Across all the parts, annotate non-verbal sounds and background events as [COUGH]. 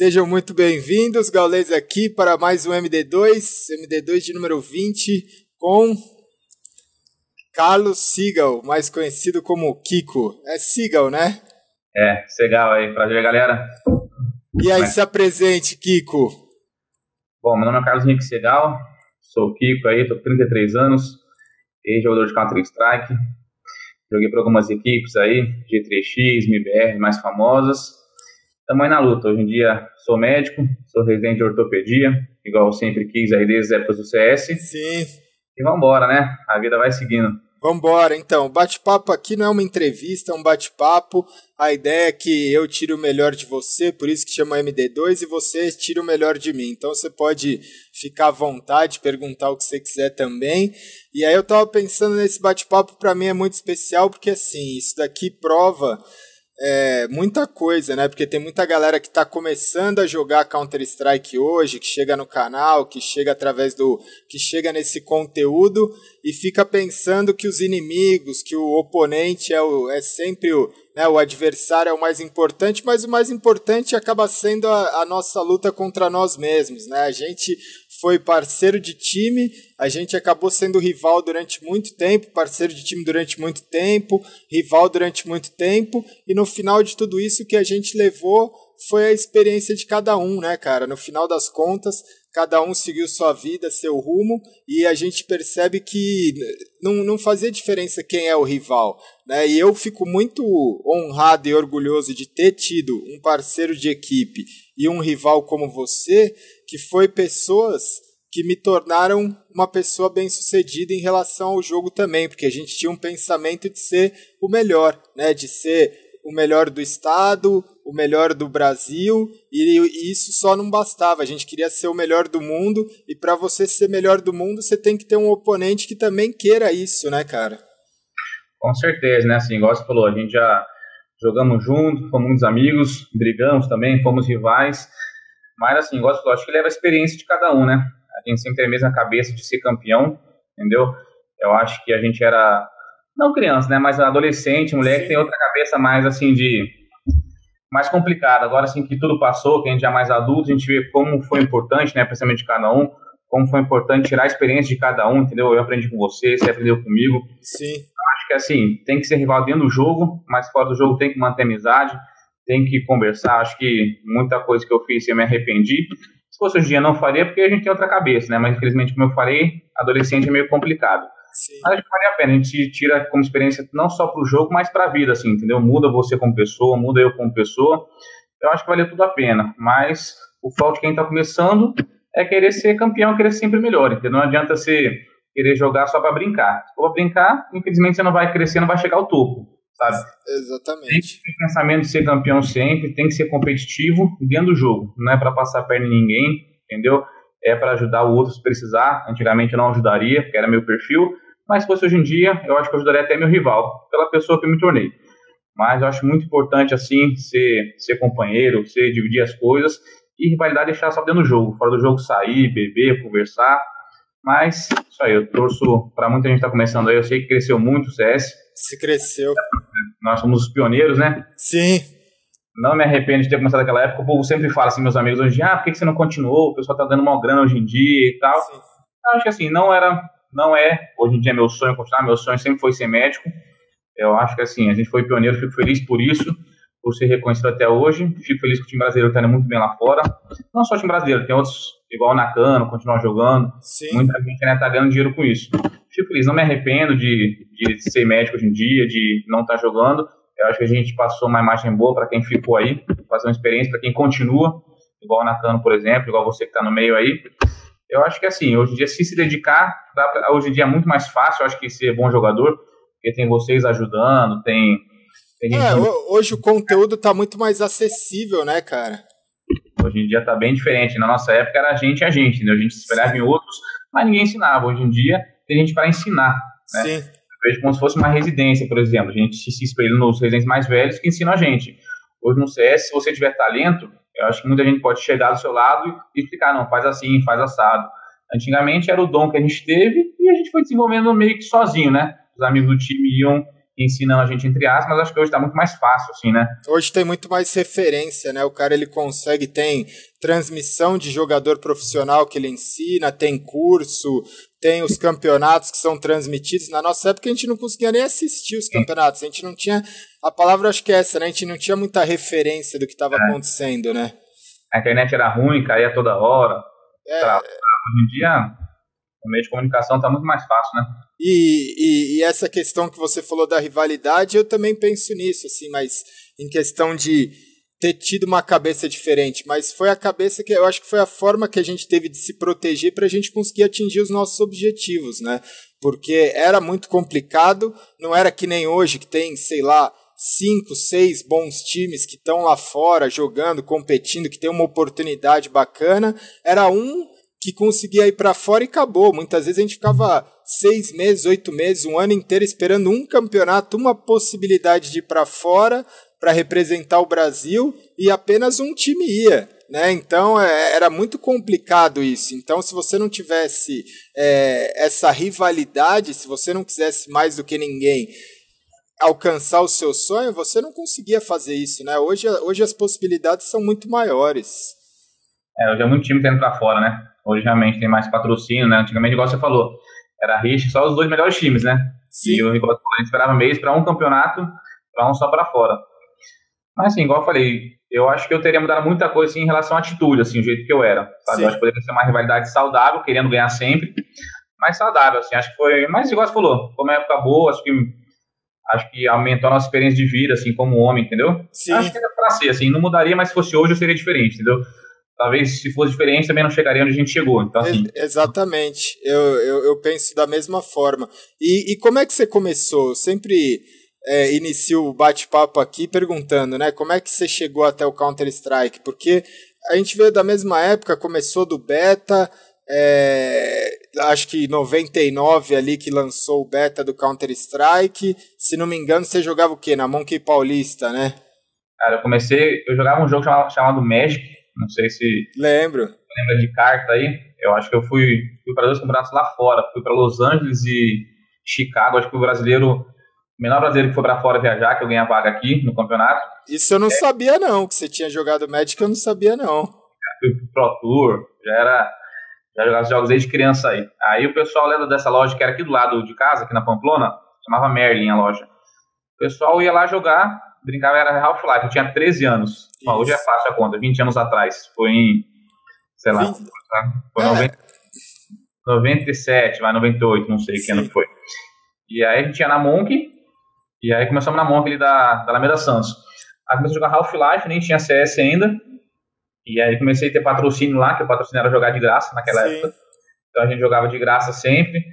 Sejam muito bem-vindos, Gaulês aqui para mais um MD2, MD2 de número 20, com Carlos Sigal, mais conhecido como Kiko. É Sigal, né? É, Segal aí. Prazer, galera. E aí, Mas... se apresente, Kiko. Bom, meu nome é Carlos Henrique Segal, sou o Kiko aí, tô com 33 anos, ex-jogador de Counter-Strike, joguei para algumas equipes aí, G3X, MBR, mais famosas, Estamos aí na luta. Hoje em dia sou médico, sou residente de ortopedia, igual eu sempre quis aí desde as épocas do CS. Sim. E vamos embora, né? A vida vai seguindo. Vambora, então. O bate-papo aqui não é uma entrevista, é um bate-papo. A ideia é que eu tire o melhor de você, por isso que chama MD2, e você tira o melhor de mim. Então você pode ficar à vontade, perguntar o que você quiser também. E aí eu tava pensando nesse bate-papo, para mim é muito especial, porque assim, isso daqui prova é, muita coisa, né? Porque tem muita galera que está começando a jogar Counter-Strike hoje, que chega no canal, que chega através do. que chega nesse conteúdo e fica pensando que os inimigos, que o oponente é, o, é sempre o, né, o adversário é o mais importante, mas o mais importante acaba sendo a, a nossa luta contra nós mesmos, né? A gente foi parceiro de time, a gente acabou sendo rival durante muito tempo, parceiro de time durante muito tempo, rival durante muito tempo, e no final de tudo isso que a gente levou foi a experiência de cada um, né, cara? No final das contas, cada um seguiu sua vida, seu rumo, e a gente percebe que não, não fazia diferença quem é o rival. Né? E eu fico muito honrado e orgulhoso de ter tido um parceiro de equipe e um rival como você, que foi pessoas que me tornaram uma pessoa bem-sucedida em relação ao jogo também, porque a gente tinha um pensamento de ser o melhor, né? De ser o melhor do estado, o melhor do Brasil, e isso só não bastava. A gente queria ser o melhor do mundo, e para você ser melhor do mundo, você tem que ter um oponente que também queira isso, né, cara? Com certeza, né? Assim, igual você falou, a gente já jogamos junto, fomos muitos amigos, brigamos também, fomos rivais. Mas, assim, igual você falou, acho que leva a experiência de cada um, né? A gente sempre tem a mesma cabeça de ser campeão, entendeu? Eu acho que a gente era, não criança, né? Mas adolescente, mulher que tem outra cabeça mais, assim, de. mais complicada. Agora, assim, que tudo passou, que a gente já é mais adulto, a gente vê como foi importante, né? Pensamento de cada um como foi importante tirar a experiência de cada um, entendeu? Eu aprendi com você, você aprendeu comigo. Sim que assim, tem que ser rival dentro do jogo, mas fora do jogo tem que manter amizade, tem que conversar. Acho que muita coisa que eu fiz eu me arrependi. Se fosse hoje em dia não faria, porque a gente tem outra cabeça, né? Mas infelizmente, como eu falei, adolescente é meio complicado. Sim. Mas acho que vale a pena, a gente tira como experiência não só para o jogo, mas para a vida, assim, entendeu? Muda você como pessoa, muda eu como pessoa. Eu acho que vale tudo a pena, mas o foco de quem está começando é querer ser campeão, querer ser sempre melhor, entendeu? Não adianta ser querer jogar só para brincar. Se for brincar, infelizmente você não vai crescer, não vai chegar ao topo, sabe? Exatamente. Tem que ter pensamento de ser campeão sempre, tem que ser competitivo dentro do jogo. Não é para passar perna em ninguém, entendeu? É para ajudar o outro se precisar. Antigamente eu não ajudaria, porque era meu perfil. Mas se fosse hoje em dia, eu acho que eu ajudaria até meu rival, pela pessoa que eu me tornei. Mas eu acho muito importante, assim, ser, ser companheiro, ser dividir as coisas e rivalidade deixar só dentro do jogo. Fora do jogo, sair, beber, conversar mas, isso aí, eu torço para muita gente estar tá começando aí. Eu sei que cresceu muito o CS. Se cresceu. Nós somos os pioneiros, né? Sim. Não me arrependo de ter começado naquela época. O povo sempre fala assim, meus amigos hoje, ah, por que você não continuou? O pessoal tá dando uma grana hoje em dia e tal. Sim. Eu acho que assim, não era, não é, hoje em dia é meu sonho continuar, meu sonho sempre foi ser médico. Eu acho que assim, a gente foi pioneiro, fico feliz por isso por ser reconhecido até hoje. Fico feliz que o time brasileiro está indo muito bem lá fora. Não só o time brasileiro, tem outros, igual o Nakano, continuam jogando. Sim. Muita gente ainda está ganhando dinheiro com isso. Fico feliz, não me arrependo de, de ser médico hoje em dia, de não estar tá jogando. Eu acho que a gente passou uma imagem boa para quem ficou aí, fazer uma experiência para quem continua, igual o Nakano, por exemplo, igual você que está no meio aí. Eu acho que assim, hoje em dia, se se dedicar, pra, hoje em dia é muito mais fácil, eu acho que ser bom jogador, porque tem vocês ajudando, tem é, hoje o conteúdo tá muito mais acessível, né, cara? Hoje em dia tá bem diferente. Na nossa época era a gente e a gente, né? A gente se espelhava em outros, mas ninguém ensinava. Hoje em dia tem gente para ensinar, né? Sim. Eu vejo como se fosse uma residência, por exemplo. A gente se espelha nos residentes mais velhos que ensinam a gente. Hoje no CS, se você tiver talento, eu acho que muita gente pode chegar do seu lado e explicar, não, faz assim, faz assado. Antigamente era o dom que a gente teve e a gente foi desenvolvendo meio que sozinho, né? Os amigos do time iam ensinando a gente entre aspas, mas acho que hoje está muito mais fácil, assim, né? Hoje tem muito mais referência, né? O cara ele consegue, tem transmissão de jogador profissional que ele ensina, tem curso, tem os campeonatos que são transmitidos. Na nossa época a gente não conseguia nem assistir os campeonatos, a gente não tinha. A palavra acho que é essa, né? A gente não tinha muita referência do que estava é. acontecendo, né? A internet era ruim, caía toda hora. É. Hoje em dia, o meio de comunicação está muito mais fácil, né? E, e, e, essa questão que você falou da rivalidade, eu também penso nisso, assim, mas em questão de ter tido uma cabeça diferente, mas foi a cabeça que eu acho que foi a forma que a gente teve de se proteger para a gente conseguir atingir os nossos objetivos, né? Porque era muito complicado, não era que nem hoje que tem, sei lá, cinco, seis bons times que estão lá fora jogando, competindo, que tem uma oportunidade bacana, era um que conseguia ir para fora e acabou. Muitas vezes a gente ficava seis meses, oito meses, um ano inteiro esperando um campeonato, uma possibilidade de ir para fora para representar o Brasil e apenas um time ia. Né? Então é, era muito complicado isso. Então, se você não tivesse é, essa rivalidade, se você não quisesse mais do que ninguém alcançar o seu sonho, você não conseguia fazer isso. Né? Hoje, hoje as possibilidades são muito maiores. É, hoje é muito time tendo para fora, né? Hoje realmente tem mais patrocínio, né? Antigamente, igual você falou, era rixa só os dois melhores times, né? Sim. E o Ricardo esperava mês para um campeonato, para um só para fora. Mas assim, igual eu falei, eu acho que eu teria mudado muita coisa assim, em relação à atitude, assim, o jeito que eu era. Sabe? Eu acho que poderia ser uma rivalidade saudável, querendo ganhar sempre, mas saudável, assim, acho que foi. Mas igual você falou, foi uma época boa, acho que acho que aumentou a nossa experiência de vida, assim, como homem, entendeu? Sim. Acho que era pra ser, assim, não mudaria, mas se fosse hoje eu seria diferente, entendeu? Talvez se fosse diferente também não chegaria onde a gente chegou. Então, assim... Exatamente, eu, eu, eu, penso da mesma forma. E, e como é que você começou? Eu sempre é, inicio o bate-papo aqui perguntando, né? Como é que você chegou até o Counter-Strike? Porque a gente veio da mesma época, começou do beta, é, acho que 99 ali que lançou o beta do Counter-Strike. Se não me engano, você jogava o quê? Na Monkey Paulista, né? Cara, eu comecei, eu jogava um jogo chamado, chamado Magic, não sei se. Lembro. Lembra de carta aí? Eu acho que eu fui, fui para dois campeonatos lá fora. Fui para Los Angeles e Chicago. Acho que o brasileiro. O menor brasileiro que foi para fora viajar, que eu ganhei a vaga aqui no campeonato. Isso eu não é. sabia, não. Que você tinha jogado Magic, eu não sabia, não. Fui pro Pro Tour, já era. Já jogava jogos desde criança aí. Aí o pessoal lembra dessa loja que era aqui do lado de casa, aqui na Pamplona, chamava Merlin a loja. O pessoal ia lá jogar, brincava, era Half-Life, eu tinha 13 anos. Bom, hoje é fácil a conta, 20 anos atrás. Foi em, sei lá, 20... foi é. 90, 97, vai 98, não sei Sim. que ano foi. E aí a gente ia na Monk, e aí começamos na Monk ali da, da Alameda Santos. Aí comecei a jogar Half-Life, nem tinha CS ainda. E aí comecei a ter patrocínio lá, que o patrocínio era jogar de graça naquela Sim. época. Então a gente jogava de graça sempre.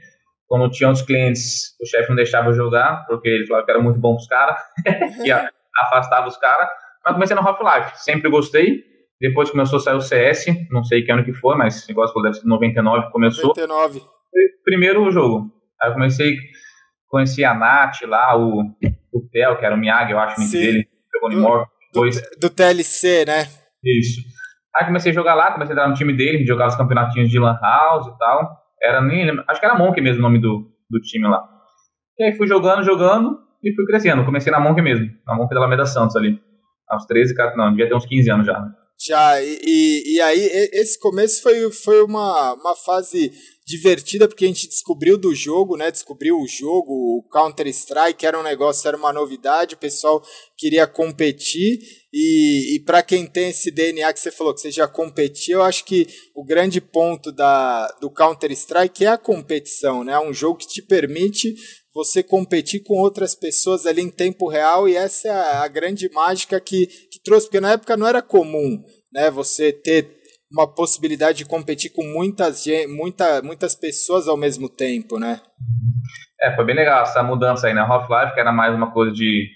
Quando tinha outros clientes, o chefe não deixava eu jogar, porque ele falava que era muito bom pros caras, [LAUGHS] que afastava os caras. Mas comecei no Half-Life, sempre gostei. Depois começou a sair o CS, não sei que ano que foi, mas igual você deve ser 99 começou. 99. Primeiro jogo. Aí eu comecei, conheci a Nath lá, o, o Theo, que era o Miyagi, eu acho, o dele, jogou no Morph. Do, do TLC, né? Isso. Aí comecei a jogar lá, comecei a entrar no time dele, jogar os campeonatinhos de Lan House e tal. Era nem, acho que era Monk mesmo o nome do, do time lá. E aí fui jogando, jogando e fui crescendo. Comecei na Monk mesmo, na Monk da Alameda Santos ali. Aos 13, não, devia ter uns 15 anos já. Já, e, e, e, aí esse começo foi, foi uma, uma fase divertida, porque a gente descobriu do jogo, né? Descobriu o jogo, o Counter-Strike, era um negócio, era uma novidade, o pessoal queria competir, e, e para quem tem esse DNA que você falou, que você já competiu, eu acho que o grande ponto da, do Counter-Strike é a competição, né? É um jogo que te permite você competir com outras pessoas ali em tempo real e essa é a, grande mágica que, que trouxe, porque na época não era comum né, você ter uma possibilidade de competir com muitas, muita, muitas pessoas ao mesmo tempo, né? É, foi bem legal essa mudança aí, né? Half-Life, que era mais uma coisa de.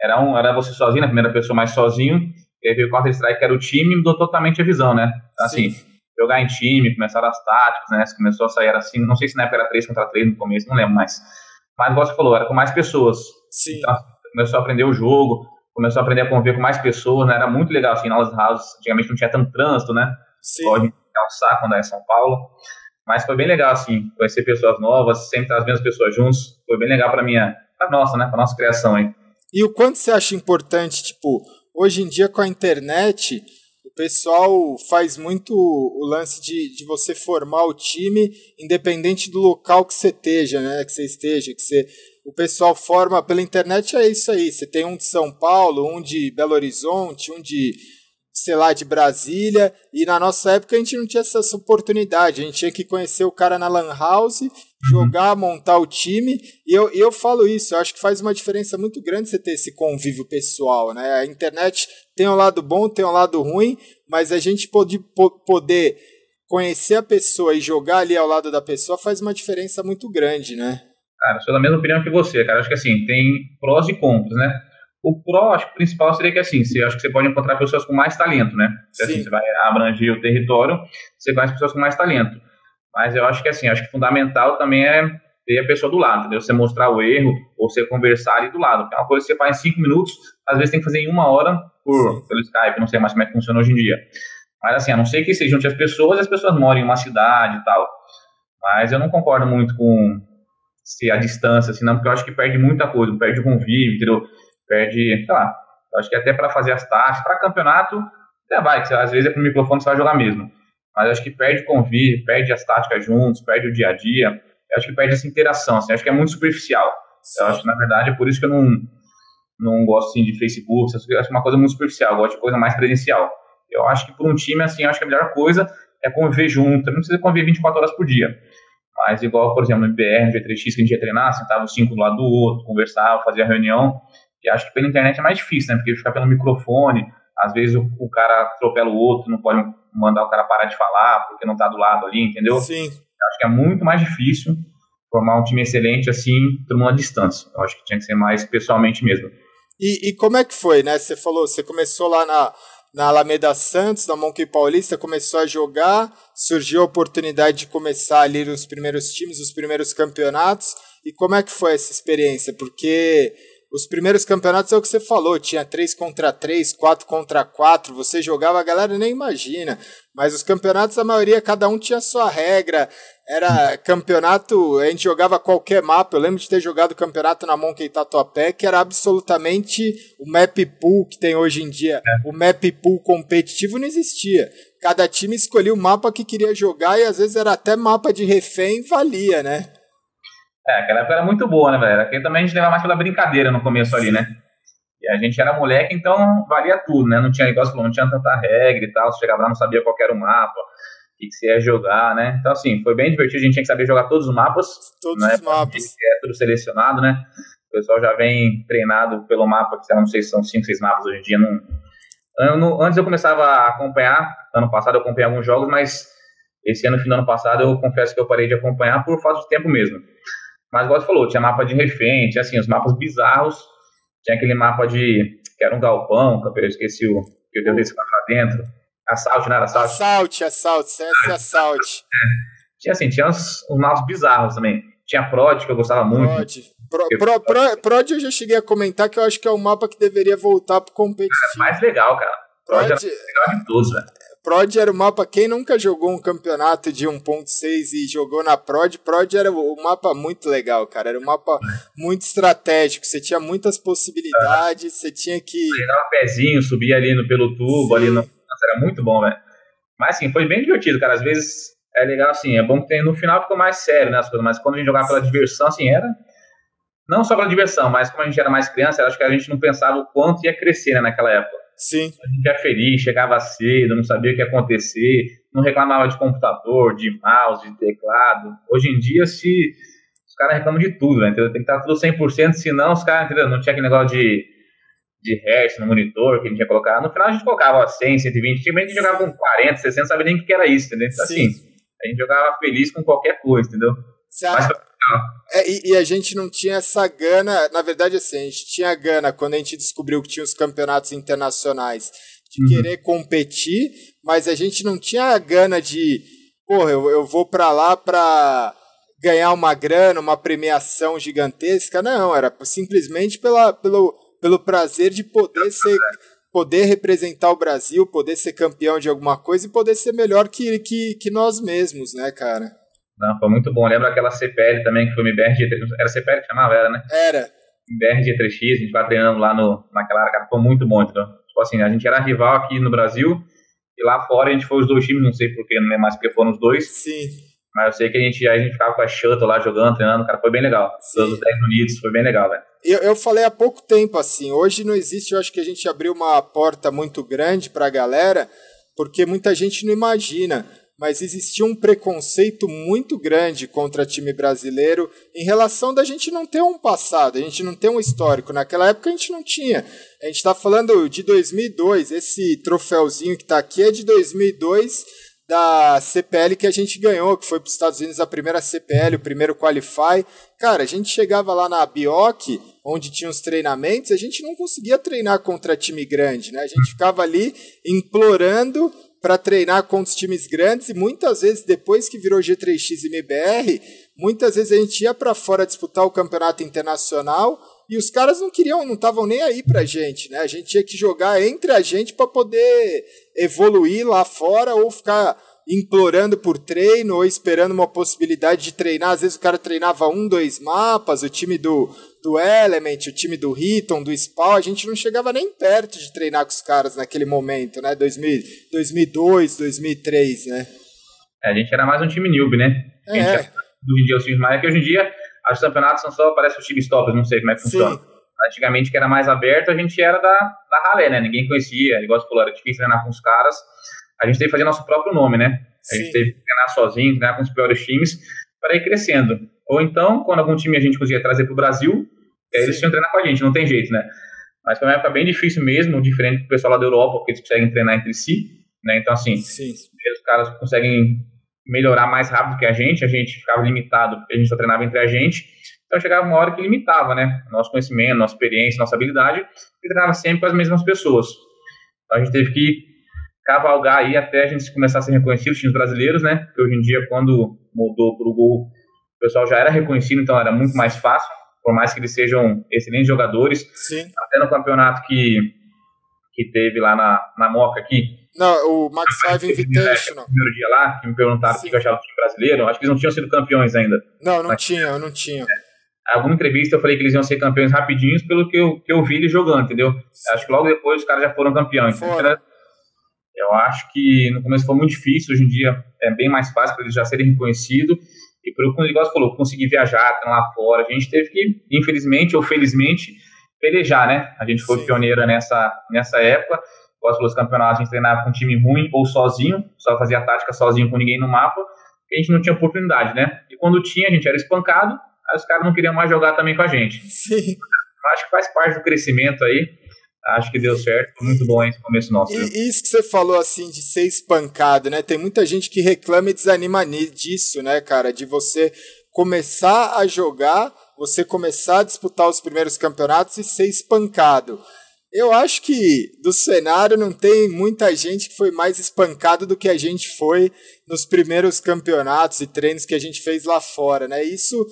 Era, um, era você sozinho, na primeira pessoa mais sozinho, e aí veio o Counter-Strike, que era o time, mudou totalmente a visão, né? Assim, Sim. jogar em time, começaram as táticas, né? Começou a sair assim, não sei se na época era 3 contra 3 no começo, não lembro mais mas, igual você falou, era com mais pessoas. Sim. Então, começou a aprender o jogo, começou a aprender a conviver com mais pessoas, né? Era muito legal, assim, nas houses, antigamente não tinha tanto trânsito, né? Sim. Um saco quando é em São Paulo. Mas foi bem legal, assim, conhecer pessoas novas, sempre as mesmas pessoas juntos. Foi bem legal para minha, pra nossa, né? Pra nossa criação aí. E o quanto você acha importante, tipo, hoje em dia com a internet, o pessoal faz muito o lance de, de você formar o time, independente do local que você esteja, né? Que você esteja, que você. O pessoal forma pela internet, é isso aí. Você tem um de São Paulo, um de Belo Horizonte, um de sei lá, de Brasília, e na nossa época a gente não tinha essa, oportunidade, a gente tinha que conhecer o cara na Lan House, uhum. jogar, montar o time, e eu, eu falo isso, eu acho que faz uma diferença muito grande você ter esse convívio pessoal, né? A internet tem um lado bom, tem um lado ruim, mas a gente pode, poder conhecer a pessoa e jogar ali ao lado da pessoa faz uma diferença muito grande, né? Cara, sou da mesma opinião que você, cara. Acho que assim, tem prós e contras, né? O pró, acho que o principal seria que assim, você, acho que você pode encontrar pessoas com mais talento, né? Se, assim, você vai abranger o território, você conhece pessoas com mais talento. Mas eu acho que assim, acho que fundamental também é ter a pessoa do lado, entendeu? Você mostrar o erro ou você conversar ali do lado. é uma coisa que você faz em cinco minutos, às vezes tem que fazer em uma hora por, pelo Skype, não sei mais como é que funciona hoje em dia. Mas assim, a não ser que você junte as pessoas e as pessoas moram em uma cidade e tal. Mas eu não concordo muito com se a distância, assim, não, porque eu acho que perde muita coisa, perde o convívio, entendeu? Perde, sei lá, acho que até para fazer as taxas, para campeonato, até vai, que às vezes é pro microfone você vai jogar mesmo. Mas acho que perde convívio, perde as táticas juntos, perde o dia a dia, eu acho que perde essa interação, assim, acho que é muito superficial. Eu acho que, na verdade, é por isso que eu não, não gosto, assim, de Facebook, acho que é uma coisa muito superficial, eu gosto de coisa mais presencial. Eu acho que por um time, assim, acho que a melhor coisa é conviver junto, não precisa conviver 24 horas por dia. Mas igual, por exemplo, no IBR, no G3X, que a gente ia treinar, sentava os cinco do lado do outro, conversava, fazia reunião, e acho que pela internet é mais difícil, né? Porque ficar pelo microfone, às vezes o, o, cara atropela o outro, não pode mandar o cara parar de falar porque não tá do lado ali, entendeu? Sim. Acho que é muito mais difícil formar um time excelente assim, tomando a distância. Eu acho que tinha que ser mais pessoalmente mesmo. E, e como é que foi, né? Você falou, você começou lá na, na Alameda Santos, na Monkey Paulista, começou a jogar, surgiu a oportunidade de começar ali nos primeiros times, os primeiros campeonatos. E como é que foi essa experiência? Porque os primeiros campeonatos é o que você falou, tinha 3 contra 3, 4 contra 4, você jogava, a galera nem imagina. Mas os campeonatos, a maioria, cada um tinha sua regra. Era campeonato, a gente jogava qualquer mapa. Eu lembro de ter jogado campeonato na Monkey Tatuapé, que era absolutamente o map pool que tem hoje em dia. É. O map pool competitivo não existia. Cada time escolhia o mapa que queria jogar e às vezes era até mapa de refém valia, né? É, aquela época era muito boa, né, velho? Aqui também a gente levava mais pela brincadeira no começo ali, né? E a gente era moleque, então valia tudo, né? Não tinha, igual você falou, não tinha tanta regra e tal. Você chegava lá, não sabia qual era o mapa, o que, você ia jogar, né? Então, assim, foi bem divertido. A gente tinha que saber jogar todos os mapas. Todos né? os mapas. É tudo selecionado, né? O pessoal já vem treinado pelo mapa, que não sei se são 5, 6 mapas hoje em dia. Não... Antes eu começava a acompanhar, ano passado eu acompanhei alguns jogos, mas esse ano, fim do ano passado, eu confesso que eu parei de acompanhar por falta de tempo mesmo. Mas, igual você falou, tinha mapa de refém, tinha assim, os mapas bizarros. Tinha aquele mapa de. que era um galpão, que eu esqueci o. que eu dei desse lá dentro. Assalte, não era assalte? Assalte, assalte, CS assalte. É. [LAUGHS] Tinha assim, tinha uns, uns mapas bizarros também. Tinha Prod, que eu gostava muito. Prod. Pro, pro, pro, Prod eu já cheguei a comentar que eu acho que é o mapa que deveria voltar pro competitivo. É mais legal, cara. Prod, Prod é legal de todos, velho. Prod era o mapa, quem nunca jogou um campeonato de 1.6 e jogou na Prod, Prod era o mapa muito legal, cara. Era um mapa muito estratégico, você tinha muitas possibilidades, você tinha que. Pegar um pezinho, subir ali no, pelo tubo, Sim. ali no. Nossa, era muito bom, velho. Mas assim, foi bem divertido, cara. Às vezes é legal assim, é bom que no final ficou mais sério, né? As coisas, mas quando a gente jogava pela diversão, assim, era. Não só pela diversão, mas como a gente era mais criança, acho que a gente não pensava o quanto ia crescer né, naquela época. Sim. A gente ia feliz, chegava cedo, não sabia o que ia acontecer, não reclamava de computador, de mouse, de teclado. Hoje em dia, se os caras reclamam de tudo, né? Entendeu? Tem que estar tudo 100%, senão os caras, entendeu? Não tinha aquele negócio de, de hertz no monitor que a gente ia colocar. No final a gente colocava 100, 120, tinha a gente jogava com 40, 60, não sabia nem o que era isso, entendeu? Então, assim, a gente jogava feliz com qualquer coisa, entendeu? Mas, é, e, e, a gente não tinha essa gana, na verdade, assim, a gente tinha gana quando a gente descobriu que tinha os campeonatos internacionais de uhum. querer competir, mas a gente não tinha a gana de, porra, eu, eu vou para lá para ganhar uma grana, uma premiação gigantesca, não, era simplesmente pela, pelo, pelo prazer de poder ser poder representar o Brasil, poder ser campeão de alguma coisa e poder ser melhor que, que, que nós mesmos, né, cara? Não, foi muito bom. Lembra aquela CPL também, que foi MBR de... Era CPL que chamava, era, né? Era. BR G3X, a gente vai treinando lá no, naquela área, cara, foi muito bom, entendeu? Tipo assim, a gente era rival aqui no Brasil, e lá fora a gente foi os dois times, não sei porquê, não lembro mais porque foram os dois. Sim. Mas eu sei que a gente, a gente ficava com a shuttle lá jogando, treinando, cara, foi bem legal. Sim. Todos os 10 unidos, foi bem legal, velho. Eu, eu falei há pouco tempo assim, hoje não existe, eu acho que a gente abriu uma porta muito grande pra galera, porque muita gente não imagina mas existia um preconceito muito grande contra time brasileiro em relação da gente não ter um passado, a gente não ter um histórico. Naquela época a gente não tinha. A gente está falando de 2002, esse troféuzinho que está aqui é de 2002 da CPL que a gente ganhou, que foi para os Estados Unidos a primeira CPL, o primeiro Qualify. Cara, a gente chegava lá na Bioc, onde tinha os treinamentos, a gente não conseguia treinar contra time grande, né? A gente ficava ali implorando para treinar contra os times grandes e muitas vezes depois que virou G3X e MBR, muitas vezes a gente ia para fora disputar o campeonato internacional e os caras não queriam, não estavam nem aí pra gente, né? A gente tinha que jogar entre a gente para poder evoluir lá fora ou ficar implorando por treino ou esperando uma possibilidade de treinar. Às vezes o cara treinava um, dois mapas, o time do, do Element, o time do Riton, do Spawn, a gente não chegava nem perto de treinar com os caras naquele momento, né? 2000, 2002, 2003, né? É, a gente era mais um time noob, né? É. A gente hoje em dia os times que hoje em dia os campeonatos são só, parece os times top, não sei como é que Sim. funciona. Antigamente, que era mais aberto, a gente era da, da ralé, né? Ninguém conhecia, igual você falou, era difícil treinar com os caras a gente teve que fazer nosso próprio nome, né? A gente teve que treinar sozinho, treinar com os piores times para ir crescendo. Ou então, quando algum time a gente conseguia trazer para o Brasil, eles tinham que treinar com a gente, não tem jeito, né? Mas foi uma época bem difícil mesmo, diferente do pessoal lá da Europa, porque eles conseguem treinar entre si, né? Então, assim, Sim. os caras conseguem melhorar mais rápido que a gente, a gente ficava limitado, a gente só treinava entre a gente. Então, chegava uma hora que limitava, né? Nosso conhecimento, nossa experiência, nossa habilidade, e treinava sempre com as mesmas pessoas. Então, a gente teve que cavalgar aí até a gente começar a ser reconhecido, os times brasileiros, né? Porque hoje em dia, quando mudou para o Gol, o pessoal já era reconhecido, então era muito mais fácil, por mais que eles sejam excelentes jogadores. Sim. Até no campeonato que, que teve lá na, na Moca aqui. Não, o Max 5 Invitational. [LAUGHS] No primeiro dia lá, que me perguntaram o que eu achava do time brasileiro, acho que eles não tinham sido campeões ainda. Não, não tinham, não tinham. É. Alguma entrevista eu falei que eles iam ser campeões rapidinhos pelo que eu, que eu vi eles jogando, entendeu? Sim. Acho que logo depois os caras já foram campeões. Então, eu acho que no começo foi muito difícil, hoje em dia é bem mais fácil para eles já serem reconhecidos. E por o negócio falou, conseguir viajar, lá fora, a gente teve que, infelizmente ou felizmente, pelejar, né? A gente foi Sim. pioneira nessa, nessa época. Gosto dos campeonatos, a gente treinava com um time ruim ou sozinho, só fazia tática sozinho com ninguém no mapa, a gente não tinha oportunidade, né? E quando tinha, a gente era espancado, aí os caras não queriam mais jogar também com a gente. Sim. Acho que faz parte do crescimento aí acho que deu certo, foi muito bom esse começo nosso. E isso que você falou assim de ser espancado, né? Tem muita gente que reclama e desanima disso, né, cara? De você começar a jogar, você começar a disputar os primeiros campeonatos e ser espancado. Eu acho que do cenário não tem muita gente que foi mais espancado do que a gente foi nos primeiros campeonatos e treinos que a gente fez lá fora, né? Isso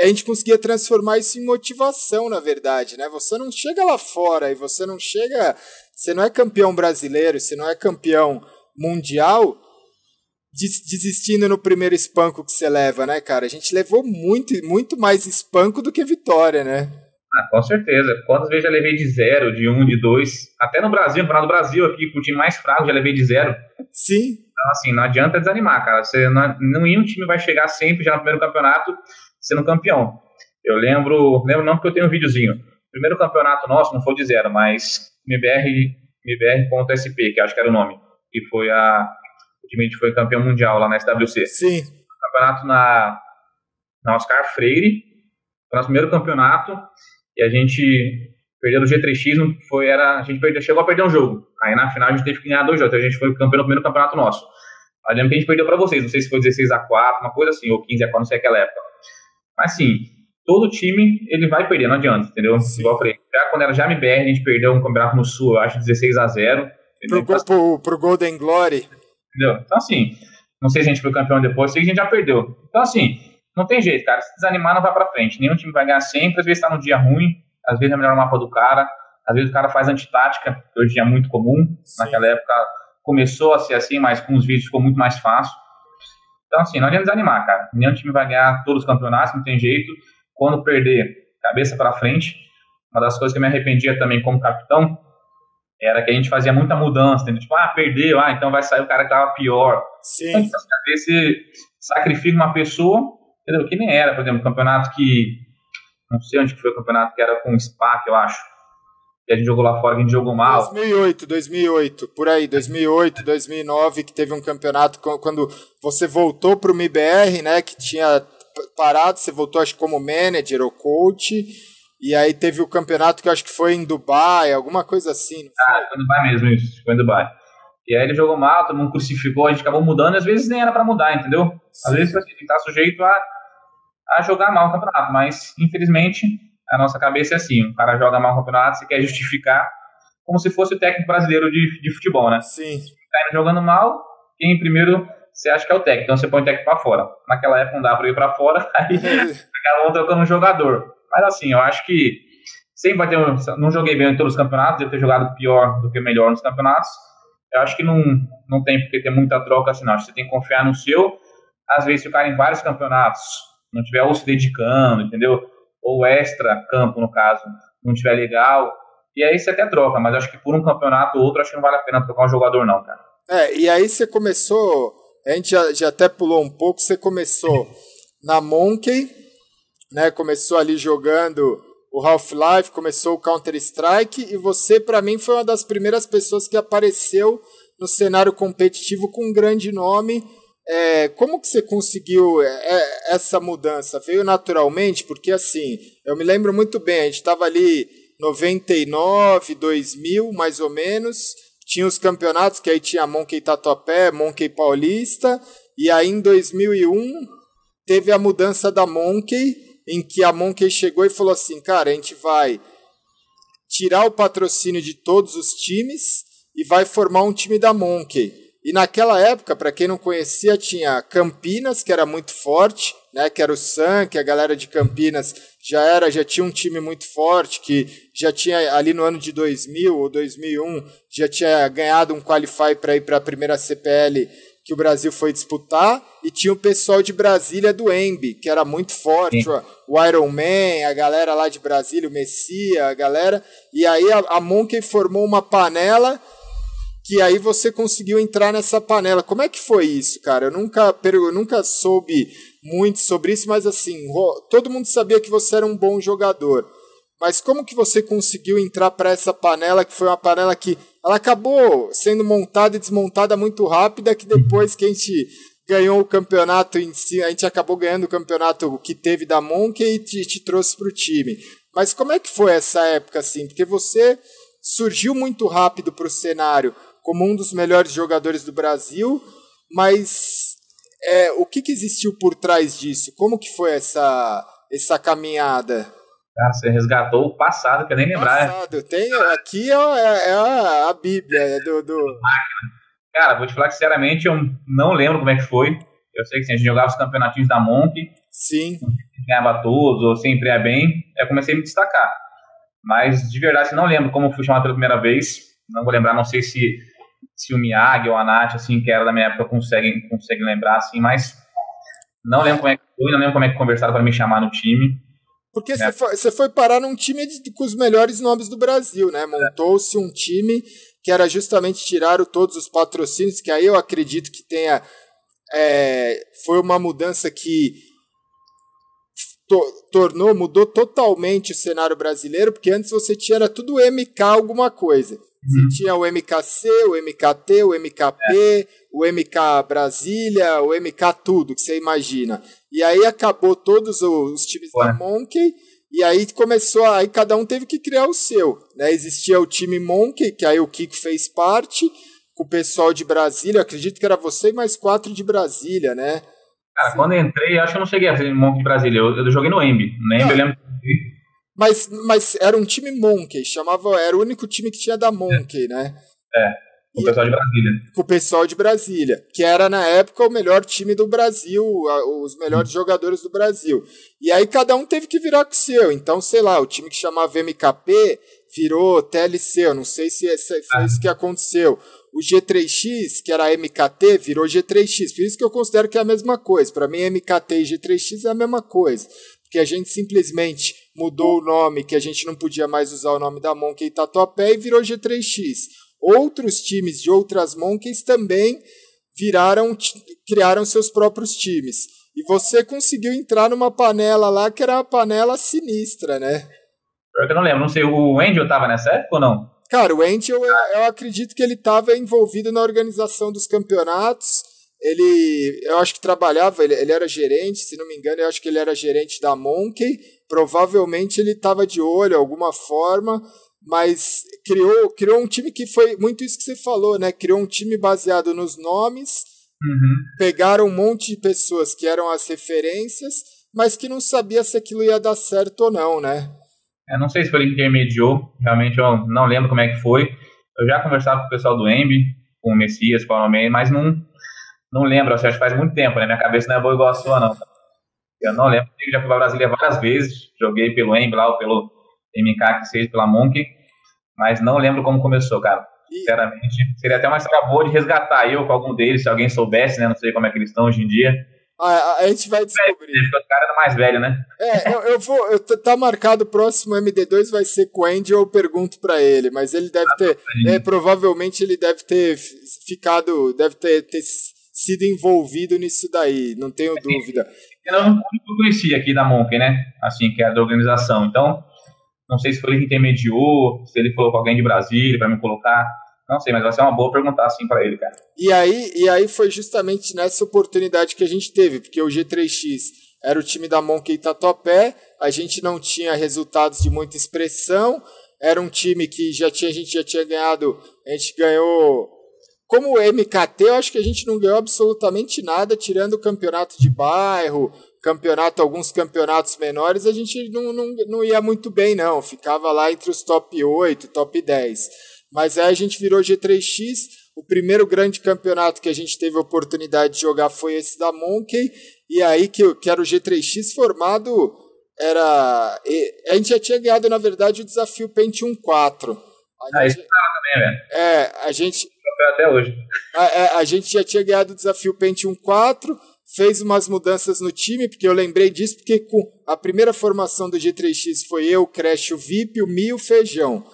a gente conseguia transformar isso em motivação, na verdade, né? Você não chega lá fora e você não chega, você não é campeão brasileiro, você não é campeão mundial desistindo no primeiro espanco que você leva, né, cara? A gente levou muito, muito mais espanco do que vitória, né? Ah, com certeza. Quantas vezes já levei de zero, de um, de dois? Até no Brasil, no Brasil aqui, com o time mais fraco, já levei de zero. Sim. Então, assim, não adianta desanimar, cara. Você não, nenhum time vai chegar sempre já no primeiro campeonato sendo campeão. Eu lembro, lembro não porque eu tenho um videozinho. Primeiro campeonato nosso não foi de zero, mas MBR, MBR.sp, que acho que era o nome, que foi a o time foi campeão mundial lá na SWC. Sim. Campeonato na, na Oscar Freire, foi nosso primeiro campeonato e a gente perdeu no G3X, não foi, era, a gente perdeu, chegou a perder um jogo. Aí na final a gente teve que ganhar dois jogos, a gente foi campeão no primeiro campeonato nosso. Eu lembro que a gente perdeu para vocês, não sei se foi 16 a 4 uma coisa assim, ou 15 a 4 não sei aquela época. Mas assim, todo time ele vai perder, não adianta, entendeu? Sim. Igual eu falei, já quando era já MBR, a gente perdeu um campeonato no Sul, eu acho 16 a 0 pro, pro, pro Golden Glory. Entendeu? Então assim, não sei se a gente foi campeão depois, sei que a gente já perdeu. Então assim, não tem jeito, cara. Se desanimar, não vai pra frente. Nenhum time vai ganhar sempre, às vezes tá no dia ruim, às vezes é melhor o mapa do cara, às vezes o cara faz antitática, que hoje é muito comum. Sim. Naquela época começou a ser assim, mas com os vídeos ficou muito mais fácil. Então, assim, não adianta desanimar, cara. Nenhum time vai ganhar todos os campeonatos, não tem jeito. Quando perder, cabeça para frente. Uma das coisas que eu me arrependia também como capitão era que a gente fazia muita mudança, entendeu? tipo, ah, perdeu, ah, então vai sair o cara que tava pior. Sim. Então, tipo, você sacrifica uma pessoa, entendeu? Que nem era, por exemplo, um campeonato que, não sei onde que foi o campeonato, que era com o SPAC, eu acho, que a gente jogou lá fora, que a gente jogou mal. 2008, 2008, por aí, 2008, 2009, que teve um campeonato quando você voltou para o MIBR, né, que tinha parado, você voltou acho como manager ou coach, e aí teve o campeonato que eu acho que foi em Dubai, alguma coisa assim. Ah, foi em Dubai mesmo, isso, foi em Dubai. E aí ele jogou mal, todo mundo crucificou, a gente acabou mudando, e às vezes nem era para mudar, entendeu? Às Sim. vezes a gente tá sujeito a, a jogar mal o campeonato, mas infelizmente a nossa cabeça é assim, o cara joga mal o campeonato, você quer justificar como se fosse o técnico brasileiro de, de futebol, né? Sim. Tá indo jogando mal, quem primeiro você acha que é o técnico, então você põe o técnico para fora. Naquela época não dá para ir para fora, [LAUGHS] aí [LAUGHS] acabam trocando um jogador. Mas assim, eu acho que sempre vai ter. Um, não joguei bem em todos os campeonatos, devo ter jogado pior do que melhor nos campeonatos. Eu acho que não, não tem porque ter muita troca assim, não. Você tem que confiar no seu. Às vezes, se o cara em vários campeonatos não tiver ou se dedicando, entendeu? Ou extra campo, no caso, não tiver legal. E aí você até troca, mas acho que por um campeonato ou outro, acho que não vale a pena trocar um jogador, não, cara. É, e aí você começou a gente já, já até pulou um pouco, você começou [LAUGHS] na Monkey, né? Começou ali jogando o Half-Life, começou o Counter-Strike, e você, para mim, foi uma das primeiras pessoas que apareceu no cenário competitivo com um grande nome. É, como que você conseguiu é, é essa mudança? Veio naturalmente? Porque assim, eu me lembro muito bem, a gente estava ali 99, 2000, mais ou menos, tinha os campeonatos, que aí tinha Monkey Tatuapé, Monkey Paulista, e aí em 2001 teve a mudança da Monkey, em que a Monkey chegou e falou assim, cara, a gente vai tirar o patrocínio de todos os times e vai formar um time da Monkey. E naquela época, para quem não conhecia, tinha Campinas, que era muito forte, né, que era o Sun, que a galera de Campinas já era, já tinha um time muito forte, que já tinha ali no ano de 2000 ou 2001, já tinha ganhado um qualify para ir para a primeira CPL que o Brasil foi disputar, e tinha o pessoal de Brasília do Embi, que era muito forte, Sim. o Iron Man, a galera lá de Brasília, o Messia, a galera, e aí a, a Monkey formou uma panela que aí você conseguiu entrar nessa panela. Como é que foi isso, cara? Eu nunca, eu nunca soube muito sobre isso, mas assim, todo mundo sabia que você era um bom jogador. Mas como que você conseguiu entrar para essa panela, que foi uma panela que ela acabou sendo montada e desmontada muito rápida, que depois que a gente ganhou o campeonato em si, a gente acabou ganhando o campeonato que teve da Monkey e te, te trouxe para o time. Mas como é que foi essa época assim? Porque você surgiu muito rápido para o cenário como um dos melhores jogadores do Brasil, mas é, o que, que existiu por trás disso? Como que foi essa, essa caminhada? Ah, você resgatou o passado, que eu nem lembrar. Passado. Tem, aqui é, é, é a, a, Bíblia é do, do... [LAUGHS] Cara, vou te falar que sinceramente eu não lembro como é que foi. Eu sei que assim, a gente jogava os campeonatinhos da Monk. Sim. Ganhava todos, ou sempre ia bem. Eu comecei a me destacar. Mas de verdade, não lembro como fui chamado pela primeira vez. Não vou lembrar, não sei se se o Miyagi ou a Nath, assim, que era da minha época, conseguem, conseguem lembrar, assim, mas não lembro como é que foi, não lembro como é que conversaram para me chamar no time. Porque é. você, foi, foi parar num time de, com os melhores nomes do Brasil, né? Montou-se um time que era justamente tirar todos os patrocínios, que aí eu acredito que tenha. É, foi uma mudança que to, tornou, mudou totalmente o cenário brasileiro, porque antes você tinha era tudo MK alguma coisa. Você tinha o MKC, o MKT, o MKP, é. o MK Brasília, o MK tudo que você imagina. E aí acabou todos os times Ué. da Monkey e aí começou, aí cada um teve que criar o seu. Né? Existia o time Monkey, que aí o Kiko fez parte, com o pessoal de Brasília, acredito que era você e mais quatro de Brasília, né? Cara, Sim. quando eu entrei, acho que eu não cheguei a fazer Monkey de Brasília, eu, eu joguei no Embi. No Embi eu lembro mas, mas era um time Monkey, chamava, era o único time que tinha da Monkey, né? É, com o pessoal de Brasília. Com o pessoal de Brasília, que era na época o melhor time do Brasil, os melhores hum. jogadores do Brasil. E aí cada um teve que virar com o seu. Então, sei lá, o time que chamava MKP virou TLC, eu não sei se foi ah. isso que aconteceu. O G3X, que era MKT, virou G3X. Por isso que eu considero que é a mesma coisa. Para mim, MKT e G3X é a mesma coisa. Porque a gente simplesmente mudou o nome, que a gente não podia mais usar o nome da Monkey Tatuapé e virou G3X. Outros times de outras Monkeys também viraram, criaram seus próprios times. E você conseguiu entrar numa panela lá que era uma panela sinistra, né? Eu não lembro, não sei, o Angel tava nessa época ou não? Cara, o Angel, eu, eu acredito que ele estava envolvido na organização dos campeonatos. Ele, eu acho que trabalhava, ele, ele era gerente, se não me engano, eu acho que ele era gerente da Monkey. Provavelmente ele estava de olho, alguma forma, mas criou, criou um time que foi muito isso que você falou, né? Criou um time baseado nos nomes, uhum. pegaram um monte de pessoas que eram as referências, mas que não sabia se aquilo ia dar certo ou não, né? Eu não sei se foi ele intermediou, realmente eu não lembro como é que foi. Eu já conversava com o pessoal do Embi, com o Messias, com o Almeida, mas não, não lembro, acho que faz muito tempo, né? Minha cabeça não é boa igual a sua, não. Eu não lembro, eu já fui para Brasília várias vezes, joguei pelo Embi lá, ou pelo MK que seja, pela Monkey, mas não lembro como começou, cara. Sinceramente, seria até uma história boa de resgatar eu com algum deles, se alguém soubesse, né? Não sei como é que eles estão hoje em dia. A, a, gente vai descobrir. É, o cara era mais velho, né? É, eu, eu vou. Eu, tá marcado o próximo MD2 vai ser com o Andy, eu pergunto para ele, mas ele deve ter. É, provavelmente ele deve ter ficado. Deve ter, ter sido envolvido nisso daí, não tenho dúvida. [LAUGHS] Eu não conhecia aqui da Monkey, né? Assim, que é da organização. Então, não sei se foi ele que intermediou, se ele falou com alguém de Brasília para me colocar. Não sei, mas vai ser uma boa perguntar assim para ele, cara. E aí, e aí foi justamente nessa oportunidade que a gente teve, porque o G3X era o time da Monkey Tatuapé, a gente não tinha resultados de muita expressão, era um time que já tinha, a gente já tinha ganhado, a gente ganhou. Como o MKT, eu acho que a gente não ganhou absolutamente nada, tirando o campeonato de bairro, campeonato, alguns campeonatos menores, a gente não, não, não ia muito bem, não. Ficava lá entre os top 8, top 10. Mas aí a gente virou G3X. O primeiro grande campeonato que a gente teve a oportunidade de jogar foi esse da Monkey. E aí que, que era o G3X formado. Era. A gente já tinha ganhado, na verdade, o desafio Pentium 4. A ah, gente, isso também, velho. É, a gente. Até hoje. A, a, é, a gente já tinha ganhado o desafio Pentium 4 fez umas mudanças no time, porque eu lembrei disso, porque com a primeira formação do G3X foi eu, o Crash, o VIP, o Mi e o Feijão.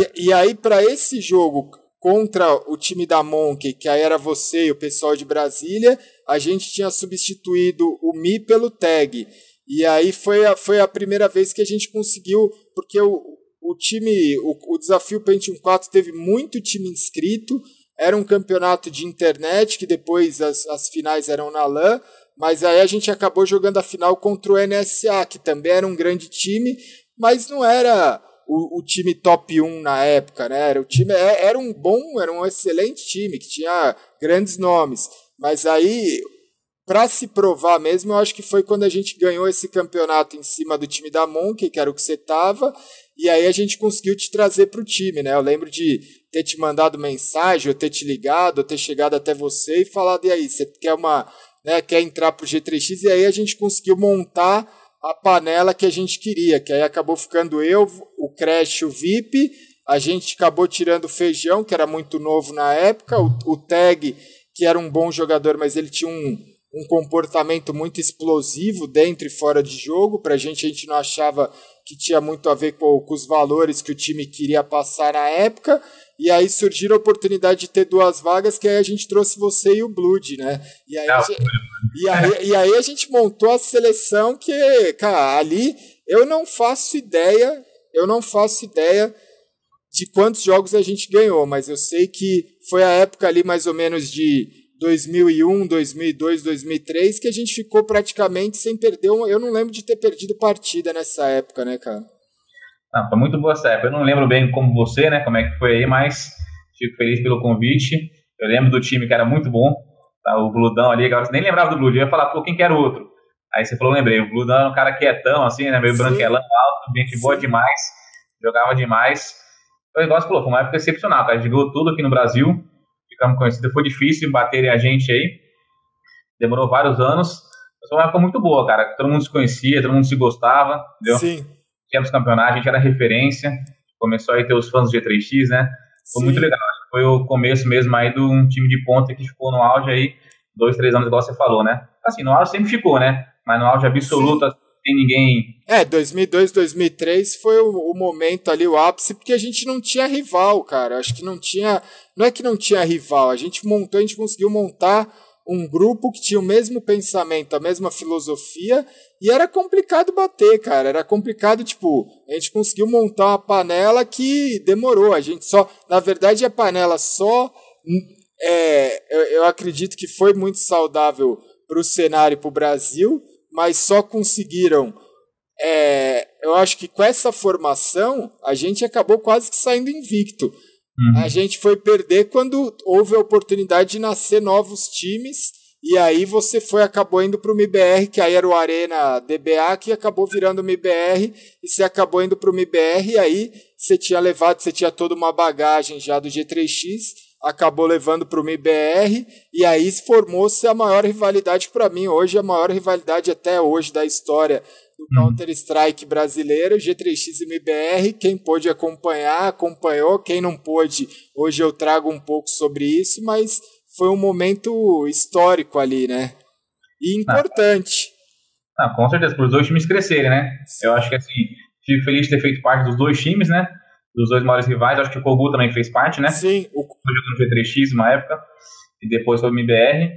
É. E, e aí, para esse jogo contra o time da Monkey, que aí era você e o pessoal de Brasília, a gente tinha substituído o Mi pelo Tag. E aí foi a, foi a primeira vez que a gente conseguiu, porque o, o time, o, o desafio Pentium 4 teve muito time inscrito, era um campeonato de internet, que depois as, as finais eram na LAN, mas aí a gente acabou jogando a final contra o NSA, que também era um grande time, mas não era o, o, time top 1 na época, né? Era, o time, é, era um bom, era um excelente time, que tinha grandes nomes. Mas aí, para se provar mesmo, eu acho que foi quando a gente ganhou esse campeonato em cima do time da Monkey, que era o que você tava, e aí a gente conseguiu te trazer para o time, né? Eu lembro de ter te mandado mensagem, ou ter te ligado, ou ter chegado até você e falado, e aí, você quer uma. Né, quer entrar pro G3X, e aí a gente conseguiu montar a panela que a gente queria, que aí acabou ficando eu, o Crash, o VIP, a gente acabou tirando o Feijão, que era muito novo na época, o, o Tag, que era um bom jogador, mas ele tinha um, um comportamento muito explosivo dentro e fora de jogo, pra gente a gente não achava que tinha muito a ver com, com os valores que o time queria passar na época, e aí surgiu a oportunidade de ter duas vagas, que aí a gente trouxe você e o Blood, né? E aí, gente, e aí, e aí a gente montou a seleção que, cara, ali eu não faço ideia, eu não faço ideia de quantos jogos a gente ganhou, mas eu sei que foi a época ali mais ou menos de 2001, 2002, 2003 que a gente ficou praticamente sem perder, eu não lembro de ter perdido partida nessa época, né, cara? Não, foi muito boa essa época. Eu não lembro bem como você, né, como é que foi aí, mas fico feliz pelo convite. Eu lembro do time que era muito bom, tá? o Bludão ali, agora você nem lembrava do Blud, eu ia falar, pô, quem que era o outro? Aí você falou, lembrei, o Bludão era um cara quietão, assim, né, meio Sim. branquelão, alto, gente boa demais, jogava demais. Então, igual você falou, foi uma época excepcional, cara. A gente ganhou tudo aqui no Brasil, ficamos conhecidos, foi difícil baterem a gente aí, demorou vários anos, mas foi uma época muito boa, cara, todo mundo se conhecia, todo mundo se gostava, entendeu? Sim tínhamos campeonato, a gente era referência, começou aí ter os fãs do G3X, né? Foi Sim. muito legal. Foi o começo mesmo aí de um time de ponta que ficou no auge aí, dois, três anos, igual você falou, né? Assim, no auge sempre ficou, né? Mas no auge absoluto, assim, tem ninguém. É, 2002, 2003 foi o, o, momento ali, o ápice, porque a gente não tinha rival, cara. Acho que não tinha. Não é que não tinha rival, a gente montou, a gente conseguiu montar um grupo que tinha o mesmo pensamento, a mesma filosofia, e era complicado bater, cara. Era complicado, tipo, a gente conseguiu montar uma panela que demorou. A gente só. Na verdade, a panela só. É, eu, eu acredito que foi muito saudável para o cenário para o Brasil, mas só conseguiram. É, eu acho que com essa formação a gente acabou quase que saindo invicto. Uhum. A gente foi perder quando houve a oportunidade de nascer novos times. E aí você foi, acabou indo para o MIBR, que aí era o Arena DBA, que acabou virando o MIBR, e você acabou indo para o MIBR, e aí você tinha levado, você tinha toda uma bagagem já do G3X, acabou levando para o MIBR, e aí formou-se a maior rivalidade para mim, hoje a maior rivalidade até hoje da história do uhum. Counter-Strike brasileiro, G3X e MBR. Quem pôde acompanhar, acompanhou. Quem não pôde, hoje eu trago um pouco sobre isso, mas foi um momento histórico ali, né? E importante. Ah, com certeza, para os dois times crescerem, né? Eu acho que assim, fico feliz de ter feito parte dos dois times, né? Dos dois maiores rivais. Acho que o Kogu também fez parte, né? Sim. O Kogu jogou no G3X uma época, e depois foi o MBR.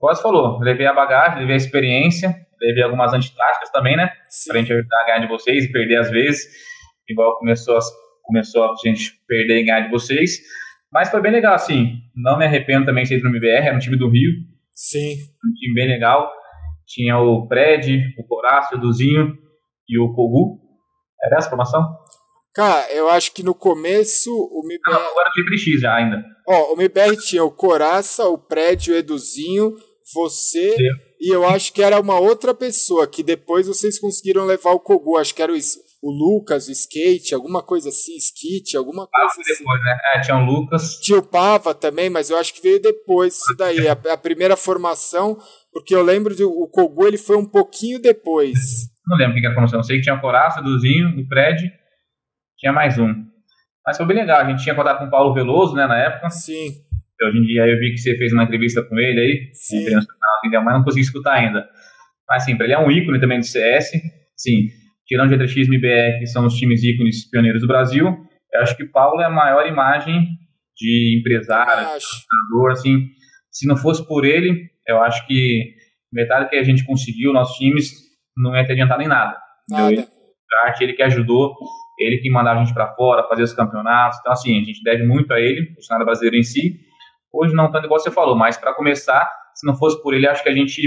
Você falou, levei a bagagem, levei a experiência, Teve algumas antitáticas também, né? Sim. Pra gente ajudar a ganhar de vocês e perder às vezes. Igual começou, começou a gente perder e ganhar de vocês. Mas foi bem legal, assim. Não me arrependo também de ser no MBR, era um time do Rio. Sim. Um time bem legal. Tinha o Pred, o Corácio, o Duzinho e o Kogu. Era essa a formação? Cara, eu acho que no começo o MBR. Não, agora tinha 3X já ainda. Ó, o MBR tinha o Coraça, o Prédio, o Eduzinho, você Sim. e eu acho que era uma outra pessoa que depois vocês conseguiram levar o Kogu, acho que era o, o Lucas, o Skate, alguma coisa assim, Skit, alguma coisa assim. depois, né? É, tinha o Lucas. Tinha o Pava também, mas eu acho que veio depois isso daí, a, a primeira formação, porque eu lembro do o Kogu, ele foi um pouquinho depois. Não lembro o que era a formação, eu sei que tinha o Coraça, Duzinho, o Pred, tinha mais um. Mas foi bem legal, a gente tinha contato com o Paulo Veloso, né, na época. Sim. Hoje em dia eu vi que você fez uma entrevista com ele aí, Sim. mas não consegui escutar ainda. Mas sim, ele é um ícone também do CS. Sim, tirando o G3X e BR, que são os times ícones pioneiros do Brasil, eu acho que Paulo é a maior imagem de empresário, de assim. Se não fosse por ele, eu acho que metade que a gente conseguiu, nossos times, não ia ter adiantado em nada. nada. Ele, ele que ajudou, ele que mandava a gente para fora, fazer os campeonatos. Então, assim, a gente deve muito a ele, o cenário brasileiro em si. Hoje não tanto igual você falou, mas para começar, se não fosse por ele, acho que a gente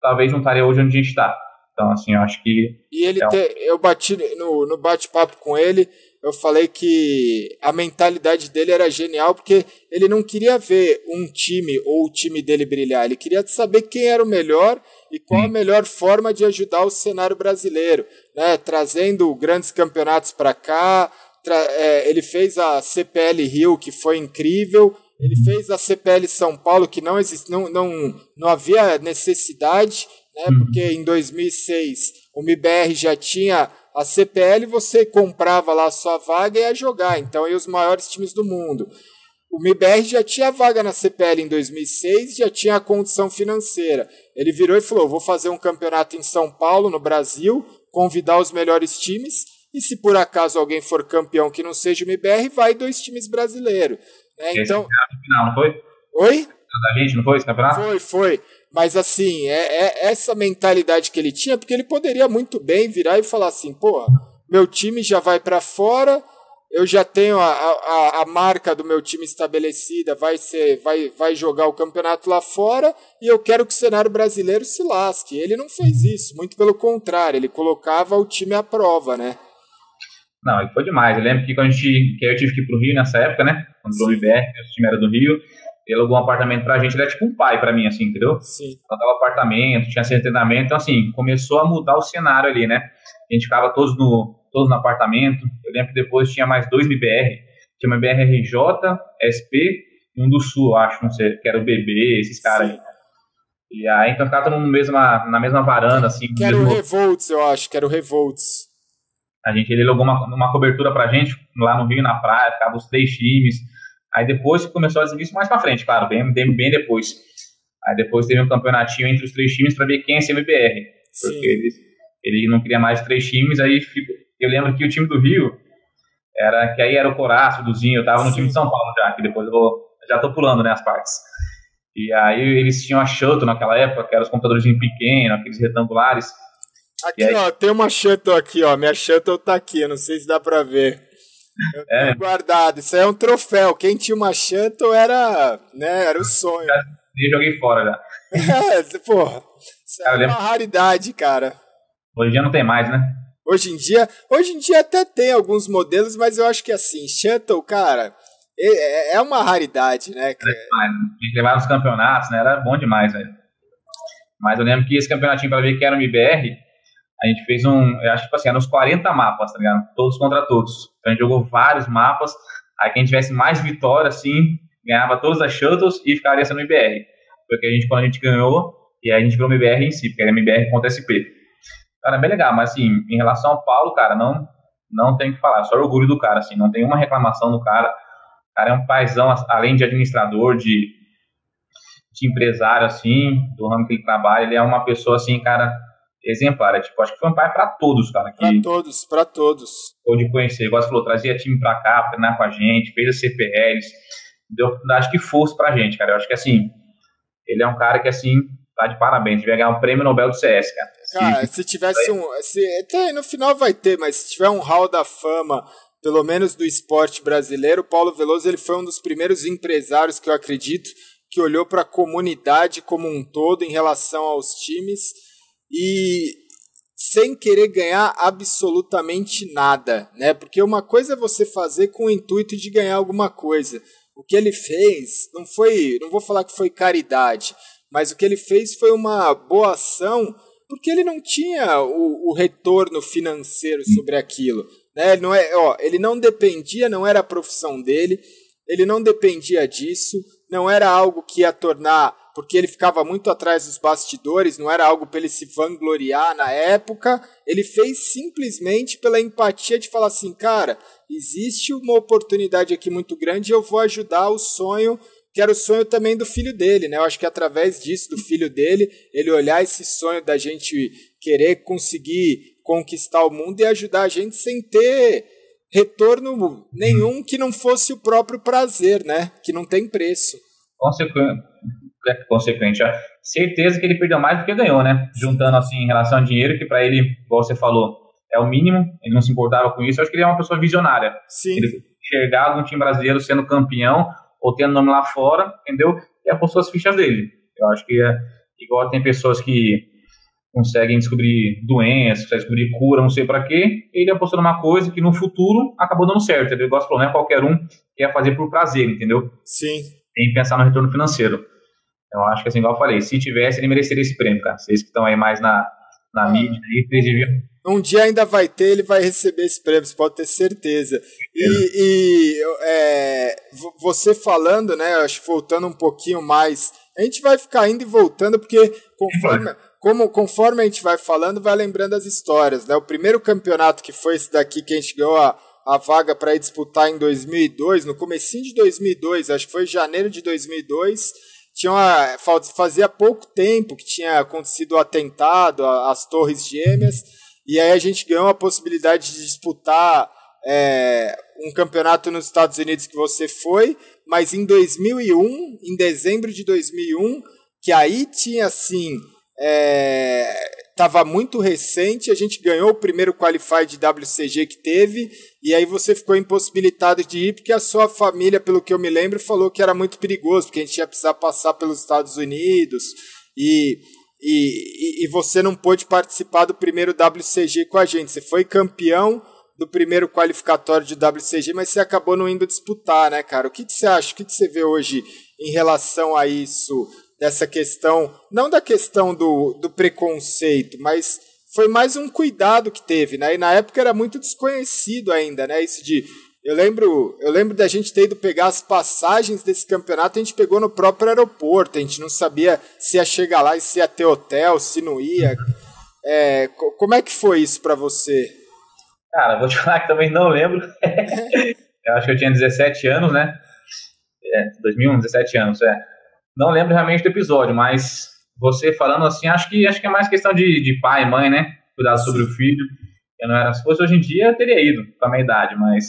talvez não estaria hoje onde a gente está. Então, assim, eu acho que. E ele, é um... te, eu bati no, no bate-papo com ele, eu falei que a mentalidade dele era genial, porque ele não queria ver um time ou o time dele brilhar, ele queria saber quem era o melhor e qual a melhor forma de ajudar o cenário brasileiro, né? Trazendo grandes campeonatos para cá. É, ele fez a CPL Rio, que foi incrível, ele fez a CPL São Paulo, que não, existe, não, não, não havia necessidade, né, uhum. porque em 2006 o MIBR já tinha a CPL, você comprava lá a sua vaga e ia jogar. Então, e os maiores times do mundo. O MIBR já tinha vaga na CPL em 2006, já tinha a condição financeira. Ele virou e falou: vou fazer um campeonato em São Paulo, no Brasil, convidar os melhores times. E se por acaso alguém for campeão que não seja o MIBR, vai dois times brasileiros. É, então... Final, não foi? Oi? Da gente, não foi esse campeonato? Foi, foi. Mas assim, é, é, essa mentalidade que ele tinha, porque ele poderia muito bem virar e falar assim, pô, meu time já vai para fora, eu já tenho a, a, a, marca do meu time estabelecida, vai ser, vai, vai jogar o campeonato lá fora e eu quero que o cenário brasileiro se lasque. Ele não fez isso, muito pelo contrário, ele colocava o time à prova, né? Não, ele foi demais. Eu lembro que quando a gente, que eu tive que ir pro Rio nessa época, né? Quando o BR, o time era do Rio, ele alugou um apartamento pra gente, ele era tipo um pai pra mim, assim, entendeu? Sim. Alugava apartamento, tinha centro de treinamento, então assim, começou a mudar o cenário ali, né? A gente ficava todos no, todos no apartamento. Eu lembro que depois tinha mais dois MBR, tinha uma MBR RJ, SP e um do Sul, acho, não sei, que era o BB, esses caras aí. E aí, então ficava todo mundo mesma, na mesma varanda, assim. Que era o Revolts, eu acho, que era o Revolts. A gente, ele logou uma, uma cobertura pra gente lá no Rio, na praia, ficava os três times. Aí depois começou a exibir isso mais pra frente, claro, bem, bem, bem depois. Aí depois teve um campeonatinho entre os três times para ver quem é CMBR. Porque eles Ele não queria mais três times, aí fico, eu lembro que o time do Rio era que aí era o Coraço, o Duzinho, eu tava no time de São Paulo já, que depois eu vou, já tô pulando, né, as partes. E aí eles tinham a Shuttle naquela época, que eram os computadores pequenos, aqueles retangulares. Aqui, aí... ó, tem uma Shuttle aqui, ó, minha Shuttle tá aqui, eu não sei se dá pra ver. Eu é. guardado, isso aí é um troféu, quem tinha uma Shuttle era, né, era o sonho. Eu joguei fora já. [LAUGHS] É, porra, isso é uma raridade, cara. Hoje em dia não tem mais, né? Hoje em dia, hoje em dia até tem alguns modelos, mas eu acho que assim, Shuttle, cara, é, é uma raridade, né? Que... A levar nos campeonatos, né? Era bom demais, velho. Mas eu lembro que esse campeonatinho para ver que era o MBR, a gente fez um, eu acho que tipo assim, eram uns 40 mapas, tá ligado? Todos contra todos. Então a gente jogou vários mapas, aí quem tivesse mais vitória, assim, ganhava todas as shuttles e ficaria sendo MBR. Porque a gente, quando a gente ganhou, e aí a gente virou MBR em si, porque era MBR contra SP. Cara, é bem legal, mas assim, em relação ao Paulo, cara, não, não tem o que falar, só orgulho do cara, assim, não tem uma reclamação do cara. O cara é um paizão, além de administrador, de, de empresário, assim, do ramo que ele trabalha, ele é uma pessoa, assim, cara, exemplar. É, tipo, acho que foi um pai para todos, cara. Para todos, para todos. Pôde conhecer, igual você falou, trazia time para cá, treinar com a gente, fez as CPLs, deu, acho que força pra gente, cara. Eu acho que, assim, ele é um cara que, assim, tá de parabéns, devia ganhar um prêmio Nobel do CS, cara. Cara, se, se tivesse um. Se, até no final vai ter, mas se tiver um hall da fama, pelo menos do esporte brasileiro, Paulo Veloso ele foi um dos primeiros empresários que eu acredito que olhou para a comunidade como um todo em relação aos times e sem querer ganhar absolutamente nada, né? Porque uma coisa é você fazer com o intuito de ganhar alguma coisa. O que ele fez não foi, não vou falar que foi caridade, mas o que ele fez foi uma boa ação porque ele não tinha o, o retorno financeiro sobre aquilo. Né? Ele, não é, ó, ele não dependia, não era a profissão dele, ele não dependia disso, não era algo que ia tornar, porque ele ficava muito atrás dos bastidores, não era algo para ele se vangloriar na época. Ele fez simplesmente pela empatia de falar assim, cara, existe uma oportunidade aqui muito grande, eu vou ajudar o sonho que era o sonho também do filho dele, né? Eu acho que através disso, do filho dele, ele olhar esse sonho da gente querer conseguir conquistar o mundo e ajudar a gente sem ter retorno nenhum que não fosse o próprio prazer, né? Que não tem preço. Consequente, é, consequente, certeza que ele perdeu mais do que ganhou, né? Juntando assim em relação ao dinheiro, que para ele, como você falou, é o mínimo, ele não se importava com isso. Eu acho que ele é uma pessoa visionária. Sim. Ele enxergar algum time brasileiro sendo campeão ou tendo nome lá fora, entendeu? E apostou as fichas dele. Eu acho que é igual tem pessoas que conseguem descobrir doenças, conseguem descobrir cura, não sei para quê, ele apostou numa coisa que no futuro acabou dando certo, entendeu? Igual você falou, não é qualquer um quer fazer por prazer, entendeu? Sim. Tem que pensar no retorno financeiro. Então, acho que assim, igual eu falei, se tivesse, ele mereceria esse prêmio, cara. Vocês que estão aí mais na, na ah. mídia, aí, um dia ainda vai ter, ele vai receber esse prêmio, você pode ter certeza. E, e é, você falando, né, acho voltando um pouquinho mais, a gente vai ficar indo e voltando, porque conforme, como, conforme a gente vai falando, vai lembrando as histórias. Né? O primeiro campeonato que foi esse daqui, que a gente ganhou a, a vaga para ir disputar em 2002, no comecinho de 2002, acho que foi janeiro de 2002, tinha uma, fazia pouco tempo que tinha acontecido o atentado às Torres Gêmeas, e aí a gente ganhou a possibilidade de disputar é, um campeonato nos Estados Unidos que você foi, mas em 2001, em dezembro de 2001, que aí tinha assim, estava muito recente, a gente ganhou o primeiro qualify de WCG que teve, e aí você ficou impossibilitado de ir porque a sua família, pelo que eu me lembro, falou que era muito perigoso, porque a gente ia precisar passar pelos Estados Unidos e e, e, e, você não pôde participar do primeiro WCG com a gente. Você foi campeão do primeiro qualificatório de WCG, mas você acabou não indo disputar, né, cara? O que, que você acha? O que, que você vê hoje em relação a isso, dessa questão, não da questão do, do preconceito, mas foi mais um cuidado que teve, né? E na época era muito desconhecido ainda, né? Isso de eu lembro, eu lembro da gente ter ido pegar as passagens desse campeonato, a gente pegou no próprio aeroporto, a gente não sabia se ia chegar lá e se ia ter hotel, se não ia. É, como é que foi isso para você? Cara, vou te falar que também não lembro. [LAUGHS] eu acho que eu tinha 17 anos, né? É, 2001, 17 anos, é. Não lembro realmente do episódio, mas você falando assim, acho que acho que é mais questão de, de pai e mãe, né? cuidado sobre o filho. Eu não era, se fosse hoje em dia, eu teria ido com a minha idade, mas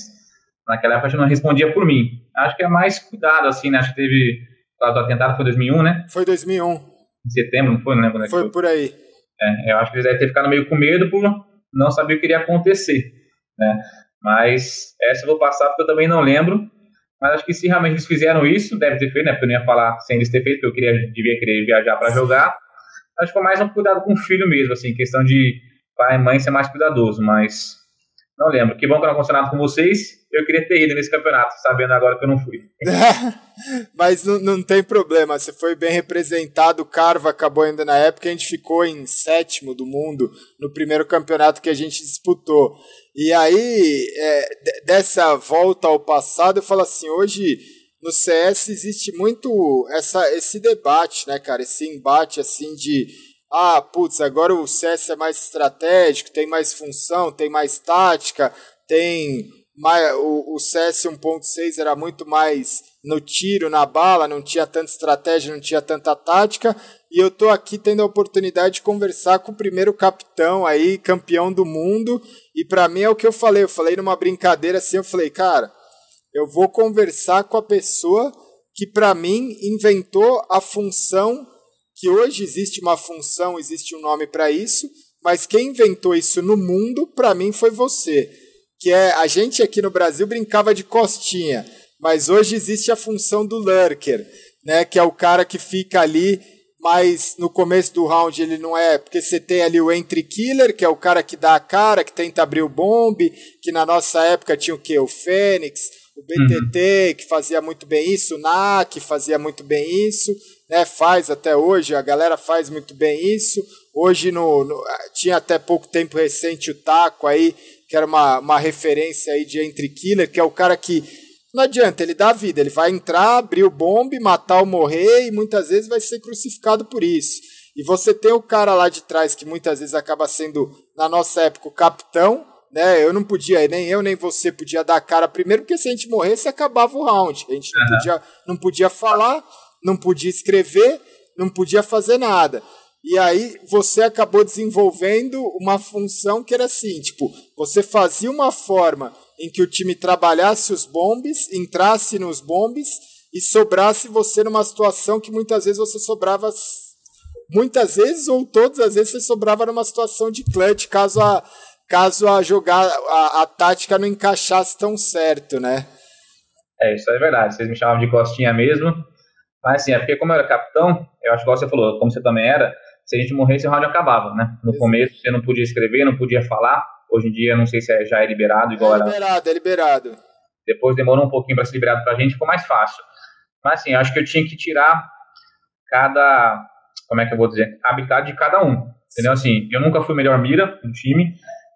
naquela época a gente não respondia por mim. Acho que é mais cuidado, assim, né? Acho que teve, o atentado foi 2001, né? Foi 2001. Em setembro, não foi? Não lembro quando é Foi foi. por aí. É, eu acho que eles devem ter ficado meio com medo por não saber o que iria acontecer, né? Mas essa eu vou passar porque eu também não lembro. Mas acho que se realmente eles fizeram isso, deve ter feito, né? Porque eu não ia falar sem eles ter feito, porque eu queria, devia querer viajar para jogar. Acho que foi mais um cuidado com o filho mesmo, assim, questão de pai e mãe ser mais cuidadoso, mas não lembro. Que bom que não aconteceu nada com vocês. Eu queria ter ido nesse campeonato, sabendo agora que eu não fui. [LAUGHS] Mas não, não tem problema, você foi bem representado. O Carva acabou ainda na época, a gente ficou em sétimo do mundo no primeiro campeonato que a gente disputou. E aí, é, dessa volta ao passado, eu falo assim: hoje no CS existe muito essa, esse debate, né, cara? Esse embate assim de. Ah, putz, agora o CS é mais estratégico, tem mais função, tem mais tática, tem mais, o, o CS 1.6 era muito mais no tiro, na bala, não tinha tanta estratégia, não tinha tanta tática. E eu tô aqui tendo a oportunidade de conversar com o primeiro capitão aí, campeão do mundo. E para mim é o que eu falei. Eu falei numa brincadeira assim, eu falei, cara, eu vou conversar com a pessoa que para mim inventou a função que hoje existe uma função, existe um nome para isso, mas quem inventou isso no mundo, para mim, foi você. Que é a gente aqui no Brasil brincava de costinha, mas hoje existe a função do lurker, né? Que é o cara que fica ali, mas no começo do round ele não é, porque você tem ali o entry killer, que é o cara que dá a cara, que tenta abrir o bombe, que na nossa época tinha o que o Fênix, o BTT que fazia muito bem isso, o NAC fazia muito bem isso, né? Faz até hoje, a galera faz muito bem isso. Hoje no, no- tinha até pouco tempo recente o Taco aí, que era uma, uma referência aí de entry killer, que é o cara que não adianta, ele dá a vida, ele vai entrar, abrir o bombe, matar ou morrer e muitas vezes vai ser crucificado por isso. E você tem o cara lá de trás que muitas vezes acaba sendo, na nossa época, o capitão, né? Eu não podia, nem eu nem você podia dar a cara primeiro, porque se a gente morresse, acabava o round. A gente não, podia, não podia falar, não podia escrever, não podia fazer nada. E aí você acabou desenvolvendo uma função que era assim, tipo, você fazia uma forma em que o time trabalhasse os bombes, entrasse nos bombes e sobrasse você numa situação que muitas vezes você sobrava muitas vezes ou todas as vezes você sobrava numa situação de clutch caso a caso a jogar a, a tática não encaixasse tão certo, né? É, isso é verdade. Vocês me chamavam de costinha mesmo. Mas assim, é porque como eu era capitão, eu acho que igual você falou, como você também era, se a gente morresse, o round acabava, né? No começo você não podia escrever, não podia falar. Hoje em dia, eu não sei se é- já é liberado, igual É era. liberado, é liberado. Depois demorou um pouquinho para ser liberado pra gente, ficou mais fácil. Mas assim, eu acho que eu tinha que tirar cada. Como é que eu vou dizer? A habilidade de cada um. Entendeu? Assim, eu nunca fui o melhor mira do time,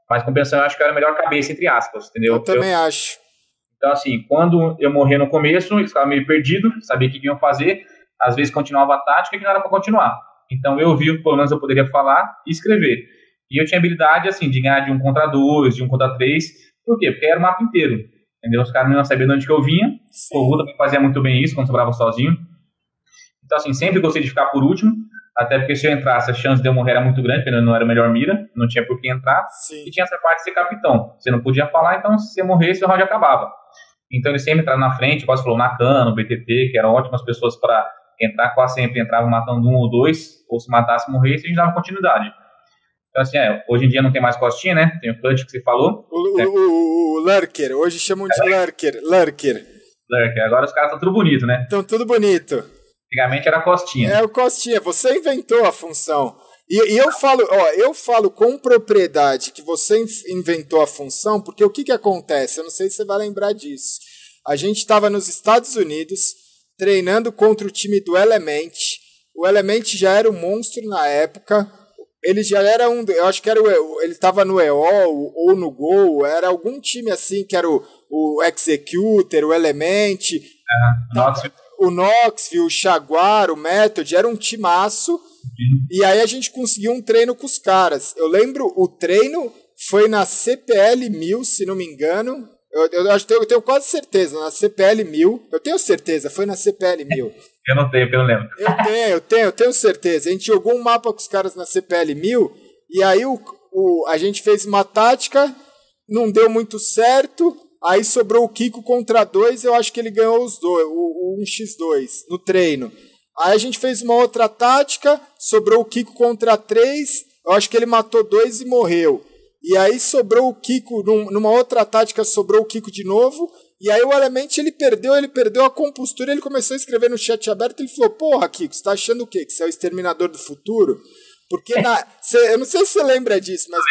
mas compensando, eu acho que eu era a melhor cabeça, entre aspas, entendeu? Eu também acho. Então, assim, quando eu morria no começo, eles ficavam meio perdidos, sabia o que iam fazer, às vezes continuava a tática que não era para continuar. Então, eu vi, pelo menos eu poderia falar e escrever. E eu tinha habilidade, assim, de ganhar de um contra dois, de um contra três. Por quê? Porque era o mapa inteiro. Entendeu? Os caras não iam saber de onde que eu vinha. O Ru também fazia muito bem isso, quando sobrava sozinho. Então, assim, sempre gostei de ficar por último. Até porque se eu entrasse, a chance de eu morrer era muito grande, porque eu não era o melhor mira, não tinha por que entrar. Sim. E tinha essa parte de ser capitão. Você não podia falar, então se você morresse, o round acabava. Então ele sempre entrava na frente, quase falou, Nakano, BTT, que eram ótimas pessoas para entrar, quase sempre entravam matando um ou dois, ou se matasse, morresse, e a gente dava continuidade. Então assim, é, hoje em dia não tem mais costinha, né? Tem o clutch que você falou, O, o, o, o Lurker, hoje chamam de Lurker. Lurker. Lurker. Agora os caras estão tudo bonito, né? Então, tudo bonito. Antigamente era costinha. É o Costinha, você inventou a função. E, e eu falo, ó, eu falo com propriedade que você in- inventou a função, porque o que que acontece? Eu não sei se você vai lembrar disso. A gente estava nos Estados Unidos treinando contra o time do Element. O Element já era um monstro na época. Ele já era um, eu acho que era o, ele estava no EO ou no Gol, era algum time assim que era o, o Executor, o Element, Nossa, o Knoxville, o Jaguar, o Method, era um timaço. E aí a gente conseguiu um treino com os caras. Eu lembro, o treino foi na CPL 1000, se não me engano. Eu, eu, acho que eu tenho quase certeza, na CPL 1000. Eu tenho certeza, foi na CPL 1000. eu não tenho, eu não lembro. Eu tenho, eu tenho, eu tenho certeza. A gente jogou um mapa com os caras na CPL 1000 e aí o, o, a gente fez uma tática, não deu muito certo, aí sobrou o Kiko contra dois, eu acho que ele ganhou os dois, o, o 1x2 no treino. Aí a gente fez uma outra tática, sobrou o Kiko contra três, eu acho que ele matou dois e morreu. E aí sobrou o Kiko, num, numa outra tática sobrou o Kiko de novo, e aí o Element ele perdeu, ele perdeu a compostura, ele começou a escrever no chat aberto, ele falou, porra, Kiko, você tá achando o quê? Que você é o exterminador do futuro? Porque na, [LAUGHS] cê, eu não sei se você lembra disso, mas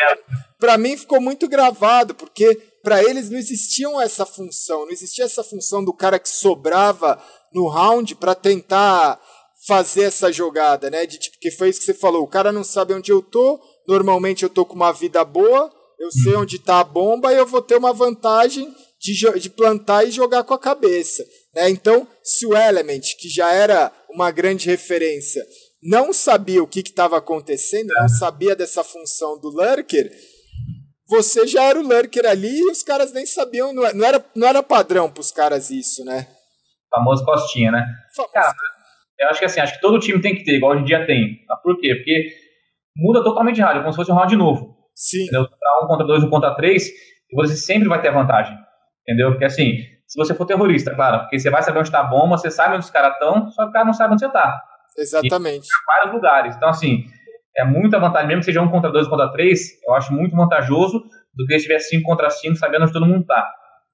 para mim ficou muito gravado, porque para eles não existiam essa função, não existia essa função do cara que sobrava no round para tentar fazer essa jogada, né? De tipo, que foi isso que você falou, o cara não sabe onde eu tô, normalmente eu tô com uma vida boa, eu sei hum. onde tá a bomba e eu vou ter uma vantagem de, de plantar e jogar com a cabeça. Né? Então, se o Element, que já era uma grande referência, não sabia o que estava acontecendo, não sabia dessa função do Lurker, você já era o Lurker ali e os caras nem sabiam, não é, era, não era padrão para os caras isso, né? Famoso costinha, né? Famoso. Cara, eu acho que assim, acho que todo time tem que ter, igual hoje em dia tem. Por quê? Porque muda totalmente de rádio, como se fosse um round novo. Sim. Entendeu? Um contra dois, um contra três, e você sempre vai ter vantagem. Entendeu? Porque assim, se você for terrorista, claro, porque você vai saber onde está a bomba, você sabe onde os caras estão, só que o cara não sabe onde você está. Exatamente. em vários lugares. Então, assim, é muita vantagem, mesmo que seja um contra dois, contra três, eu acho muito vantajoso do que se tiver cinco contra cinco, sabendo onde todo mundo está.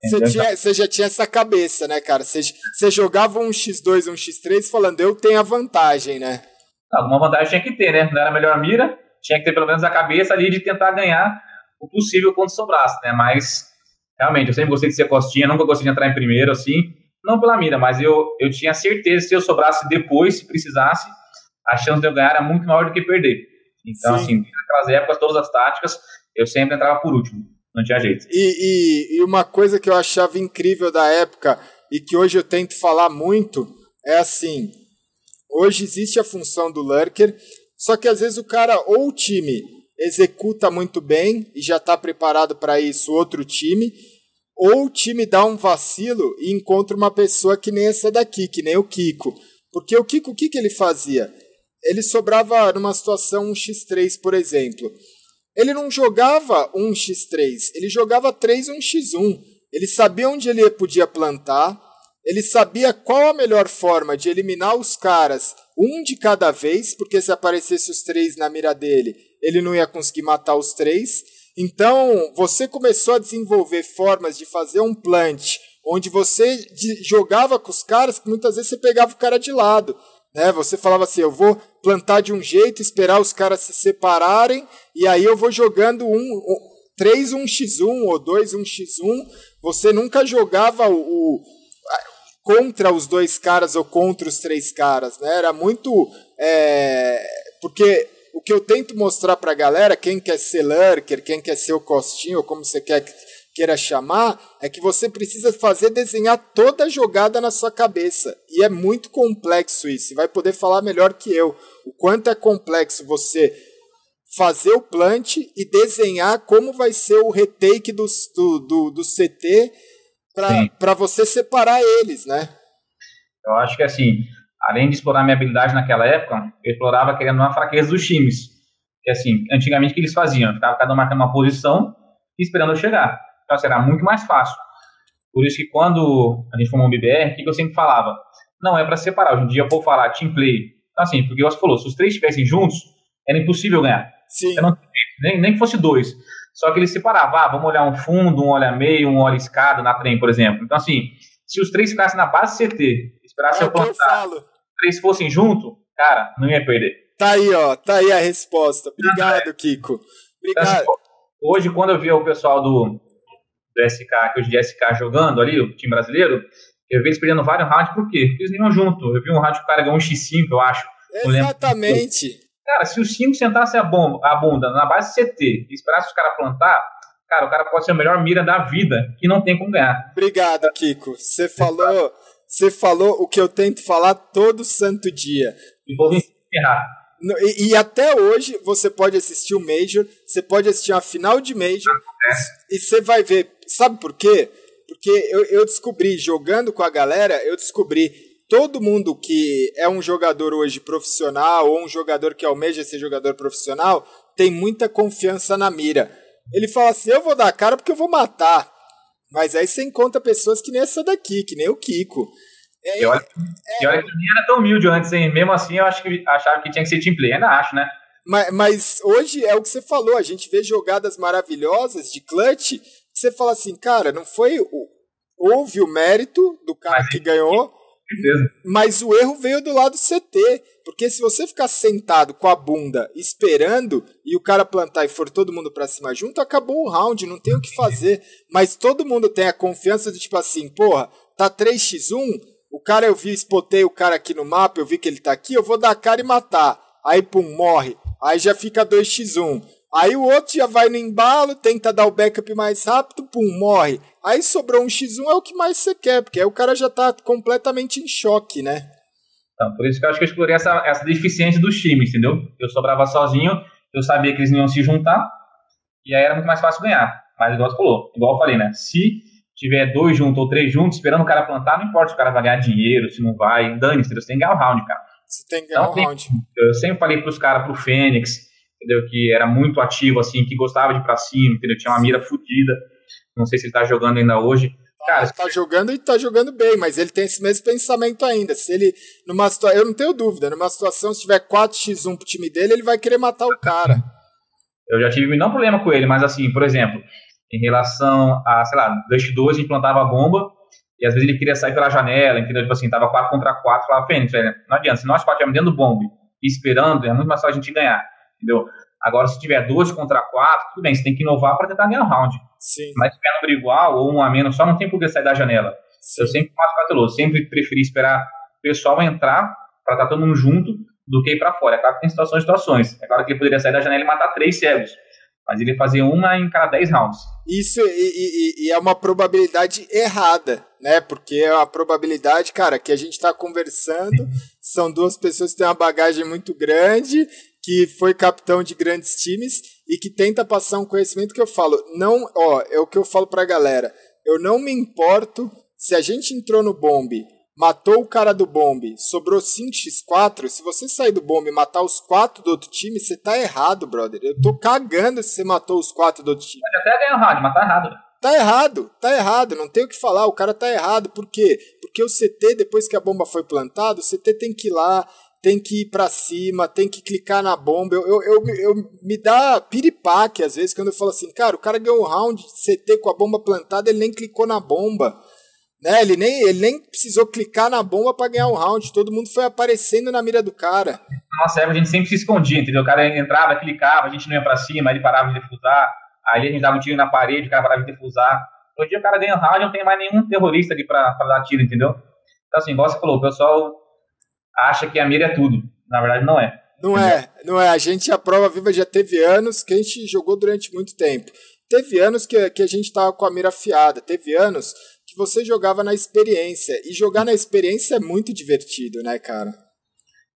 Você, já tinha essa cabeça, né, cara? Você, você jogava um X2, um X3 falando, eu tenho a vantagem, né? Alguma vantagem tinha que ter, né? Não era a melhor mira, tinha que ter pelo menos a cabeça ali de tentar ganhar o possível quando sobrasse, né? Mas realmente, eu sempre gostei de ser costinha, nunca gostei de entrar em primeiro, assim, não pela mira, mas eu, eu tinha certeza que se eu sobrasse depois, se precisasse, a chance de eu ganhar era muito maior do que perder. Então, Sim. assim, naquelas épocas, todas as táticas, eu sempre entrava por último, não tinha jeito. E, e, e uma coisa que eu achava incrível da época, e que hoje eu tento falar muito, é assim, hoje existe a função do lurker, só que às vezes o cara, ou o time executa muito bem e já está preparado para isso, outro time, ou o time dá um vacilo e encontra uma pessoa que nem essa daqui, que nem o Kiko. Porque o Kiko, o que, que ele fazia? Ele sobrava numa situação um x3, por exemplo. Ele não jogava um x3, ele jogava 3 um x1. Ele sabia onde ele podia plantar, ele sabia qual a melhor forma de eliminar os caras, um de cada vez, porque se aparecesse os três na mira dele, ele não ia conseguir matar os três. Então, você começou a desenvolver formas de fazer um plant onde você jogava com os caras que muitas vezes você pegava o cara de lado. Né? Você falava assim: eu vou plantar de um jeito, esperar os caras se separarem, e aí eu vou jogando um, um 3 1x1 ou 2 1x1. Você nunca jogava o, o contra os dois caras ou contra os três caras, né? Era muito. É, porque o que eu tento mostrar para a galera, quem quer ser lurker, quem quer ser o costinho, como você quer queira chamar, é que você precisa fazer desenhar toda a jogada na sua cabeça. E é muito complexo isso. Você vai poder falar melhor que eu. O quanto é complexo você fazer o plant e desenhar como vai ser o retake do, do, do, do CT para você separar eles, né? Eu acho que assim, além de explorar minha habilidade naquela época, eu explorava querendo uma fraqueza dos times. Que assim, antigamente o que eles faziam? Ficava cada um marcando uma posição e esperando eu chegar. Então era muito mais fácil. Por isso que quando a gente formou o BBR, o que eu sempre falava? Não, é para separar. Hoje em dia eu vou falar team play. Então, assim, porque você falou, se os três estivessem juntos, era impossível ganhar. Sim. Não, nem, nem que fosse dois. Só que eles separavam. Ah, vamos olhar um fundo, um olha meio, um olha escada na trem, por exemplo. Então, assim, se os três ficassem na base CT, esperassem é eu plantar, três fossem junto, cara, não ia perder. Tá aí, ó, tá aí a resposta. Obrigado, é. Kiko. Obrigado. Então, assim, hoje, quando eu vi o pessoal do, do SK, que hoje de SK jogando ali, o time brasileiro, eu vi eles perdendo vários rounds, por quê? Porque eles nem junto. Eu vi um round que o cara ganhou um X5, eu acho. Exatamente. Cara, se os cinco sentassem a, bomba, a bunda na base CT e esperassem os caras plantar, cara, o cara pode ser a melhor mira da vida, que não tem como ganhar. Obrigado, Kiko. Você falou você falou o que eu tento falar todo santo dia. E vou encerrar. E, e, até hoje você pode assistir o Major, você pode assistir uma final de Major é. e você vai ver. Sabe por quê? Porque eu, eu descobri, jogando com a galera, eu descobri todo mundo que é um jogador hoje profissional ou um jogador que almeja ser jogador profissional tem muita confiança na mira. Ele fala assim: eu vou dar a cara porque eu vou matar. Mas aí você encontra pessoas que nem essa daqui, que nem o Kiko. É, e olha, é, e olha que nem era tão humilde antes, hein? Mesmo assim, eu acho que achava que tinha que ser team play. Ainda acho, né? Mas, mas hoje é o que você falou, a gente vê jogadas maravilhosas de clutch, você fala assim, cara, não foi. Houve o mérito do cara que ganhou, mas o erro veio do lado CT. Porque se você ficar sentado com a bunda esperando e o cara plantar e for todo mundo pra cima junto, acabou o round, não tem o que fazer. Mas todo mundo tem a confiança de tipo assim, porra, tá 3x1, o cara eu vi, spotei o cara aqui no mapa, eu vi que ele tá aqui, eu vou dar a cara e matar. Aí, pum, morre. Aí já fica 2x1. Aí o outro já vai no embalo, tenta dar o backup mais rápido, pum, morre. Aí sobrou um X1 é o que mais você quer, porque aí o cara já tá completamente em choque, né? Então, por isso que eu acho que eu explorei essa, essa deficiência dos times, entendeu? Eu sobrava sozinho, eu sabia que eles não iam se juntar, e aí era muito mais fácil ganhar. Mas igual você falou, igual eu falei, né? Se tiver dois juntos ou três juntos, esperando o cara plantar, não importa se o cara vai ganhar dinheiro, se não vai, dane-se, você tem que ganhar o round, cara. Você tem que ganhar então, o round. Eu sempre falei pros caras, pro Fênix, entendeu? Que era muito ativo, assim, que gostava de ir pra cima, entendeu? Tinha uma mira fodida. Não sei se ele tá jogando ainda hoje. Cara, tá jogando e tá jogando bem, mas ele tem esse mesmo pensamento ainda. Se ele, numa situação, eu não tenho dúvida, numa situação, se tiver 4x1 pro time dele, ele vai querer matar o cara. Eu já tive não problema com ele, mas assim, por exemplo, em relação a, sei lá, 2x2, a gente plantava a bomba, e às vezes ele queria sair pela janela, entendeu? Tipo assim, tava 4 contra 4, falava, Fênix, não adianta, se nós quatro dentro do bombe, esperando, é muito mais fácil a gente ganhar, entendeu? Agora, se tiver 2 contra 4, tudo bem, você tem que inovar para tentar ganhar o round. Sim. Mas se tiver número igual ou um a menos, só não tem por que sair da janela. Sim. Eu sempre faço cauteloso, sempre preferi esperar o pessoal entrar para estar tá todo mundo junto do que ir para fora. É claro que tem situações e situações. É claro que ele poderia sair da janela e matar três cegos. Mas ele fazia uma em cada 10 rounds. Isso e, e, e, é uma probabilidade errada, né? Porque é a probabilidade, cara, que a gente está conversando, são duas pessoas que têm uma bagagem muito grande, que foi capitão de grandes times e que tenta passar um conhecimento que eu falo, não, ó, é o que eu falo pra galera. Eu não me importo se a gente entrou no bombe, matou o cara do bombe, sobrou 5x4, se você sair do bombe e matar os quatro do outro time, você tá errado, brother. Eu tô cagando se você matou os quatro do outro time. Pode até ganhar o rádio, mas tá errado. Tá errado, tá errado, não tem o que falar, o cara tá errado. Por quê? Porque o CT, depois que a bomba foi plantada, o CT tem que ir lá, tem que ir para cima, tem que clicar na bomba. Eu, eu, eu, eu, me dá piripaque às vezes quando eu falo assim, cara, o cara ganhou um round CT com a bomba plantada, ele nem clicou na bomba. Né? Ele, nem, ele nem precisou clicar na bomba para ganhar um round. Todo mundo foi aparecendo na mira do cara. Nossa, a gente sempre se escondia, entendeu? O cara entrava, clicava, a gente não ia para cima, ele parava de defusar. Aí a gente dava um tiro na parede, o cara parava de defusar. Hoje dia o cara ganha um round, não tem mais nenhum terrorista ali para dar tiro, entendeu? Então, assim, igual você falou, o pessoal acha que a mira é tudo. Na verdade, não é. Não é, não é. A gente, a prova viva já teve anos que a gente jogou durante muito tempo. Teve anos que, que a gente tava com a mira afiada. Teve anos que você jogava na experiência. E jogar na experiência é muito divertido, né, cara?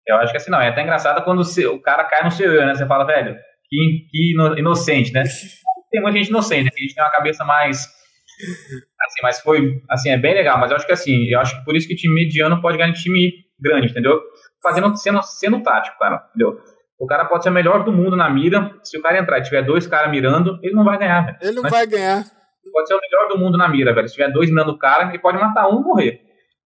Eu acho que assim, não. É até engraçado quando o cara cai no seu erro, né? Você fala, velho, que, que inocente, né? [LAUGHS] Tem muita gente inocente, né? A gente tem uma cabeça mais. Assim, mas foi. Assim, é bem legal. Mas eu acho que assim, eu acho que por isso que time mediano pode ganhar time grande, entendeu? Fazendo, sendo, sendo tático, cara, entendeu? O cara pode ser o melhor do mundo na mira. Se o cara entrar e tiver dois caras mirando, ele não vai ganhar, velho. Ele não Mas vai ganhar. Pode ser o melhor do mundo na mira, velho. Se tiver dois mirando o cara, ele pode matar um e morrer.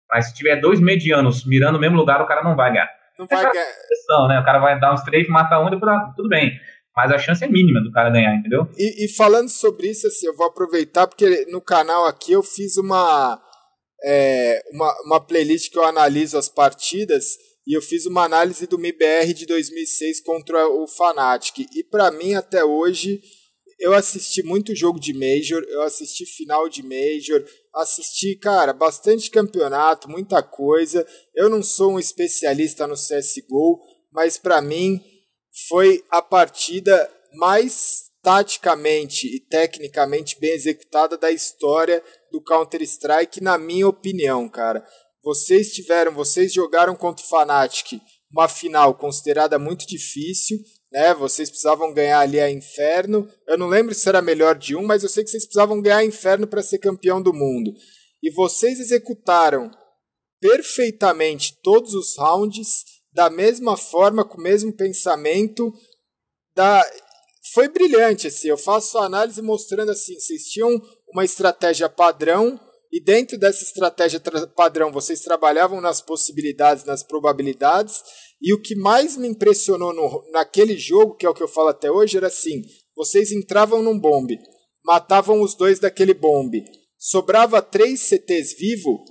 Mas se tiver dois medianos mirando no mesmo lugar, o cara não vai ganhar. Não vai é ganhar. Né? O cara vai dar uns três, matar um e depois tudo bem. Mas a chance é mínima do cara ganhar, entendeu? E, e falando sobre isso, assim, eu vou aproveitar, porque no canal aqui eu fiz uma é, uma, uma playlist que eu analiso as partidas e eu fiz uma análise do MIBR de 2006 contra o Fnatic. E para mim, até hoje, eu assisti muito jogo de Major, eu assisti final de Major, assisti, cara, bastante campeonato, muita coisa. Eu não sou um especialista no CSGO, mas para mim foi a partida mais taticamente e tecnicamente bem executada da história do Counter-Strike, na minha opinião, cara. Vocês tiveram, vocês jogaram contra o Fnatic uma final considerada muito difícil, né? Vocês precisavam ganhar ali a Inferno. Eu não lembro se era melhor de um, mas eu sei que vocês precisavam ganhar a Inferno para ser campeão do mundo. E vocês executaram perfeitamente todos os rounds da mesma forma, com o mesmo pensamento da foi brilhante, assim. Eu faço a análise mostrando assim, vocês tinham uma estratégia padrão e dentro dessa estratégia padrão vocês trabalhavam nas possibilidades, nas probabilidades. E o que mais me impressionou no, naquele jogo, que é o que eu falo até hoje, era assim: vocês entravam num bombe, matavam os dois daquele bombe, sobrava três CTs vivo.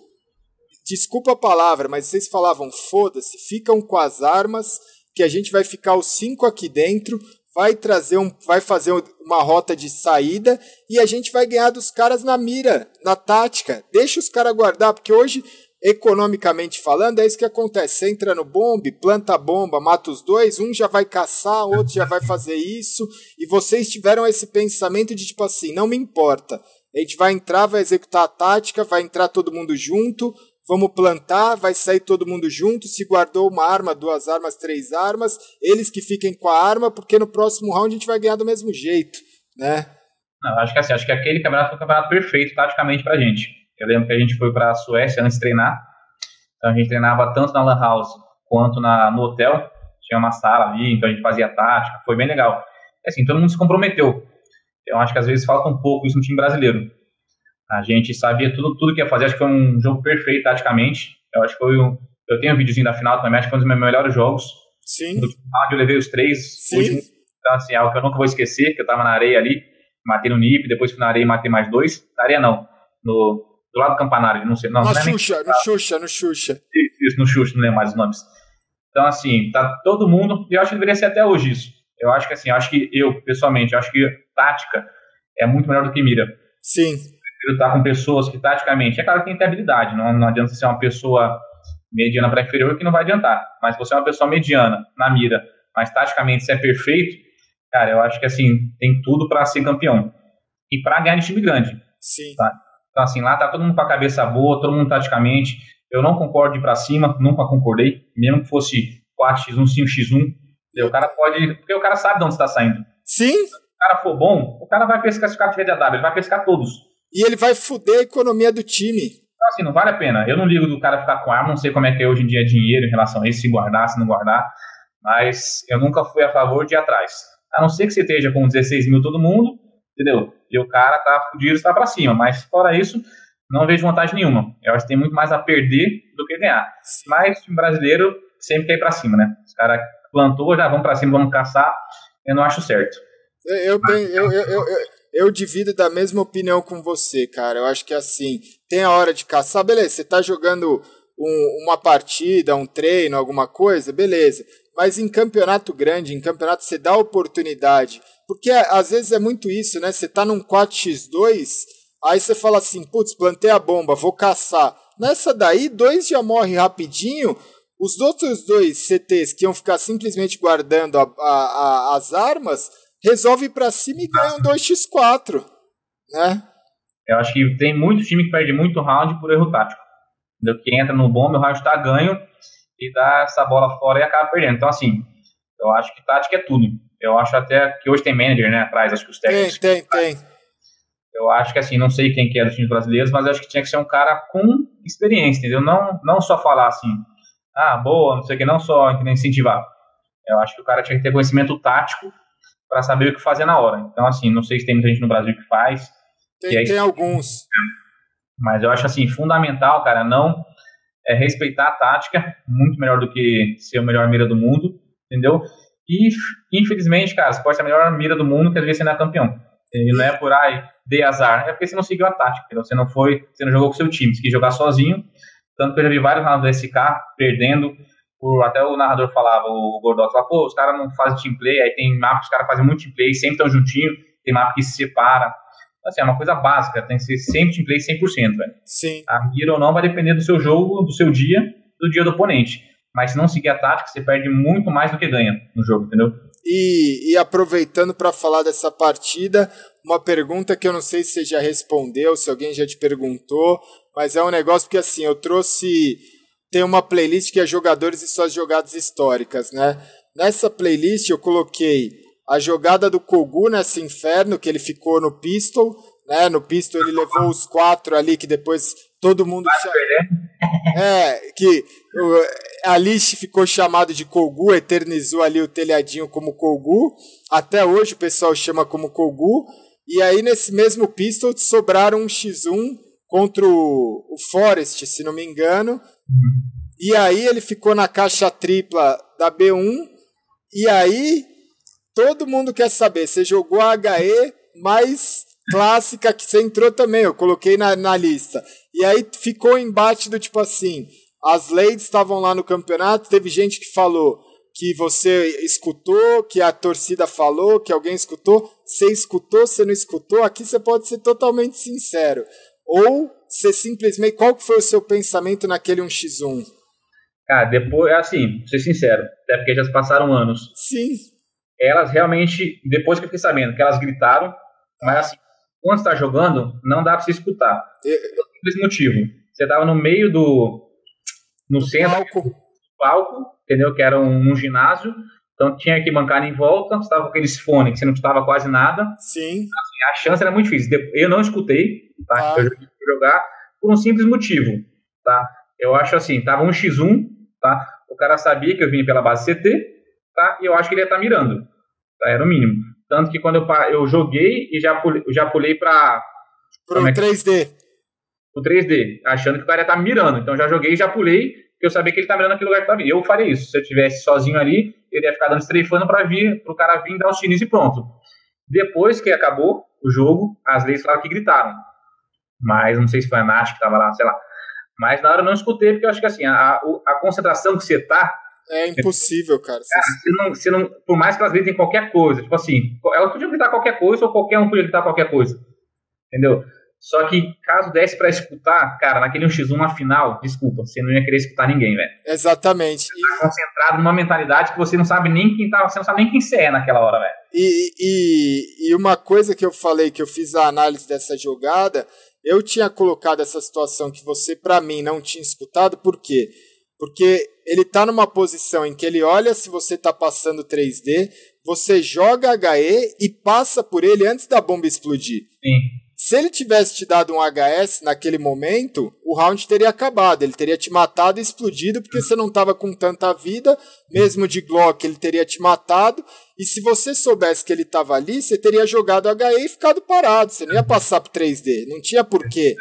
Desculpa a palavra, mas vocês falavam: foda-se, ficam com as armas, que a gente vai ficar os cinco aqui dentro, vai trazer um, vai fazer uma rota de saída e a gente vai ganhar dos caras na mira, na tática. Deixa os caras guardar, porque hoje, economicamente falando, é isso que acontece. Você entra no bombe, planta a bomba, mata os dois, um já vai caçar, outro já vai fazer isso, e vocês tiveram esse pensamento de tipo assim, não me importa. A gente vai entrar, vai executar a tática, vai entrar todo mundo junto, vamos plantar, vai sair todo mundo junto, se guardou uma arma, duas armas, três armas, eles que fiquem com a arma, porque no próximo round a gente vai ganhar do mesmo jeito, né? Não, acho que assim, acho que aquele campeonato foi um campeonato perfeito taticamente pra gente. Eu lembro que a gente foi pra Suécia antes de treinar, então a gente treinava tanto na Lan House quanto na, no hotel, tinha uma sala ali, então a gente fazia tática, foi bem legal. Assim, todo mundo se comprometeu. Eu acho que às vezes falta um pouco isso no time brasileiro a gente sabia tudo, tudo que ia fazer. Acho que foi um jogo perfeito taticamente. Eu acho que foi um. Eu tenho um videozinho da final também, acho que foi um dos meus melhores jogos. Sim. Do final, eu levei os três. Sim. Último, então, assim, algo que eu nunca vou esquecer, que eu tava na areia ali, matei no NIP, depois fui na areia e matei mais dois. Na areia não, no, do lado do campanário, não sei. Não, no não é Xuxa, nem... no Xuxa, no Xuxa. Isso, isso, no Xuxa, não lembro mais os nomes. Então, assim, tá todo mundo, e eu acho que deveria ser até hoje isso. Eu acho que, assim, eu acho que eu, pessoalmente, eu acho que tática é muito melhor do que mira. Sim lutar com pessoas que taticamente, é claro que tem que ter habilidade, não, não adianta ser uma pessoa mediana para inferior que não vai adiantar, mas se você é uma pessoa mediana na mira, mas taticamente você é perfeito, cara, eu acho que assim, tem tudo para ser campeão e para ganhar de time grande. Sim. Tá? Então assim, lá tá todo mundo com a cabeça boa, todo mundo taticamente, eu não concordo de ir para cima, nunca concordei, mesmo que fosse 4x1, 5x1, o cara pode, porque o cara sabe de onde está saindo. Sim. Se o cara for bom, o cara vai pescar esse de AW, ele vai pescar todos e ele vai fuder a economia do time. Então, assim, não vale a pena. Eu não ligo do cara ficar com arma, não sei como é que é hoje em dia dinheiro em relação a isso, se guardar, se não guardar, mas eu nunca fui a favor de ir atrás. A não ser que você esteja com 16 mil todo mundo, entendeu? E o cara tá fudido, está para cima, mas fora isso, não vejo vantagem nenhuma. Eu acho que tem muito mais a perder do que ganhar. Mas o time brasileiro sempre quer ir para cima, né? Os caras plantou, já vamos para cima, vamos caçar. Eu não acho certo. Eu, tenho, eu, eu, eu, eu divido da mesma opinião com você, cara. Eu acho que assim, tem a hora de caçar, beleza, você tá jogando um, uma partida, um treino, alguma coisa, beleza. Mas em campeonato grande, em campeonato você dá oportunidade. Porque às vezes é muito isso, né? Você tá num 4x2, aí você fala assim, putz, plantei a bomba, vou caçar. Nessa daí, dois já morrem rapidinho. Os outros dois CTs que iam ficar simplesmente guardando a, a, a, as armas resolve pra cima e ganha um 2x4, né? Eu acho que tem muito time que perde muito round por erro tático. Do que entra no bombe, o round tá ganho e dá essa bola fora e acaba perdendo. Então, assim, eu acho que tática é tudo. Eu acho até que hoje tem manager, né, atrás, acho que os técnicos. Tem, tem, tem. Eu acho que, assim, não sei quem que é dos times brasileiros, mas eu acho que tinha que ser um cara com experiência, entendeu? Não, não só falar assim, ah, boa, não sei o que, não só incentivar. Eu acho que o cara tinha que ter conhecimento tático para saber o que fazer na hora. Então, assim, não sei se tem muita gente no Brasil que faz. Tem, que é tem alguns. Mas eu acho, assim, fundamental, cara, não é respeitar a tática, muito melhor do que ser o melhor mira do mundo, entendeu? E, infelizmente, cara, você pode ser a melhor mira do mundo que às vezes você não é campeão. E não é por aí, dê azar, é porque você não seguiu a tática, entendeu? Você não foi, você não jogou com seu time, você quis jogar sozinho. Tanto que eu já vi vários rounds do SK perdendo por, até o narrador falava, o Gordot falava, pô, os caras não fazem team play, aí tem mapa que os caras fazem muito team play, sempre estão juntinho, tem mapa que se separa. Assim, é uma coisa básica, tem que ser sempre team play 100%, velho. Sim. A mira ou não vai depender do seu jogo, do seu dia, do dia do oponente. Mas se não seguir a tática, você perde muito mais do que ganha no jogo, entendeu? E, e aproveitando para falar dessa partida, uma pergunta que eu não sei se você já respondeu, se alguém já te perguntou, mas é um negócio que assim, eu trouxe tem uma playlist que é jogadores e suas jogadas históricas, né? Nessa playlist eu coloquei a jogada do Kogu nesse inferno, que ele ficou no pistol, né? No pistol ele levou os quatro ali que depois todo mundo. É, que a Alice ficou chamado de Kogu, eternizou ali o telhadinho como Kogu. Até hoje o pessoal chama como Kogu. E aí, nesse mesmo pistol, sobraram um X1 contra o, o Forest, se não me engano. E aí ele ficou na caixa tripla da B1. E aí, todo mundo quer saber, você jogou a HE mais clássica que você entrou também, eu coloquei na, na lista. E aí ficou o embate do tipo assim, as ladies estavam lá no campeonato, teve gente que falou que você escutou, que a torcida falou, que alguém escutou, você escutou, você não escutou, aqui você pode ser totalmente sincero. Ou você simplesmente, qual que foi o seu pensamento naquele 1x1? Cara, depois, assim, ser sincero, até porque já se passaram anos. Sim. Elas realmente, depois que eu fiquei sabendo que elas gritaram, mas assim, quando está jogando, não dá para você escutar. Por simples motivo. Você tava no meio do. no centro palco. do palco, entendeu? Que era um, um ginásio. Então tinha que bancar em volta, você estava com aqueles fones que você não escutava quase nada. Sim. Assim, a chance era muito difícil. Eu não escutei, tá? Ah. Eu jogar por um simples motivo, tá? Eu acho assim, tava um X1, tá? O cara sabia que eu vinha pela base CT, tá? E eu acho que ele ia estar tá mirando, tá? Era o mínimo. Tanto que quando eu, eu joguei e já pulei, já pulei para pro é 3D. O 3D, achando que o cara ia estar tá mirando. Então já joguei e já pulei, porque eu sabia que ele tá mirando naquele lugar que tava vindo. Eu faria isso. Se eu tivesse sozinho ali, ele ia ficar dando estreifando para vir, pro cara vir dar os chineses e pronto. Depois que acabou o jogo, as leis falaram que gritaram. Mas não sei se foi a Nath que estava lá, sei lá. Mas na hora eu não escutei, porque eu acho que assim, a, a concentração que você tá. É impossível, cara. cara você não, você não, por mais que elas gritem qualquer coisa, tipo assim, elas podiam gritar qualquer coisa ou qualquer um podia gritar qualquer coisa. Entendeu? Só que caso desse para escutar, cara, naquele 1x1 na final, desculpa, você não ia querer escutar ninguém, velho. Exatamente. Você tá concentrado numa mentalidade que você não sabe nem quem tá, você não sabe nem quem você é naquela hora, velho. E, e, e uma coisa que eu falei, que eu fiz a análise dessa jogada, eu tinha colocado essa situação que você, para mim, não tinha escutado, por quê? Porque ele tá numa posição em que ele olha se você tá passando 3D, você joga HE e passa por ele antes da bomba explodir. Sim. Se ele tivesse te dado um HS naquele momento, o round teria acabado. Ele teria te matado e explodido porque você não estava com tanta vida. Mesmo de Glock, ele teria te matado. E se você soubesse que ele estava ali, você teria jogado HE e ficado parado. Você não ia passar pro 3D. Não tinha porquê.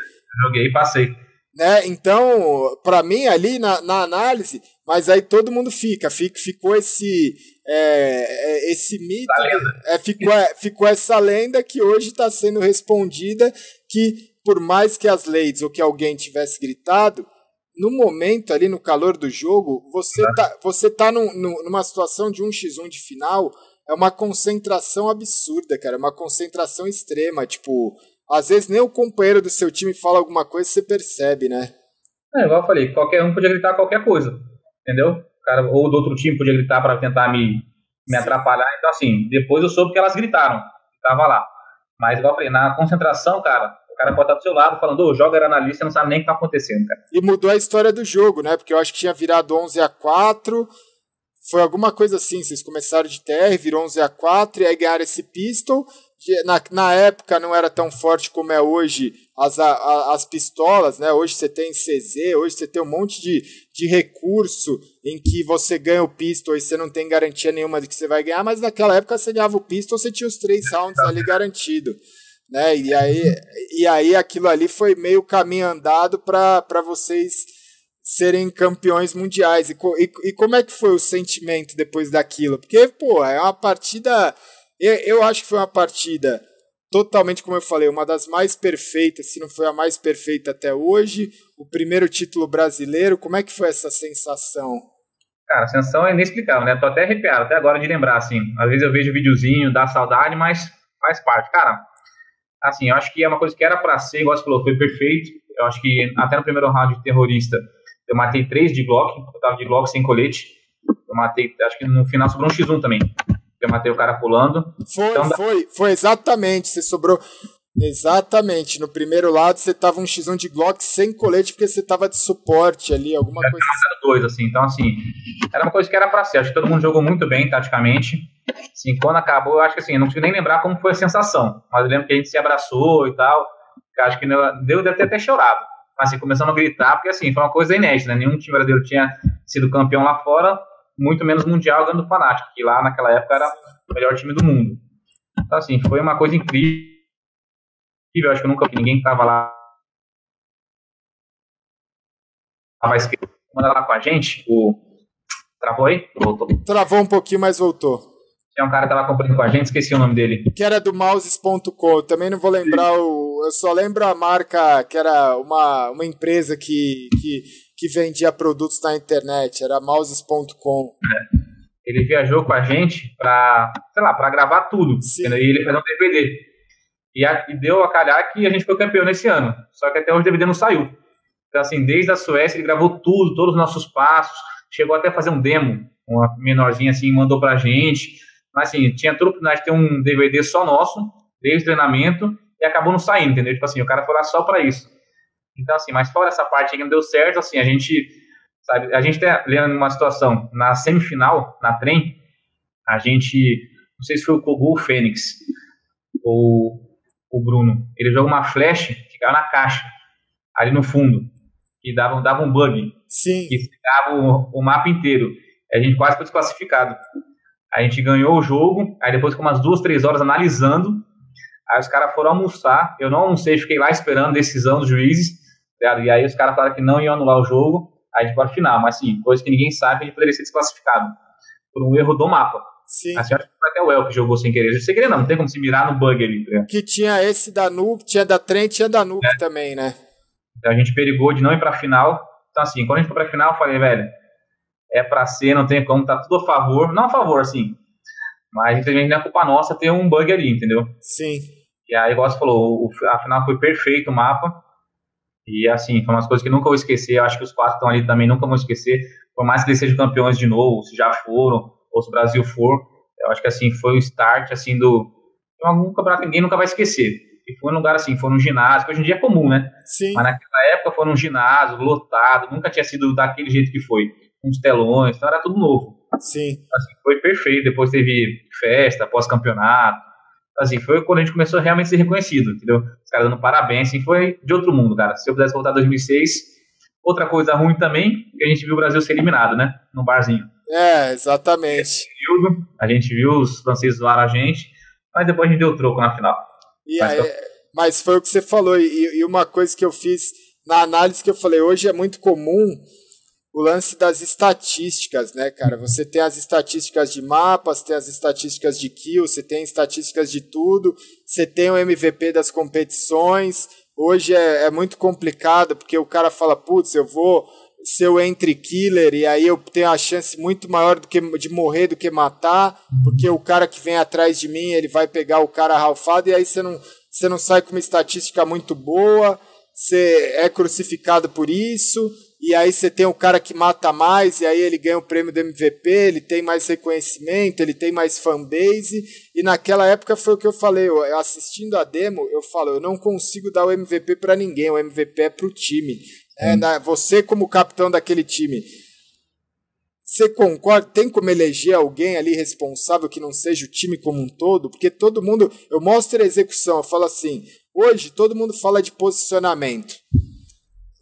Joguei e passei. Né? Então, para mim, ali na, na análise, mas aí todo mundo fica, fica ficou esse é, é, esse mito, é, ficou, é, ficou essa lenda que hoje está sendo respondida que por mais que as leis ou que alguém tivesse gritado, no momento ali no calor do jogo, você tá, você tá num, numa situação de um x1 de final, é uma concentração absurda, cara, é uma concentração extrema, tipo, às vezes nem o companheiro do seu time fala alguma coisa, você percebe, né? É, igual eu falei, qualquer um podia gritar qualquer coisa, entendeu? cara, ou do outro time podia gritar para tentar me, me atrapalhar. Então, assim, depois eu soube que elas gritaram, que tava lá. Mas, igual eu falei, na concentração, cara, o cara pode estar do seu lado falando, ô, joga era na lista, não sabe nem o que tá acontecendo, cara. E mudou a história do jogo, né? Porque eu acho que tinha virado 11 a 4 foi alguma coisa assim, vocês começaram de TR, virou 11 a 4 e aí ganharam esse pistol, na, na época não era tão forte como é hoje as, a, as pistolas, né? Hoje você tem CZ, hoje você tem um monte de, de recurso em que você ganha o pistol e você não tem garantia nenhuma de que você vai ganhar, mas naquela época você ganhava o pistol, você tinha os três rounds ali garantido. Né? E, aí, e aí aquilo ali foi meio caminho andado para vocês serem campeões mundiais. E, e, e como é que foi o sentimento depois daquilo? Porque, pô, é uma partida eu, acho que foi uma partida totalmente, como eu falei, uma das mais perfeitas, se não foi a mais perfeita até hoje. O primeiro título brasileiro, como é que foi essa sensação? Cara, a sensação é inexplicável, né? Tô até arrepiado, até agora de lembrar, assim. Às vezes eu vejo videozinho, dá saudade, mas faz parte. Cara, assim, eu acho que é uma coisa que era para ser, igual você falou, foi perfeito. Eu acho que até no primeiro round de terrorista, eu matei três de Glock, eu tava de Glock sem colete. Eu matei, acho que no final sobrou um X1 também eu matei o cara pulando. Foi, então, foi, foi exatamente. Você sobrou. Exatamente. No primeiro lado você tava um X1 de Glock sem colete porque você tava de suporte ali, alguma coisa assim. dois, assim. Então, assim, era uma coisa que era pra ser. Acho que todo mundo jogou muito bem taticamente. Assim, quando acabou, eu acho que assim, eu não consigo nem lembrar como foi a sensação. Mas eu lembro que a gente se abraçou e tal. Acho que deu, deve ter até chorado. Assim, começamos a gritar, porque assim, foi uma coisa inédita, né? Nenhum time brasileiro tinha sido campeão lá fora, muito menos mundial ganhando o Fanático, que lá naquela época era o melhor time do mundo. Então, assim, foi uma coisa incrível. Eu acho que nunca ninguém estava lá. Tava escrito. Manda lá com a gente, o. Travou aí? Voltou. Travou um pouquinho, mas voltou. Tinha um cara que tava acompanhando com a gente, esqueci o nome dele. Que era do mouses.com. Também não vou lembrar o. Eu só lembro a marca que era uma, uma empresa que, que, que vendia produtos na internet. Era mouses.com. É. Ele viajou com a gente pra, sei lá, pra gravar tudo. Sim. E ele fez um DVD. E, a, e deu a calhar que a gente foi campeão nesse ano. Só que até hoje o DVD não saiu. Então, assim, desde a Suécia ele gravou tudo, todos os nossos passos. Chegou até a fazer um demo, uma menorzinha assim, mandou pra gente. Mas assim, tinha tudo oportunidade de ter um DVD só nosso, desde o treinamento, e acabou não saindo, entendeu? Tipo assim, o cara foi lá só para isso. Então, assim, mas fora essa parte que não deu certo, assim, a gente, sabe, a gente tá lendo uma situação, na semifinal, na trem, a gente, não sei se foi o Kogu ou o Fênix, ou o Bruno, ele jogou uma flecha que caiu na caixa, ali no fundo, que dava, dava um bug. Sim. Que ficava o, o mapa inteiro. A gente quase foi desclassificado. A gente ganhou o jogo, aí depois com umas duas, três horas analisando. Aí os caras foram almoçar. Eu não almocei, fiquei lá esperando a decisão dos juízes. Tá e aí os caras falaram que não iam anular o jogo. Aí a gente foi a final. Mas sim, coisa que ninguém sabe, a gente poderia ser desclassificado por um erro do mapa. Sim. Assim, acho que foi até o El que jogou sem querer. Sem querer não, não tem como se mirar no bug ali. Tá que tinha esse da Nuke, tinha da Trent, tinha da Nuke é. também, né? Então a gente perigou de não ir pra final. Então assim, quando a gente foi pra final, eu falei, velho, é para ser, não tem como, tá tudo a favor, não a favor, assim, mas infelizmente não é culpa nossa ter um bug ali, entendeu? Sim. E aí, igual você falou, o, afinal foi perfeito o mapa, e assim, foi umas coisas que nunca vou esquecer, eu acho que os quatro estão ali também nunca vão esquecer, por mais que eles sejam campeões de novo, se já foram, ou se o Brasil for, eu acho que assim, foi o start, assim, do... Um campeonato ninguém nunca vai esquecer. E foi um lugar assim, foi num ginásio, que hoje em dia é comum, né? Sim. Mas naquela época foi num ginásio, lotado, nunca tinha sido daquele jeito que foi uns telões, então era tudo novo. Sim. Assim, foi perfeito. Depois teve festa, pós-campeonato. Assim, foi quando a gente começou a realmente ser reconhecido, entendeu? Os caras dando parabéns, assim, foi de outro mundo, cara. Se eu pudesse voltar em 2006, outra coisa ruim também, que a gente viu o Brasil ser eliminado, né? No barzinho. É, exatamente. Período, a gente viu os franceses zoar a gente, mas depois a gente deu troco na final. E mas, aí, mas foi o que você falou, e, e uma coisa que eu fiz na análise que eu falei, hoje é muito comum o lance das estatísticas, né, cara? Você tem as estatísticas de mapas, tem as estatísticas de kills, você tem estatísticas de tudo, você tem o MVP das competições. Hoje é, é muito complicado porque o cara fala, putz, eu vou ser o entry killer e aí eu tenho a chance muito maior do que de morrer do que matar, porque o cara que vem atrás de mim, ele vai pegar o cara ralfado e aí você não, você não sai com uma estatística muito boa, você é crucificado por isso e aí você tem o cara que mata mais, e aí ele ganha o prêmio do MVP, ele tem mais reconhecimento, ele tem mais fanbase, e naquela época foi o que eu falei, eu, assistindo a demo, eu falo, eu não consigo dar o MVP para ninguém, o MVP é pro time. É, na, você como capitão daquele time, você concorda? Tem como eleger alguém ali responsável que não seja o time como um todo? Porque todo mundo. Eu mostro a execução, eu falo assim. Hoje todo mundo fala de posicionamento.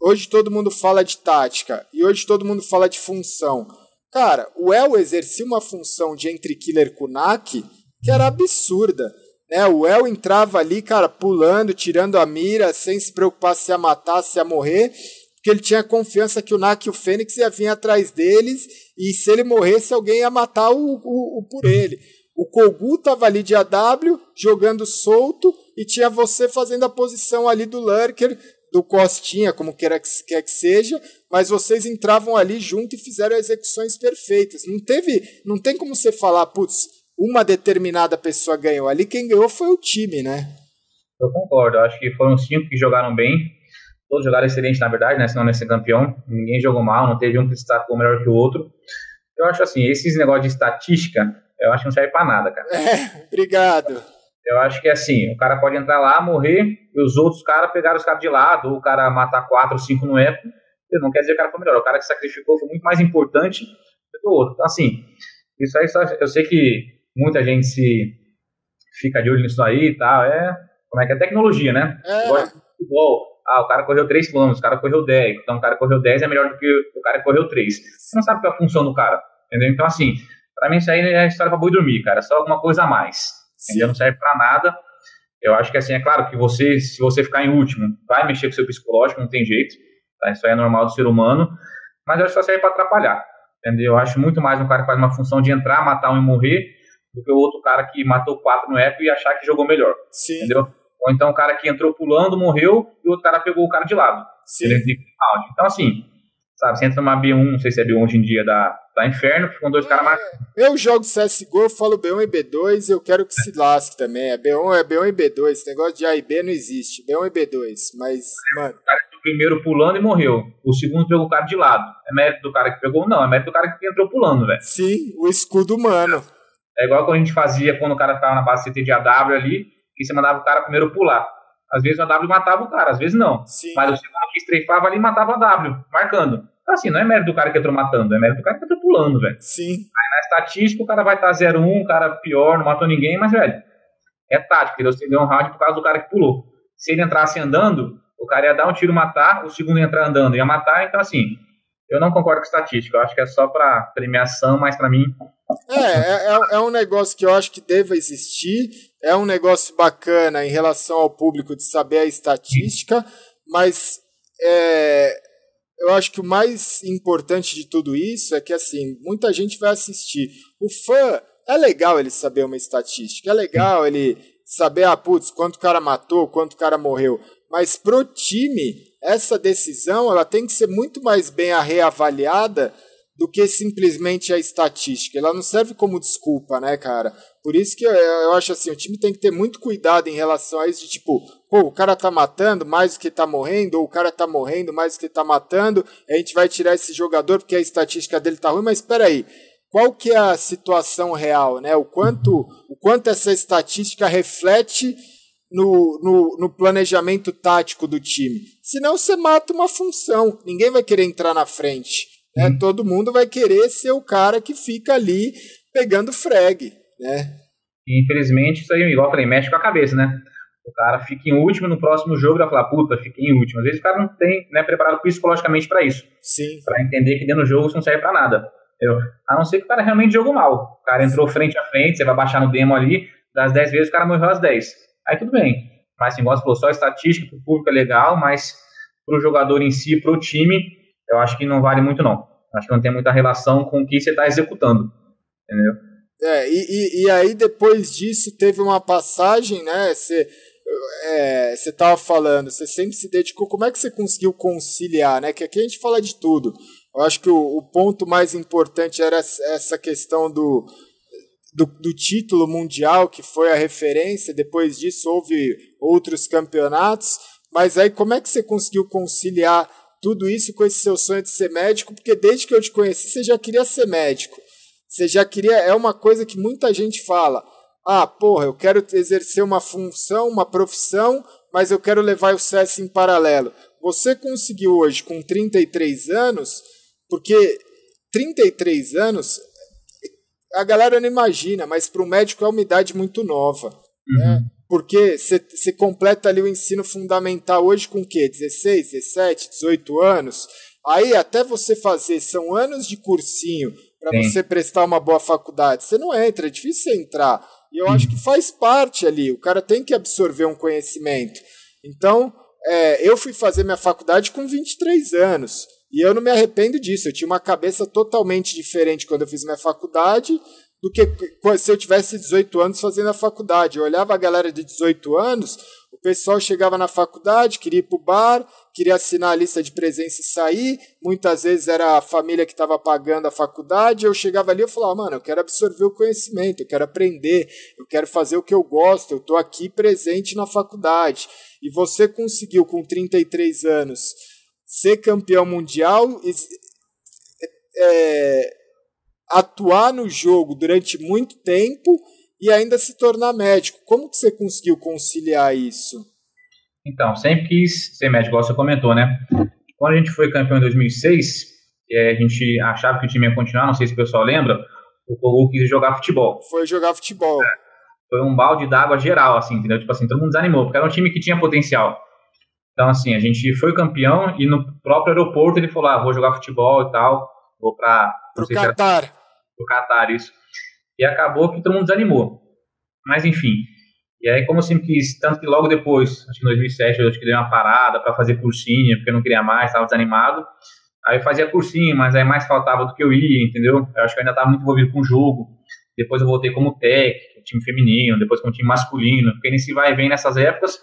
Hoje todo mundo fala de tática e hoje todo mundo fala de função. Cara, o El exercia uma função de entre killer Kunak que era absurda. Né? O El entrava ali, cara, pulando, tirando a mira, sem se preocupar se ia matar, se ia morrer, porque ele tinha confiança que o Nak e o Fênix ia vir atrás deles e se ele morresse, alguém ia matar o, o, o por ele. O Kogu tava ali de AW, jogando solto, e tinha você fazendo a posição ali do Lurker, do Costinha, como quer que, quer que seja, mas vocês entravam ali junto e fizeram execuções perfeitas. Não teve, não tem como você falar, putz, uma determinada pessoa ganhou. Ali quem ganhou foi o time, né? Eu concordo, acho que foram cinco que jogaram bem, todos jogaram excelente, na verdade, né? Senão não ia ser campeão. Ninguém jogou mal, não teve um que destacou melhor que o outro. Eu acho assim, esses negócios de estatística, eu acho que não serve pra nada, cara. É, obrigado. Eu acho que é assim, o cara pode entrar lá, morrer, e os outros caras pegaram os caras de lado, ou o cara matar quatro ou cinco no eco, não quer dizer que o cara foi melhor. O cara que sacrificou foi muito mais importante do que o outro. Então, assim, isso aí só, eu sei que muita gente se fica de olho nisso aí e tal, é, como é que é tecnologia, né? É. futebol, ah, o cara correu 3 km, o cara correu 10, então o cara correu 10 é melhor do que o cara que correu 3. Você não sabe qual é a função do cara, entendeu? Então, assim, pra mim isso aí é história pra boi dormir, cara, é só alguma coisa a mais. Entendeu? Não serve pra nada. Eu acho que, assim, é claro que você, se você ficar em último, vai mexer com o seu psicológico, não tem jeito, tá? Isso aí é normal do ser humano, mas eu acho que só serve pra atrapalhar, entendeu? Eu acho muito mais um cara que faz uma função de entrar, matar um e morrer, do que o outro cara que matou quatro no eco e achar que jogou melhor. Sim. Entendeu? Ou então o cara que entrou pulando, morreu, e o outro cara pegou o cara de lado. Sim. Então, assim, sabe, você entra numa B1, não sei se é B1 hoje em dia, da, da Inferno, ficam dois é, caras mais. Eu jogo CSGO, eu falo B1 e B2, eu quero que se lasque também. É B1, é B1 e B2. Esse negócio de A e B não existe. B1 e B2. Mas, mano. O cara o primeiro pulando e morreu. O segundo pegou o cara de lado. É mérito do cara que pegou? Não, é mérito do cara que entrou pulando, velho. Sim, o escudo humano. É igual quando a gente fazia quando o cara ficava na base CT de AW ali, que você mandava o cara primeiro pular. Às vezes o AW matava o cara, às vezes não. Sim. Mas o segundo que estreifava ali matava o AW, marcando. Então, assim, não é mérito do cara que entrou matando, é mérito do cara que entrou pulando, velho. Sim. Aí na estatística o cara vai estar 0-1, o cara pior, não matou ninguém, mas, velho, é tático? Você deu um round por causa do cara que pulou. Se ele entrasse andando, o cara ia dar um tiro matar, o segundo ia entrar andando, ia matar, então assim, eu não concordo com estatística, eu acho que é só para premiação, mas para mim. É, é, é, é, um negócio que eu acho que deva existir, é um negócio bacana em relação ao público de saber a estatística, mas é, eu acho que o mais importante de tudo isso é que assim, muita gente vai assistir. O fã, é legal ele saber uma estatística, é legal ele saber, ah, putz, quanto cara matou, quanto cara morreu. Mas pro time, essa decisão ela tem que ser muito mais bem reavaliada do que simplesmente a estatística. Ela não serve como desculpa, né, cara? Por isso que eu, eu, acho assim, o time tem que ter muito cuidado em relação a isso de tipo, pô, o cara tá matando mais do que tá morrendo, ou o cara tá morrendo mais do que tá matando, a gente vai tirar esse jogador porque a estatística dele tá ruim, mas espera aí. Qual que é a situação real, né? O quanto, o quanto essa estatística reflete no, no, no, planejamento tático do time. Senão você mata uma função. Ninguém vai querer entrar na frente. Né? Hum. Todo mundo vai querer ser o cara que fica ali pegando frag. Né? infelizmente, isso aí, igual eu falei, mexe com a cabeça, né? O cara fica em último no próximo jogo e vai falar, puta, fiquei em último. Às vezes o cara não tem né, preparado psicologicamente para isso. Sim. Para entender que dentro do jogo isso não serve para nada. Entendeu? A não ser que o cara realmente jogou mal. O cara entrou frente a frente, você vai baixar no demo ali, das 10 vezes o cara morreu às 10 aí tudo bem. Mas, assim, igual você falou, só estatística para o público é legal, mas para o jogador em si, para o time, eu acho que não vale muito, não. Acho que não tem muita relação com o que você está executando. Entendeu? É, e, e, aí depois disso teve uma passagem, né? Você é, você estava falando, você sempre se dedicou. Como é que você conseguiu conciliar, né? Que aqui a gente fala de tudo. Eu acho que o, o ponto mais importante era essa questão do, do, do, título mundial, que foi a referência, depois disso houve outros campeonatos, mas aí como é que você conseguiu conciliar tudo isso com esse seu sonho de ser médico? Porque desde que eu te conheci, você já queria ser médico. Você já queria. É uma coisa que muita gente fala. Ah, porra, eu quero exercer uma função, uma profissão, mas eu quero levar o CS em paralelo. Você conseguiu hoje, com 33 anos, porque 33 anos a galera não imagina, mas para o médico é uma idade muito nova. Uhum. Né? Porque você completa ali o ensino fundamental hoje com o quê? 16, 17, 18 anos? Aí até você fazer, são anos de cursinho para você prestar uma boa faculdade. Você não entra, é difícil você entrar. E eu uhum. acho que faz parte ali, o cara tem que absorver um conhecimento. Então, é, eu fui fazer minha faculdade com 23 anos. E eu não me arrependo disso. Eu tinha uma cabeça totalmente diferente quando eu fiz minha faculdade do que se eu tivesse 18 anos fazendo a faculdade. Eu olhava a galera de 18 anos, o pessoal chegava na faculdade, queria ir para o bar, queria assinar a lista de presença e sair. Muitas vezes era a família que estava pagando a faculdade. Eu chegava ali e falava, mano, eu quero absorver o conhecimento, eu quero aprender, eu quero fazer o que eu gosto, eu estou aqui presente na faculdade. E você conseguiu, com 33 anos, ser campeão mundial, é, atuar no jogo durante muito tempo e ainda se tornar médico. Como que você conseguiu conciliar isso? Então, sempre quis ser médico, igual você comentou, né? Quando a gente foi campeão em 2006, a gente achava que o time ia continuar, não sei se o pessoal lembra, o Kogu quis jogar futebol. Foi jogar futebol. É, foi um balde d'água geral, assim, entendeu? Tipo assim, todo mundo desanimou, porque era um time que tinha potencial. Então, assim, a gente foi campeão e no próprio aeroporto ele falou: ah, vou jogar futebol e tal, vou para. Pro Catar. Era, pro Catar, isso. E acabou que todo mundo desanimou. Mas, enfim. E aí, como eu sempre quis, tanto que logo depois, acho que em 2007, eu acho que dei uma parada para fazer cursinho, porque eu não queria mais, estava desanimado. Aí eu fazia cursinho, mas aí mais faltava do que eu ia, entendeu? Eu acho que eu ainda estava muito envolvido com o jogo. Depois eu voltei como técnico, time feminino, depois como time masculino, porque nesse vai e vem nessas épocas,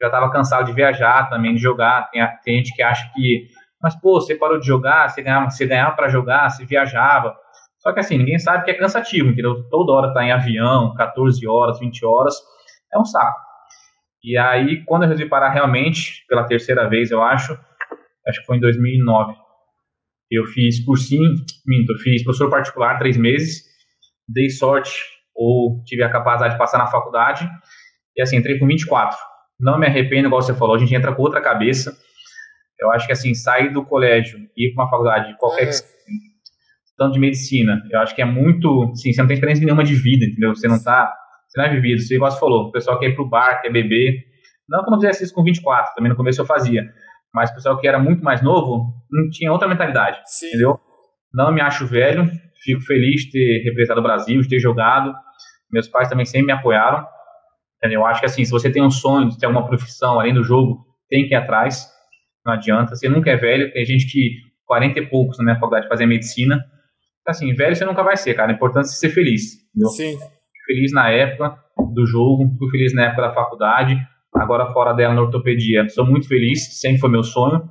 já estava cansado de viajar também, de jogar. Tem, tem, gente que acha que, mas pô, você parou de jogar, você ganhava, você ganhava para jogar, você viajava. Só que assim, ninguém sabe que é cansativo, entendeu? Toda hora tá em avião, 14 horas, 20 horas, é um saco. E aí, quando eu resolvi parar realmente, pela terceira vez, eu acho, acho que foi em 2009, eu fiz cursinho, minto, eu fiz professor particular três meses, dei sorte ou tive a capacidade de passar na faculdade, e assim, entrei com 24 não me arrependo, igual você falou, a gente entra com outra cabeça. Eu acho que assim, sair do colégio e ir para uma faculdade de qualquer é. tanto de medicina, eu acho que é muito, sim, você não tem experiência nenhuma de vida, entendeu? Você não tá, você não é vivido, você igual você falou, o pessoal quer ir pro bar, quer beber. Não que eu não fizesse isso com 24, também no começo eu fazia. Mas o pessoal que era muito mais novo, não tinha outra mentalidade, sim. entendeu? Não me acho velho, fico feliz de ter representado o Brasil, de ter jogado. Meus pais também sempre me apoiaram. Eu acho que assim, se você tem um sonho de ter uma profissão além do jogo, tem que ir atrás. Não adianta. Você nunca é velho. Tem gente que 40 e poucos na minha faculdade fazer medicina. Assim, velho você nunca vai ser, cara. É importante ser feliz. Entendeu? Sim. Feliz na época do jogo, fui feliz na época da faculdade. Agora fora dela na ortopedia, sou muito feliz. Sempre foi meu sonho.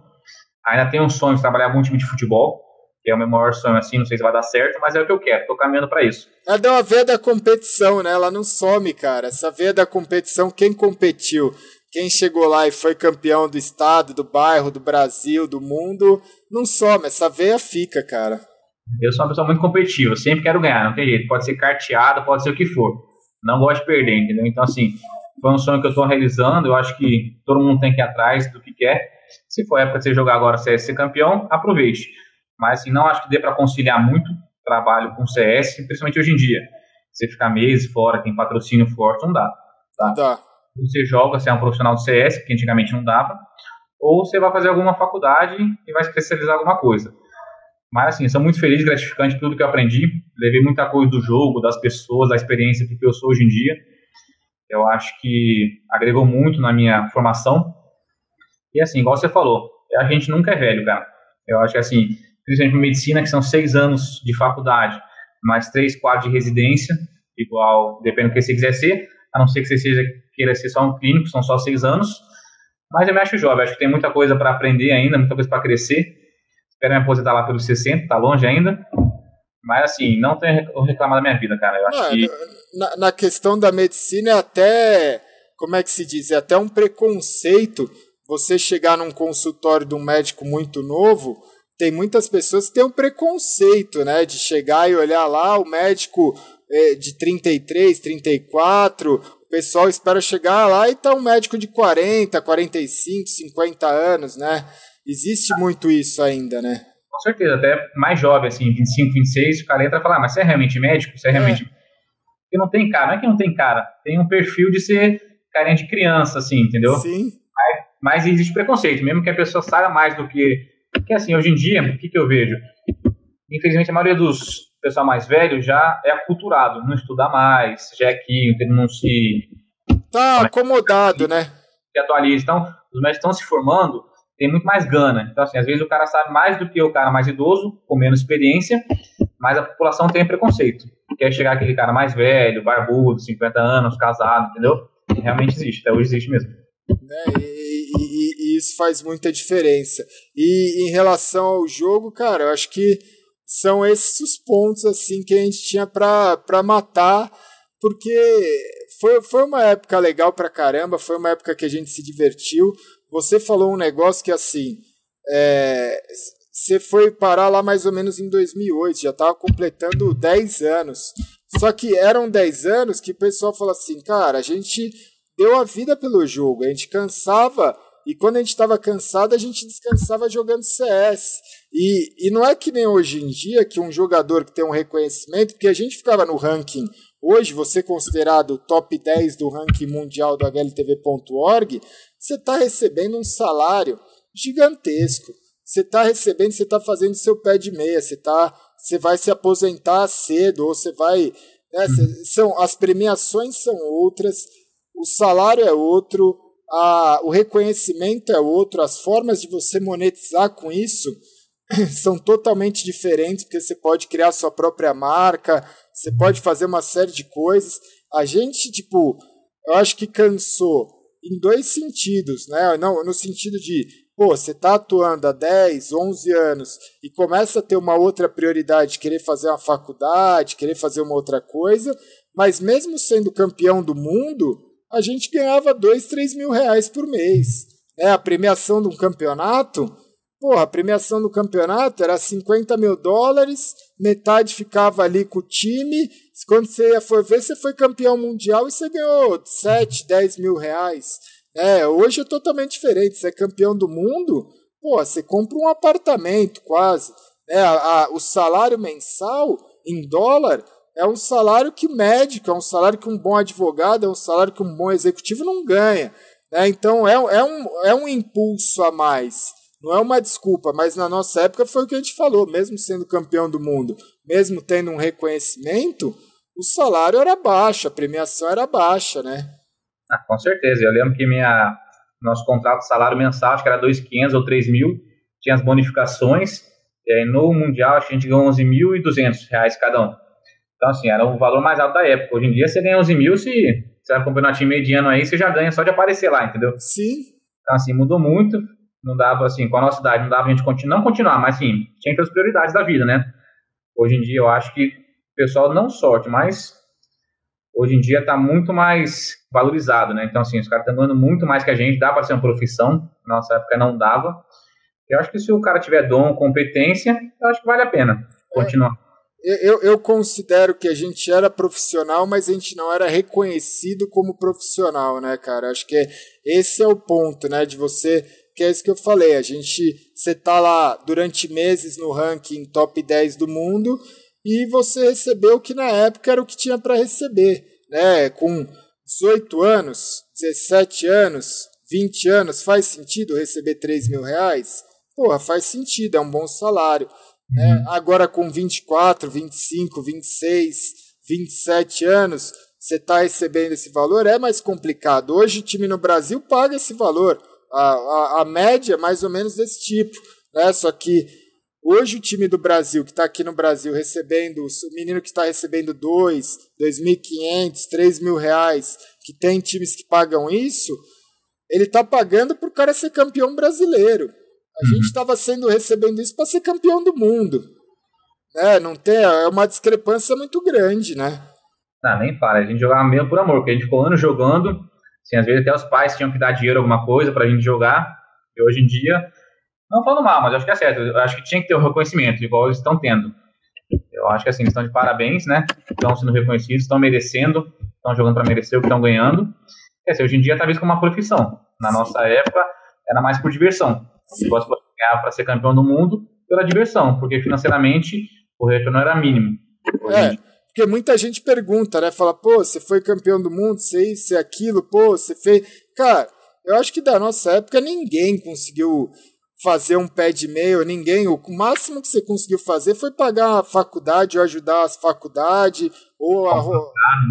Ainda tenho um sonho de trabalhar com um time de futebol que é o meu maior sonho, assim, não sei se vai dar certo, mas é o que eu quero, tô caminhando para isso. Ela deu uma veia da competição, né? Ela não some, cara. Essa veia da competição, quem competiu, quem chegou lá e foi campeão do estado, do bairro, do Brasil, do mundo, não some. Essa veia fica, cara. Eu sou uma pessoa muito competitiva, sempre quero ganhar, não tem jeito. Pode ser carteado, pode ser o que for. Não gosto de perder, entendeu? Então, assim, foi um sonho que eu estou realizando. Eu acho que todo mundo tem que ir atrás do que quer. Se for época de você jogar agora, você é ser campeão, aproveite. Mas assim, não acho que dê para conciliar muito trabalho com CS, principalmente hoje em dia. Você ficar meses fora, tem patrocínio forte, não dá. Tá? Dá. Você joga, você é um profissional do CS, que antigamente não dava, ou você vai fazer alguma faculdade e vai especializar alguma coisa. Mas assim, sou muito feliz e gratificante tudo que eu aprendi. Levei muita coisa do jogo, das pessoas, da experiência que eu sou hoje em dia. Eu acho que agregou muito na minha formação. E assim, igual você falou, a gente nunca é velho, cara. Eu acho que assim, principalmente medicina, que são seis anos de faculdade, mais três, quatro de residência, igual, depende do que você quiser ser, a não ser que você seja, queira ser só um clínico, são só seis anos. Mas eu me acho jovem, acho que tem muita coisa para aprender ainda, muita coisa para crescer. Espero me aposentar lá pelos 60, tá longe ainda. Mas assim, não tenho reclamar da minha vida, cara. Eu acho não, que... na, na questão da medicina é até, como é que se diz, é até um preconceito você chegar num consultório de um médico muito novo tem muitas pessoas que têm um preconceito, né? De chegar e olhar lá, o médico é, de 33, 34, o pessoal espera chegar lá e tá um médico de 40, 45, 50 anos, né? Existe muito isso ainda, né? Com certeza, até mais jovem, assim, 25, 26, o cara entra e fala, ah, mas você é realmente médico? Você é realmente... É. Porque não tem cara, não é que não tem cara, tem um perfil de ser carinha de criança, assim, entendeu? Sim. Mas, mas existe preconceito, mesmo que a pessoa saiba mais do que porque assim, hoje em dia, o que, que eu vejo? Infelizmente, a maioria dos pessoal mais velho já é aculturado, não estuda mais, já é aqui, não se. Tá acomodado, né? Se atualiza. Então, os médicos estão se formando, tem muito mais gana. Então, assim, às vezes o cara sabe mais do que o cara mais idoso, com menos experiência, mas a população tem preconceito. Quer chegar aquele cara mais velho, barbudo, 50 anos, casado, entendeu? E realmente existe, até hoje existe mesmo. Né? E, isso faz muita diferença. E em relação ao jogo, cara, eu acho que são esses os pontos assim que a gente tinha para matar, porque foi, foi uma época legal pra caramba, foi uma época que a gente se divertiu. Você falou um negócio que assim, é, você foi parar lá mais ou menos em 2008, já estava completando 10 anos. Só que eram 10 anos que o pessoal falou assim, cara, a gente deu a vida pelo jogo. A gente cansava e quando a gente estava cansado, a gente descansava jogando CS. E, e não é que nem hoje em dia que um jogador que tem um reconhecimento, porque a gente ficava no ranking. Hoje, você considerado top 10 do ranking mundial do HLTV.org, você está recebendo um salário gigantesco. Você está recebendo, você está fazendo seu pé de meia, você, tá, você vai se aposentar cedo, ou você vai. Né, uhum. são, as premiações são outras, o salário é outro, a, o reconhecimento é outro, as formas de você monetizar com isso [CLEARS THROAT] são totalmente diferentes, porque você pode criar sua própria marca, você pode fazer uma série de coisas. A gente, tipo, eu acho que cansou em dois sentidos, né? Não, no sentido de, pô, você tá atuando há 10, 11 anos e começa a ter uma outra prioridade, querer fazer uma faculdade, querer fazer uma outra coisa, mas mesmo sendo campeão do mundo, a gente ganhava 2, 3 mil reais por mês. Né? A premiação de um campeonato Porra, a premiação do campeonato era 50 mil dólares, metade ficava ali com o time. Quando você for ver, você foi campeão mundial e você ganhou 7, 10 mil reais. É, hoje é totalmente diferente. Você é campeão do mundo, pô, você compra um apartamento quase. É, a, a, o salário mensal em dólar é um salário que médico, é um salário que um bom advogado, é um salário que um bom executivo não ganha. Né? Então é, é, um, é um impulso a mais. Não é uma desculpa, mas na nossa época foi o que a gente falou, mesmo sendo campeão do mundo, mesmo tendo um reconhecimento, o salário era baixo, a premiação era baixa, né? Ah, com certeza. Eu lembro que minha nosso contrato de salário mensal, acho que era 2.500 ou 3.000, tinha as bonificações, aí no Mundial a gente ganhou 11.200 reais cada um. Então, assim, era o valor mais alto da época. Hoje em dia você ganha 11 mil, se você vai um campeonatinho mediano aí, você já ganha só de aparecer lá, entendeu? Sim. Então, assim, mudou muito não dava assim, com a nossa idade, não dava a gente não continuar, mas sim, tinha que ter as prioridades da vida, né? Hoje em dia eu acho que o pessoal não sorte, mas hoje em dia está muito mais valorizado, né? Então, assim, os caras estão ganhando muito mais que a gente, dá para ser uma profissão, na nossa época não dava. Eu acho que se o cara tiver dom, competência, eu acho que vale a pena continuar. É, eu, eu considero que a gente era profissional, mas a gente não era reconhecido como profissional, né, cara? Acho que é, esse é o ponto, né, de você que é isso que eu falei. A gente, você tá lá durante meses no ranking top 10 do mundo e você recebeu o que na época era o que tinha para receber, né? Com 18 anos, 17 anos, 20 anos, faz sentido receber 3 mil reais? Porra, faz sentido, é um bom salário. Né? Uhum. Agora com 24, 25, 26, 27 anos, você está recebendo esse valor, é mais complicado. Hoje o time no Brasil paga esse valor a, a, a média é mais ou menos desse tipo. Né? Só que hoje o time do Brasil, que está aqui no Brasil recebendo, o menino que está recebendo dois, dois mil quinhentos, três mil reais, que tem times que pagam isso, ele está pagando para o cara ser campeão brasileiro. A uhum. gente estava sendo recebendo isso para ser campeão do mundo. Né? Não tem, é uma discrepância muito grande, né? Não, nem fala. A gente jogava mesmo por amor, porque a gente ficou anos jogando Assim, às vezes até os pais tinham que dar dinheiro alguma coisa para a gente jogar. E hoje em dia, não falando mal, mas acho que é certo. Eu acho que tinha que ter o um reconhecimento, igual eles estão tendo. Eu acho que assim, eles estão de parabéns, né? Estão sendo reconhecidos, estão merecendo, estão jogando para merecer o que estão ganhando. Quer dizer, hoje em dia está visto como uma profissão. Na nossa época, era mais por diversão. Você gosta de ganhar para ser campeão do mundo pela diversão, porque financeiramente o retorno era mínimo. É. Porque muita gente pergunta, né? Fala, pô, você foi campeão do mundo, você isso, você aquilo, pô, você fez. Cara, eu acho que da nossa época ninguém conseguiu fazer um pé de meio, ninguém. O máximo que você conseguiu fazer foi pagar a faculdade ou ajudar as faculdades, ou a,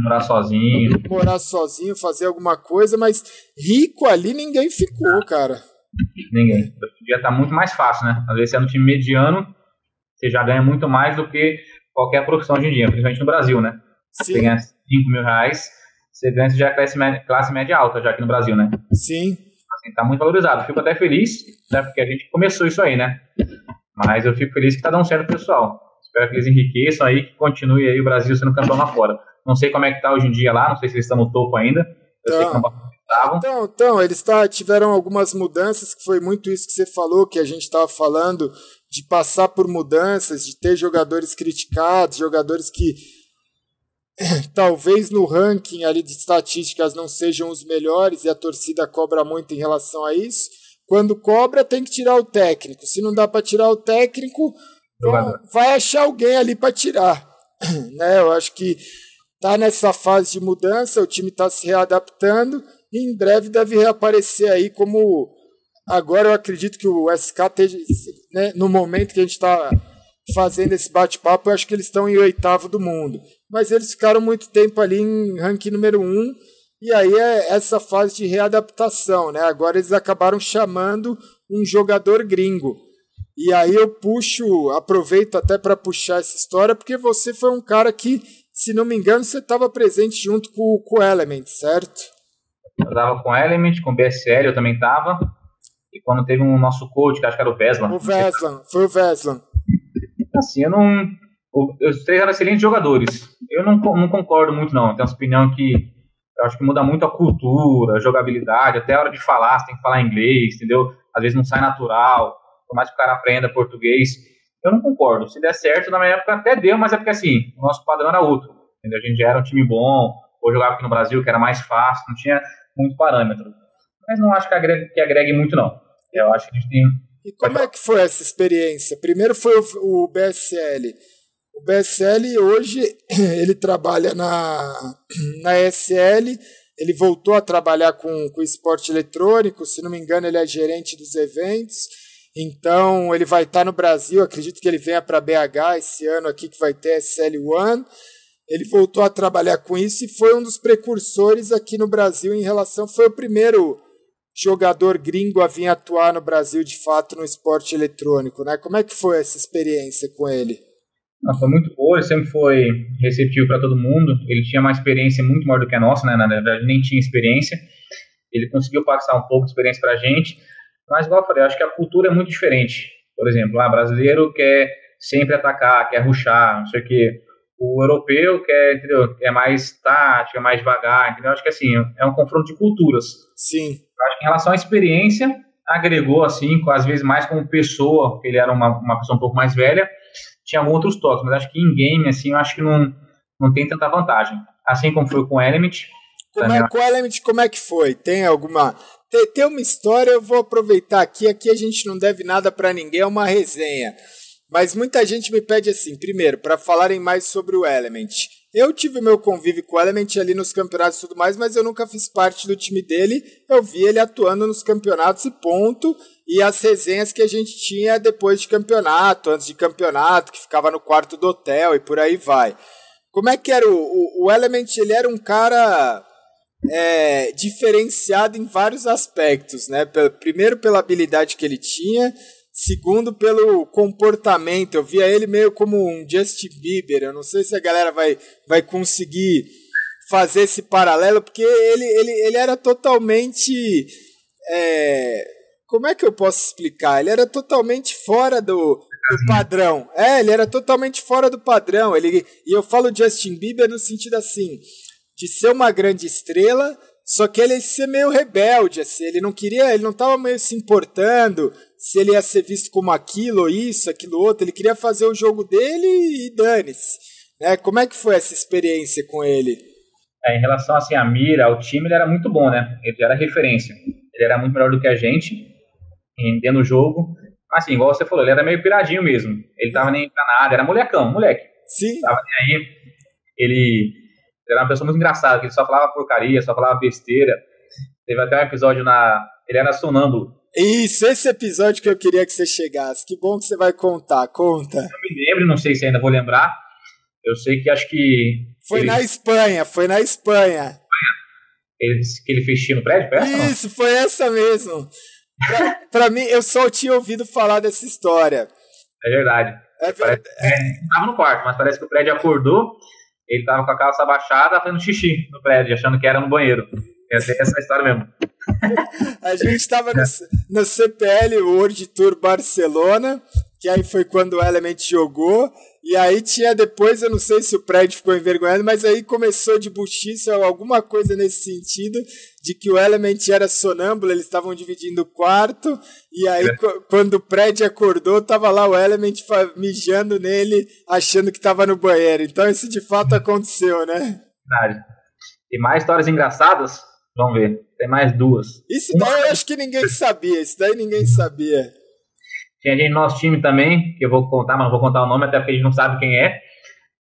morar sozinho. Morar sozinho, fazer alguma coisa, mas rico ali ninguém ficou, cara. Ninguém. Hoje dia tá muito mais fácil, né? Às vezes você é no time mediano, você já ganha muito mais do que qualquer profissão hoje em dia, principalmente no Brasil, né? Sim. Você ganha 5 mil reais, você ganha já classe média, classe média alta, já aqui no Brasil, né? Sim. Assim, tá muito valorizado. Fico até feliz, né? Porque a gente começou isso aí, né? Mas eu fico feliz que tá dando certo pessoal. Espero que eles enriqueçam aí, que continue aí o Brasil sendo campeão lá fora. Não sei como é que tá hoje em dia lá, não sei se eles estão no topo ainda. Eu sei que não então, então, eles tá, tiveram algumas mudanças, que foi muito isso que você falou, que a gente estava falando, de passar por mudanças, de ter jogadores criticados, jogadores que [CLEARS THROAT] talvez no ranking ali de estatísticas não sejam os melhores e a torcida cobra muito em relação a isso. Quando cobra, tem que tirar o técnico. Se não dá para tirar o técnico, vai achar alguém ali para tirar. [CLEARS THROAT] Né? Eu acho que tá nessa fase de mudança, o time está se readaptando e em breve deve reaparecer aí como agora eu acredito que o SK esteja, né, no momento que a gente está fazendo esse bate-papo, eu acho que eles estão em oitavo do mundo. Mas eles ficaram muito tempo ali em ranking número um, e aí é essa fase de readaptação, né? Agora eles acabaram chamando um jogador gringo. E aí eu puxo, aproveito até para puxar essa história, porque você foi um cara que, se não me engano, você estava presente junto com, com o Element, certo? Eu estava com Element, com BSL, eu também estava. E quando teve um nosso coach, que acho que era o Veslan. O Veslan, foi o Veslan. Assim, eu não. Os três eram excelentes jogadores. Eu não, não concordo muito, não. Tenho uma opinião que eu acho que muda muito a cultura, a jogabilidade, até a hora de falar, você tem que falar inglês, entendeu? Às vezes não sai natural, por mais que o cara aprenda português. Eu não concordo. Se der certo, na minha época até deu, mas é porque assim, o nosso padrão era outro. Entendeu? A gente já era um time bom, ou jogava aqui no Brasil, que era mais fácil, não tinha muito parâmetro. Mas não acho que agregue, que agregue muito, não. Eu acho que a gente tem e como é que foi essa experiência? Primeiro foi o, o BSL. O BSL hoje [CLEARS THROAT] ele trabalha na, [CLEARS THROAT] na SL, ele voltou a trabalhar com, com esporte eletrônico, se não me engano, ele é gerente dos eventos. Então ele vai estar no Brasil, acredito que ele venha para BH esse ano aqui que vai ter SL One. Ele voltou a trabalhar com isso e foi um dos precursores aqui no Brasil em relação, foi o primeiro jogador gringo a vir atuar no Brasil de fato no esporte eletrônico, né? Como é que foi essa experiência com ele? Não, foi muito boa, ele sempre foi receptivo para todo mundo. Ele tinha uma experiência muito maior do que a nossa, né? Na verdade, nem tinha experiência. Ele conseguiu passar um pouco de experiência para a gente. Mas, igual eu falei, eu acho que a cultura é muito diferente. Por exemplo, o ah, brasileiro quer sempre atacar, quer ruxar, não sei o quê. O europeu quer, entendeu? É mais tático, é mais devagar, entendeu? Acho que assim, é um confronto de culturas. Sim. Acho que em relação à experiência, agregou assim, às vezes mais como pessoa, porque ele era uma, uma pessoa um pouco mais velha, tinha outros toques, mas acho que em game, assim, eu acho que não, não tem tanta vantagem. Assim como foi com o Element. Como é, com o Element, como é que foi? Tem alguma. Tem, tem uma história, eu vou aproveitar aqui. Aqui a gente não deve nada para ninguém, é uma resenha. Mas muita gente me pede assim, primeiro, para falarem mais sobre o Element. Eu tive meu convívio com o Element ali nos campeonatos e tudo mais, mas eu nunca fiz parte do time dele. Eu vi ele atuando nos campeonatos e ponto. E as resenhas que a gente tinha depois de campeonato, antes de campeonato, que ficava no quarto do hotel e por aí vai. Como é que era o, o, o Element? Ele era um cara é, diferenciado em vários aspectos, né? Primeiro pela habilidade que ele tinha, Segundo, pelo comportamento. Eu via ele meio como um Justin Bieber. Eu não sei se a galera vai, vai conseguir fazer esse paralelo, porque ele, ele, ele era totalmente. É, como é que eu posso explicar? Ele era totalmente fora do, do padrão. É, ele era totalmente fora do padrão. Ele, e eu falo Justin Bieber no sentido assim, de ser uma grande estrela, só que ele ser meio rebelde, assim, ele não queria, ele não estava meio se importando se ele ia ser visto como aquilo ou isso, aquilo outro. Ele queria fazer o jogo dele e dane-se. Né? Como é que foi essa experiência com ele? É, em relação assim, à mira, ao time, ele era muito bom, né? Ele era referência. Ele era muito melhor do que a gente, dentro do jogo. Assim, igual você falou, ele era meio piradinho mesmo. Ele tava nem pra nada, era molecão, moleque. Sim. Tava nem aí. Ele, ele era uma pessoa muito engraçada, que ele só falava porcaria, só falava besteira. Teve até um episódio na. Ele era sonâmbulo. Isso, esse episódio que eu queria que você chegasse. Que bom que você vai contar, conta. Eu me lembro, não sei se ainda vou lembrar. Eu sei que acho que. Foi ele... na Espanha, foi na Espanha. Ele disse que ele fez no prédio? Essa, Isso, foi essa mesmo. pra, pra, mim, eu só tinha ouvido falar dessa história. É verdade. É verdade. É... tava no quarto, mas parece que o prédio acordou. Ele tava com a calça abaixada fazendo xixi no prédio, achando que era no banheiro. Essa, essa é a história mesmo. a gente estava no, no CPL World Tour Barcelona, que aí foi quando o Element jogou. E aí tinha depois, eu não sei se o prédio ficou envergonhado, mas aí começou de buchiça alguma coisa nesse sentido, de que o Element era sonâmbulo, eles estavam dividindo o quarto, e aí é. quando o prédio acordou, tava lá o Element mijando nele, achando que tava no banheiro. Então isso de fato aconteceu, né? Verdade. E mais histórias engraçadas? Vamos ver. Tem mais duas. Isso daí eu acho que ninguém sabia. Isso daí ninguém sabia. Tinha gente no nosso time também, que eu vou contar, mas não vou contar o nome, até porque a gente não sabe quem é.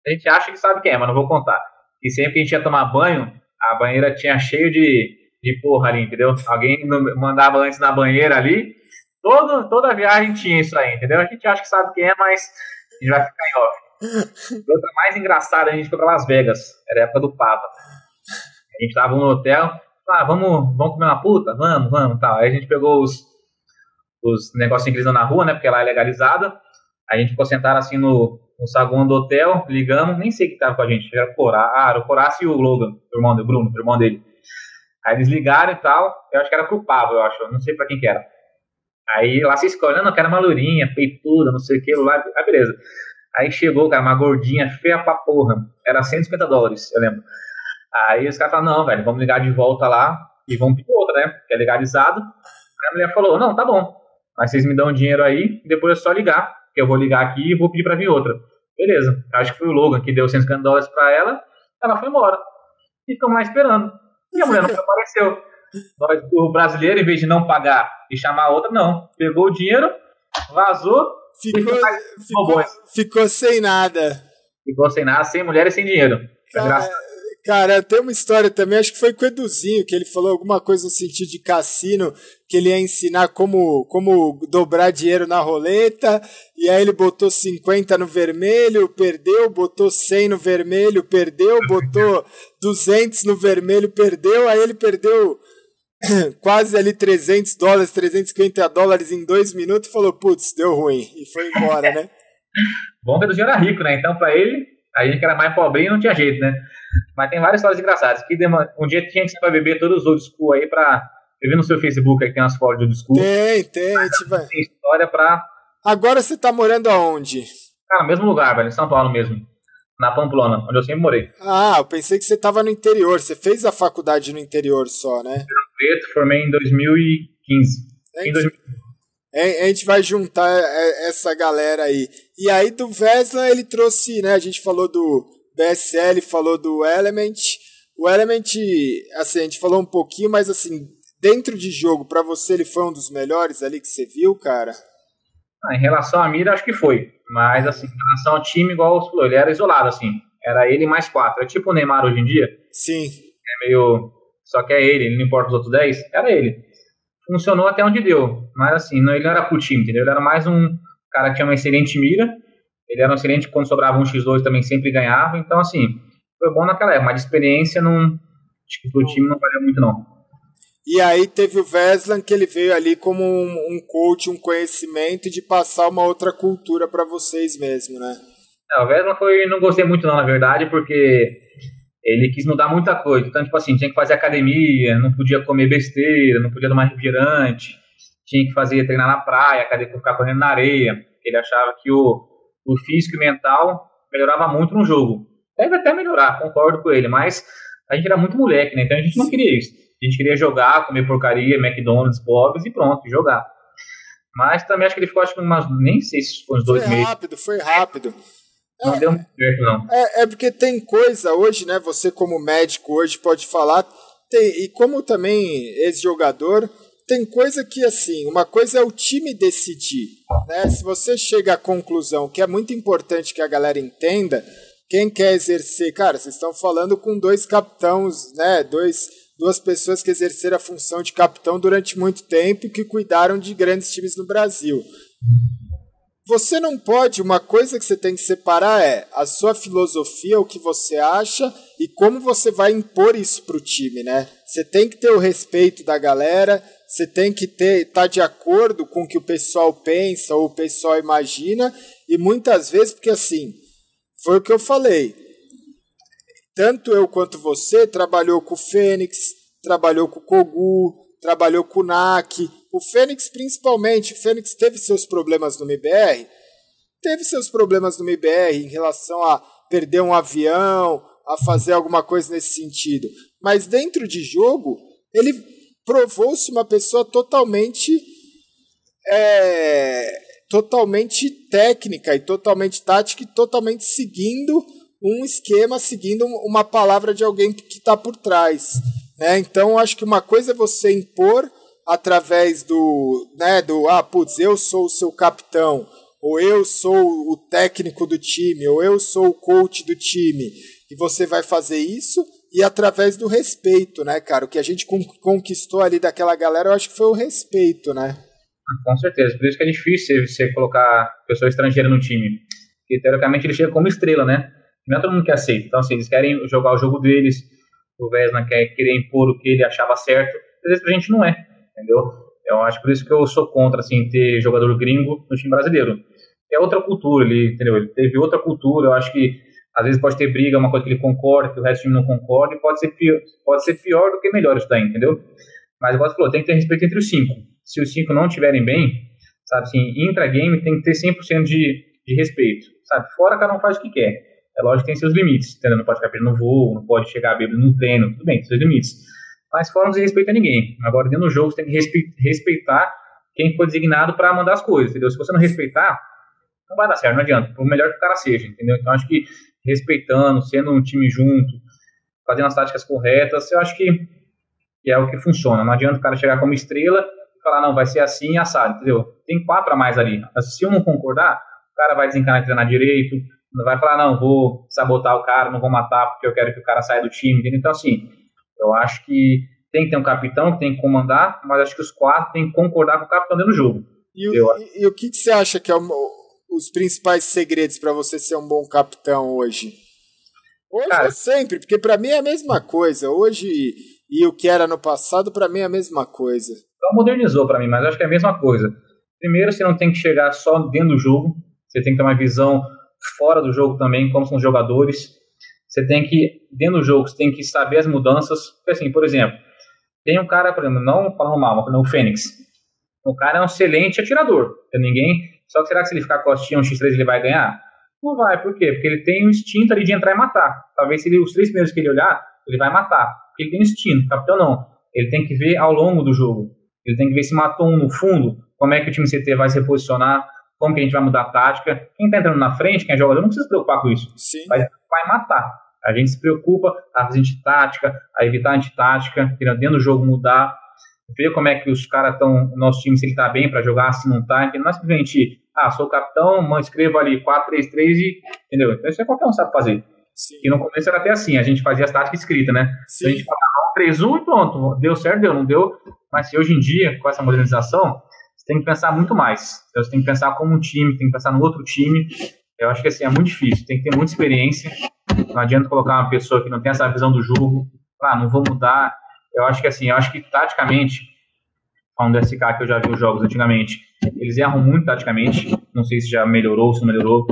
A gente acha que sabe quem é, mas não vou contar. E sempre que a gente ia tomar banho, a banheira tinha cheio de, de porra ali, entendeu? Alguém mandava antes na banheira ali. Todo, toda viagem tinha isso aí, entendeu? A gente acha que sabe quem é, mas a gente vai ficar em off. Outra mais engraçada, a gente foi pra Las Vegas. Era a época do Papa. A gente tava no hotel. Ah, vamos, vamos comer uma puta? Vamos, vamos, tal. Aí a gente pegou os, os eles dão na rua, né? Porque lá é legalizada. A gente ficou sentado assim no, no saguão do hotel, ligamos, nem sei que tava com a gente. Era o Corá, ah, o Corácio e o Logan, o irmão do Bruno, o irmão dele. Aí eles ligaram e tal. Eu acho que era pro Pablo, eu acho. não sei pra quem que era. Aí lá se escolhe, não, quero uma lourinha, peituda, não sei o que, lá. Ah, beleza. Aí chegou, cara, uma gordinha feia pra porra. Era 150 dólares, eu lembro. Aí os caras falaram, não, velho, vamos ligar de volta lá e vamos pedir outra, né? Que é legalizado. Aí a mulher falou, não, tá bom. Mas vocês me dão dinheiro aí, depois é só ligar. Que eu vou ligar aqui e vou pedir pra vir outra. Beleza. Acho que foi o Logan que deu 150 dólares pra ela. Ela foi embora. E ficamos lá esperando. E a mulher não apareceu. Nós, o brasileiro, em vez de não pagar e chamar a outra, não. Pegou o dinheiro, vazou. Ficou, ficou, ficou, sem nada. Ficou sem nada, sem mulher e sem dinheiro. Cara, cara, tem uma história também, acho que foi com o Eduzinho, que ele falou alguma coisa no sentido de cassino, que ele ia ensinar como, como dobrar dinheiro na roleta, e aí ele botou 50 no vermelho, perdeu, botou 100 no vermelho, perdeu, botou 200 no vermelho, perdeu, aí ele perdeu [COUGHS] quase ali 300 dólares, 350 dólares em dois minutos, falou, putz, deu ruim, e foi embora, né? [LAUGHS] Bom que o era rico, né? Então, para ele, a gente que era mais pobrinho não tinha jeito, né? Mas tem várias histórias engraçadas. Que um dia tinha que ser pra beber todos os old school aí pra. Eu vi no seu Facebook aí que tem umas fotos de old school. Tem, tem, vai. Tem história pra. Agora você tá morando aonde? Cara, no mesmo lugar, velho, em São Paulo mesmo na Pamplona, onde eu sempre morei. Ah, eu pensei que você estava no interior. Você fez a faculdade no interior só, né? Preto, formei em 2015. A gente, em 2015. A gente vai juntar essa galera aí. E aí do Vesla ele trouxe, né? A gente falou do BSL, falou do Element. O Element, assim, a gente falou um pouquinho, mas assim, dentro de jogo, para você ele foi um dos melhores ali que você viu, cara? Ah, em relação à mira, acho que foi. Mas, assim, em relação ao time, igual você falou, ele era isolado, assim. Era ele mais quatro. É tipo o Neymar hoje em dia. Sim. É meio. Só que é ele, ele não importa os outros dez. Era ele. Funcionou até onde deu. Mas, assim, não, ele não era pro time, entendeu? Ele era mais um cara tinha uma excelente mira. Ele era um excelente quando sobrava um X2 também sempre ganhava. Então, assim, foi bom naquela época. Mas de experiência, não. Acho que pro time não valeu muito, não. E aí teve o Veslan que ele veio ali como um, um coach, um conhecimento de passar uma outra cultura para vocês mesmo, né? Não, o Veslan foi, não gostei muito não, na verdade, porque ele quis mudar muita coisa. Então, tipo assim, tinha que fazer academia, não podia comer besteira, não podia tomar refrigerante, tinha que fazer treinar na praia, ficar correndo na areia. Ele achava que o, o físico e mental melhorava muito no jogo. Deve até melhorar, concordo com ele, mas a gente era muito moleque, né? Então a gente não queria isso. A gente queria jogar, comer porcaria, McDonald's, Bob's e pronto, jogar. Mas também acho que ele ficou, acho que umas, nem sei se foi uns dois foi meses. Foi rápido, foi rápido. Não é, deu muito certo, não. É, é porque tem coisa hoje, né? Você como médico hoje pode falar, tem, e como também ex-jogador, tem coisa que assim, uma coisa é o time decidir, né? Se você chega à conclusão que é muito importante que a galera entenda, quem quer exercer, cara, vocês estão falando com dois capitãos, né? Dois duas pessoas que exerceram a função de capitão durante muito tempo e que cuidaram de grandes times no Brasil. Você não pode, uma coisa que você tem que separar é a sua filosofia, o que você acha e como você vai impor isso para o time, né? Você tem que ter o respeito da galera, você tem que ter estar tá de acordo com o que o pessoal pensa ou o pessoal imagina e muitas vezes porque assim foi o que eu falei tanto eu quanto você trabalhou com o Fênix, trabalhou com o Kogu, trabalhou com o NAC. O Fênix, principalmente, o Fênix teve seus problemas no MBR, teve seus problemas no MBR em relação a perder um avião, a fazer alguma coisa nesse sentido. Mas dentro de jogo, ele provou-se uma pessoa totalmente. É, totalmente técnica e totalmente tática e totalmente seguindo um esquema seguindo uma palavra de alguém que está por trás. Né? Então, acho que uma coisa é você impor através do, né, do, ah, putz, eu sou o seu capitão, ou eu sou o técnico do time, ou eu sou o coach do time, e você vai fazer isso. E através do respeito, né, cara? O que a gente conquistou ali daquela galera, eu acho que foi o respeito, né? Com certeza. Por isso que é difícil você colocar pessoa estrangeira no time. Porque, teoricamente, ele chega como estrela, né? Não é todo mundo que aceita. Então, assim, eles querem jogar o jogo deles. O Vesna quer querer impor o que ele achava certo. Às vezes, pra gente não é, entendeu? Eu acho por isso que eu sou contra, assim, ter jogador gringo no time brasileiro. É outra cultura, ele, entendeu? Ele teve outra cultura. Eu acho que às vezes pode ter briga, uma coisa que ele concorda, que o resto do time não concorda, e pode ser pior, pode ser pior do que melhor isso daí, entendeu? Mas, igual você falou, tem que ter respeito entre os cinco. Se os cinco não estiverem bem, sabe assim, intra-game tem que ter 100% de, de respeito, sabe? Fora cada um faz o que quer. É lógico que tem seus limites, entendeu? Não pode ficar no voo, não pode chegar bêbado no treino, tudo bem, tem seus limites. Mas fora não se respeita ninguém. Agora, dentro do jogo, você tem que respeitar quem foi designado para mandar as coisas, entendeu? Se você não respeitar, não vai dar certo, não adianta. Por melhor que o cara seja, entendeu? Então, acho que respeitando, sendo um time junto, fazendo as táticas corretas, eu acho que, que é o que funciona. Não adianta o cara chegar como estrela e falar, não, vai ser assim e assado, entendeu? Tem quatro a mais ali. Se um não concordar, o cara vai desencanar de treinar direito, não vai falar, não, vou sabotar o cara, não vou matar porque eu quero que o cara saia do time, entendeu? Então, assim, eu acho que tem que ter um capitão que tem que comandar, mas acho que os quatro têm que concordar com o capitão dentro do jogo. E, o, e, e o que, que você acha que é o, os principais segredos para você ser um bom capitão hoje? Hoje Cara, é sempre, porque para mim é a mesma coisa. Hoje e o que era no passado, para mim é a mesma coisa. Então modernizou para mim, mas acho que é a mesma coisa. Primeiro, você não tem que chegar só dentro do jogo, você tem que ter uma visão fora do jogo também, como são os jogadores. Você tem que, dentro do jogo, você tem que saber as mudanças. Assim, por exemplo, tem um cara, por exemplo, não falando mal, mas o Fênix. O cara é um excelente atirador. Ninguém só que será que se ele ficar costinha um X3 ele vai ganhar? Não vai, por quê? Porque ele tem o instinto ali de entrar e matar. Talvez se ele, os três primeiros que ele olhar, ele vai matar. Porque ele tem instinto. Capitão não. Ele tem que ver ao longo do jogo. Ele tem que ver se matou um no fundo, como é que o time CT vai se reposicionar, como que a gente vai mudar a tática. Quem está entrando na frente, quem é jogador, não precisa se preocupar com isso. Sim. Vai, vai matar. A gente se preocupa a fazer antitática, a evitar a antitática, dentro do jogo mudar ver como é que os caras estão, o nosso time, se ele tá bem para jogar, se não tá, entendeu? não é simplesmente, ah, sou o capitão, escrevo ali 4-3-3 e, entendeu? Então isso é qualquer um sabe fazer. Sim. E no começo era até assim, a gente fazia as táticas escritas, né? Sim. a gente falava 3-1 e pronto, deu certo, deu, não deu, mas se hoje em dia, com essa modernização, você tem que pensar muito mais. Então, você tem que pensar como um time, tem que pensar no outro time. Eu acho que assim, é muito difícil, tem que ter muita experiência. Não adianta colocar uma pessoa que não tem essa visão do jogo, ah, não vou mudar, eu acho que assim, eu acho que taticamente, falando do SK que eu já vi os jogos antigamente, eles erram muito taticamente. Não sei se já melhorou, se não melhorou.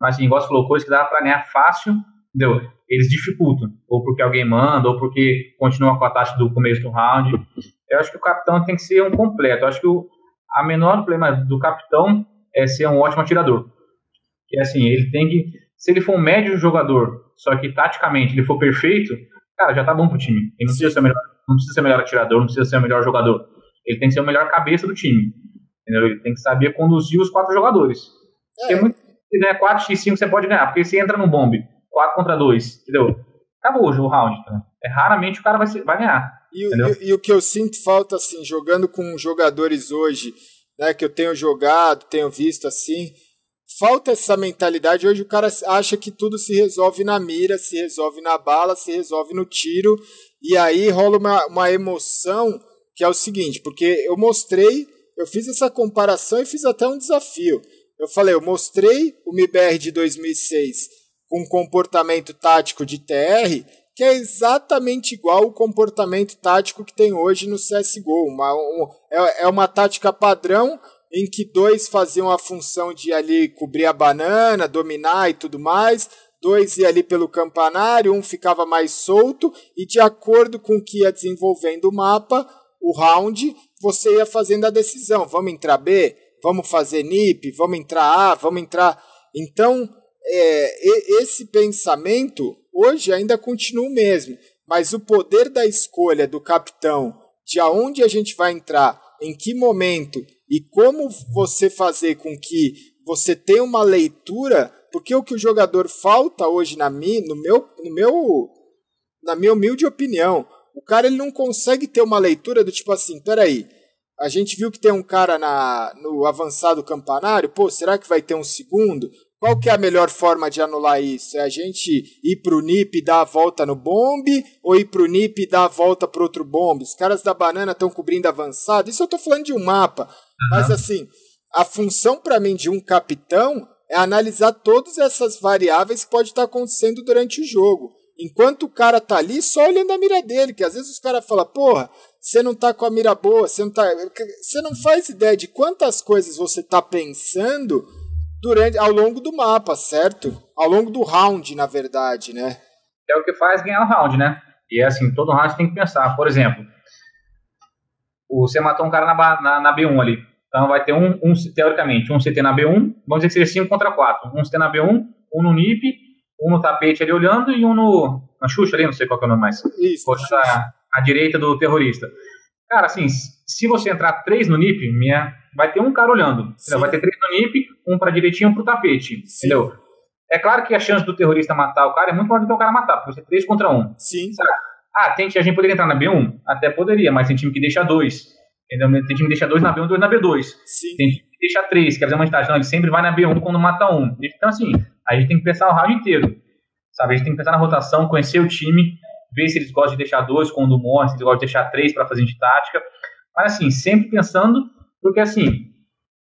Mas assim, igual você falou, coisa que dá pra ganhar fácil, entendeu? Eles dificultam. Ou porque alguém manda, ou porque continua com a taxa do começo do round. Eu acho que o capitão tem que ser um completo. Eu acho que o a menor problema do capitão é ser um ótimo atirador. Que assim, ele tem que. Se ele for um médio jogador, só que taticamente ele for perfeito, cara, já tá bom pro time. Ele não precisa ser o melhor não precisa ser o melhor atirador, não precisa ser o melhor jogador. Ele tem que ser o melhor cabeça do time. Entendeu? Ele tem que saber conduzir os quatro jogadores. É. Porque muito, se ganhar 4x5 você pode ganhar, porque você entra no bombe 4 contra 2, entendeu? Acabou o round. Tá? É, raramente o cara vai, vai ganhar. E, e, e, o que eu sinto falta, assim, jogando com jogadores hoje, né, que eu tenho jogado, tenho visto assim, falta essa mentalidade. Hoje o cara acha que tudo se resolve na mira, se resolve na bala, se resolve no tiro. E aí rola uma, uma emoção que é o seguinte, porque eu mostrei, eu fiz essa comparação e fiz até um desafio. Eu falei, eu mostrei o MIBR de 2006 com comportamento tático de TR, que é exatamente igual o comportamento tático que tem hoje no CSGO. Uma, um, é, é uma tática padrão em que dois faziam a função de ali cobrir a banana, dominar e tudo mais, dois ia ali pelo campanário, um ficava mais solto, e de acordo com o que ia desenvolvendo o mapa, o round, você ia fazendo a decisão. Vamos entrar B? Vamos fazer NIP? Vamos entrar A? Vamos entrar. Então, é, esse pensamento hoje ainda continua o mesmo, mas o poder da escolha do capitão de aonde a gente vai entrar, em que momento e como você fazer com que você tenha uma leitura porque o que o jogador falta hoje na mi, no meu, no meu, na minha humilde opinião, o cara ele não consegue ter uma leitura do tipo assim, peraí, a gente viu que tem um cara na, no avançado campanário, pô, será que vai ter um segundo? Qual que é a melhor forma de anular isso? É a gente ir pro NIP e dar a volta no bombe ou ir pro NIP e dar a volta pro outro bombe? Os caras da banana estão cobrindo avançado. Isso eu tô falando de um mapa. Uhum. Mas assim, a função para mim de um capitão é analisar todas essas variáveis que pode estar acontecendo durante o jogo. Enquanto o cara tá ali, só olhando a mira dele, que às vezes os caras falam, porra, você não tá com a mira boa, você não tá. Você não faz ideia de quantas coisas você tá pensando durante ao longo do mapa, certo? Ao longo do round, na verdade, né? É o que faz ganhar o round, né? E é assim, todo round tem que pensar. Por exemplo, você matou um cara na, na, na B1 ali. Então vai ter um, um, teoricamente, um CT na B1, vamos dizer que seja 5 contra 4. Um CT na B1, um no NIP, um no tapete ali olhando e um no. Na Xuxa ali, não sei qual é o nome mais. Isso. Poxa, à direita do terrorista. Cara, assim, se você entrar três no NIP, minha, vai ter um cara olhando. Vai ter três no NIP, um pra direitinho e um pro tapete. Sim. Entendeu? É claro que a chance do terrorista matar o cara é muito maior do que o cara matar, porque você é três contra um. Sim. Sabe? Ah, tem, a gente poderia entrar na B1? Até poderia, mas tem time que deixa dois. Entendeu? Tem time que deixa dois na B1 dois na B2. Sim. Tem time que deixa três, quer dizer uma vantagem. Não, ele sempre vai na B1 quando mata um. Então, assim, a gente tem que pensar o round inteiro. Sabe? A gente tem que pensar na rotação, conhecer o time, ver se eles gostam de deixar dois com o Dumont, se eles gostam de deixar três para fazer de tática. Mas, assim, sempre pensando, porque, assim,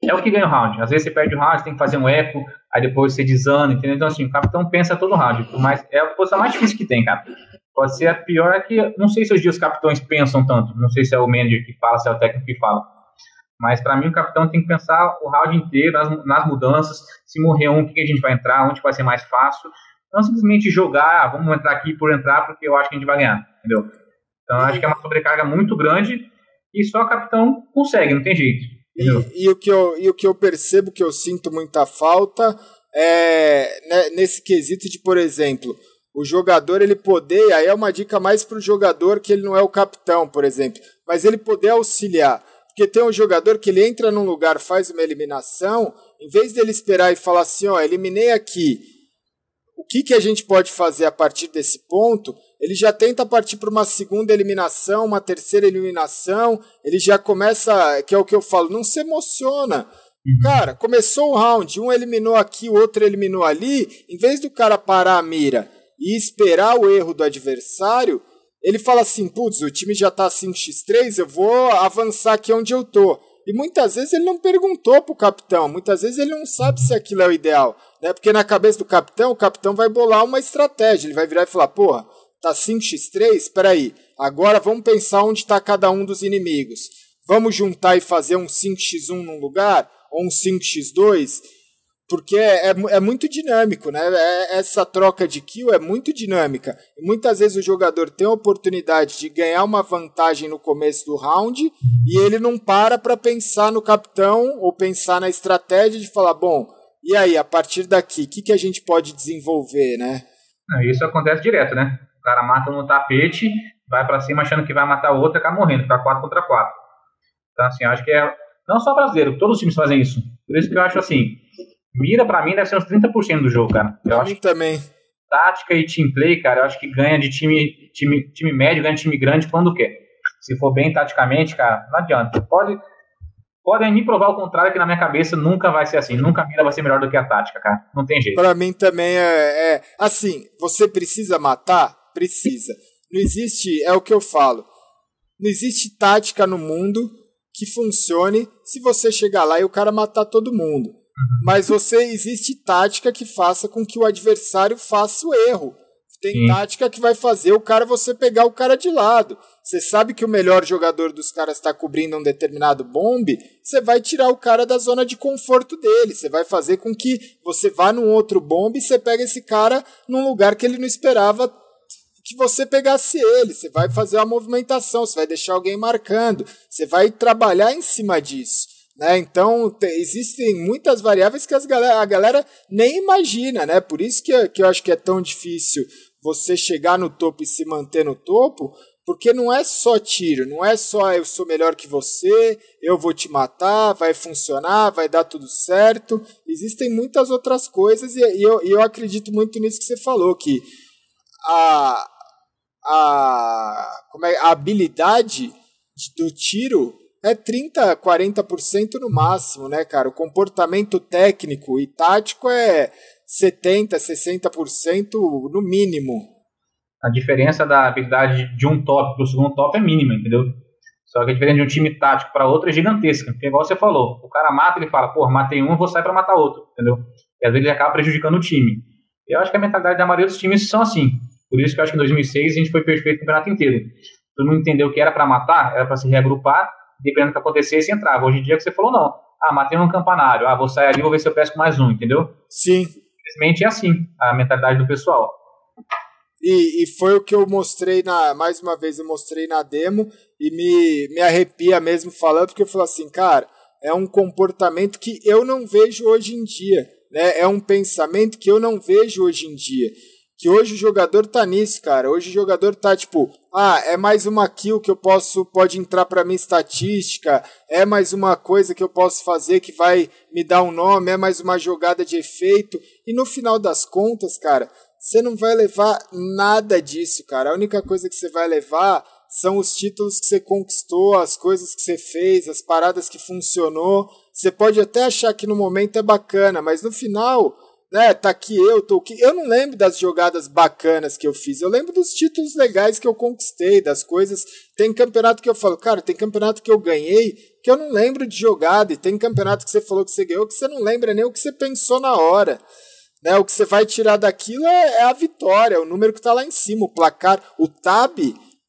é o que ganha o round. Às vezes você perde o round, tem que fazer um eco, aí depois você desana, entendeu? Então, assim, o capitão pensa todo o round. Mas é a posição mais difícil que tem, cara. Pode ser a pior é que não sei se hoje os capitães pensam tanto, não sei se é o manager que fala, se é o técnico que fala. Mas para mim o capitão tem que pensar o round inteiro nas, nas, mudanças, se morrer um, o que a gente vai entrar, onde vai ser mais fácil. Não simplesmente jogar, ah, vamos entrar aqui por entrar porque eu acho que a gente vai ganhar, entendeu? Então acho que é uma sobrecarga muito grande e só o capitão consegue, não tem jeito. E, e, o que eu, e o que eu percebo que eu sinto muita falta é né, nesse quesito de, por exemplo, o jogador ele poder, aí é uma dica mais para o jogador que ele não é o capitão, por exemplo, mas ele poder auxiliar. Porque tem um jogador que ele entra num lugar, faz uma eliminação, em vez dele esperar e falar assim, ó, eliminei aqui, o que, que a gente pode fazer a partir desse ponto? Ele já tenta partir para uma segunda eliminação, uma terceira eliminação, ele já começa, que é o que eu falo, não se emociona. Uhum. Cara, começou o round, um eliminou aqui, o outro eliminou ali, em vez do cara parar a mira e esperar o erro do adversário, ele fala assim: putz, o time já tá 5x3, eu vou avançar aqui onde eu tô. E muitas vezes ele não perguntou pro capitão, muitas vezes ele não sabe se aquilo é o ideal, né? Porque na cabeça do capitão, o capitão vai bolar uma estratégia, ele vai virar e falar: porra, tá 5x3, espera aí, agora vamos pensar onde está cada um dos inimigos. Vamos juntar e fazer um 5x1 num lugar, ou um 5x2, porque é, é, é, muito dinâmico, né? É, essa troca de kill é muito dinâmica. Muitas vezes o jogador tem a oportunidade de ganhar uma vantagem no começo do round e ele não para para pensar no capitão ou pensar na estratégia de falar, bom, e aí, a partir daqui, o que, que a gente pode desenvolver, né? Isso acontece direto, né? O cara mata no tapete, vai para cima achando que vai matar o outro e acaba morrendo, fica 4 contra 4. Então, assim, acho que é. Não só brasileiro, todos os times fazem isso. Por isso que eu acho assim Mira, pra mim, deve ser uns 30% do jogo, cara. Eu pra acho mim também. Tática e team play, cara, eu acho que ganha de time, time, time médio, ganha de time grande quando quer. Se for bem taticamente, cara, não adianta. Pode, podem me provar o contrário, que na minha cabeça nunca vai ser assim. Nunca a mira vai ser melhor do que a tática, cara. Não tem jeito. Pra mim também é, é. Assim, você precisa matar? Precisa. Não existe. É o que eu falo. Não existe tática no mundo que funcione se você chegar lá e o cara matar todo mundo. Mas você existe tática que faça com que o adversário faça o erro. Tem Sim. tática que vai fazer o cara você pegar o cara de lado. Você sabe que o melhor jogador dos caras está cobrindo um determinado bombe, você vai tirar o cara da zona de conforto dele. Você vai fazer com que você vá num outro bombe e você pega esse cara num lugar que ele não esperava que você pegasse ele. Você vai fazer uma movimentação, você vai deixar alguém marcando, você vai trabalhar em cima disso. Né? Então, te, existem muitas variáveis que as galera, a galera nem imagina, né? Por isso que, que eu acho que é tão difícil você chegar no topo e se manter no topo, porque não é só tiro, não é só eu sou melhor que você, eu vou te matar, vai funcionar, vai dar tudo certo. Existem muitas outras coisas e, e eu, eu acredito muito nisso que você falou, que a, a, como é, a habilidade do tiro é 30, 40% no máximo, né, cara? O comportamento técnico e tático é 70, 60% no mínimo. A diferença da habilidade de um top para o segundo top é mínima, entendeu? Só que a diferença de um time tático para outro é gigantesca. Porque, igual você falou, o cara mata, ele fala, pô, matei um, vou sair para matar outro, entendeu? E às vezes ele acaba prejudicando o time. Eu acho que a mentalidade da maioria dos times são assim. Por isso que eu acho que em 2006 a gente foi perfeito o campeonato inteiro. Todo mundo entendeu que era para matar, era para se reagrupar, dependendo do que acontecesse, entrava. Hoje em dia que você falou, não. Ah, matei um campanário. Ah, vou sair ali, vou ver se eu pesco mais um, entendeu? Sim. Simplesmente é assim, a mentalidade do pessoal. E, e foi o que eu mostrei na. Mais uma vez eu mostrei na demo e me, me arrepia mesmo falando, porque eu falo assim, cara, é um comportamento que eu não vejo hoje em dia. Né? É um pensamento que eu não vejo hoje em dia. Que hoje o jogador tá nisso, cara. Hoje o jogador tá tipo, ah, é mais uma kill que eu posso, pode entrar para minha estatística, é mais uma coisa que eu posso fazer que vai me dar um nome, é mais uma jogada de efeito. E no final das contas, cara, você não vai levar nada disso, cara. A única coisa que você vai levar são os títulos que você conquistou, as coisas que você fez, as paradas que funcionou. Você pode até achar que no momento é bacana, mas no final né, tá aqui eu, tô aqui. Eu não lembro das jogadas bacanas que eu fiz, eu lembro dos títulos legais que eu conquistei, das coisas. Tem campeonato que eu falo, cara, tem campeonato que eu ganhei que eu não lembro de jogada, e tem campeonato que você falou que você ganhou que você não lembra nem o que você pensou na hora. Né, o que você vai tirar daquilo é, é a vitória, o número que tá lá em cima, o placar, o tab.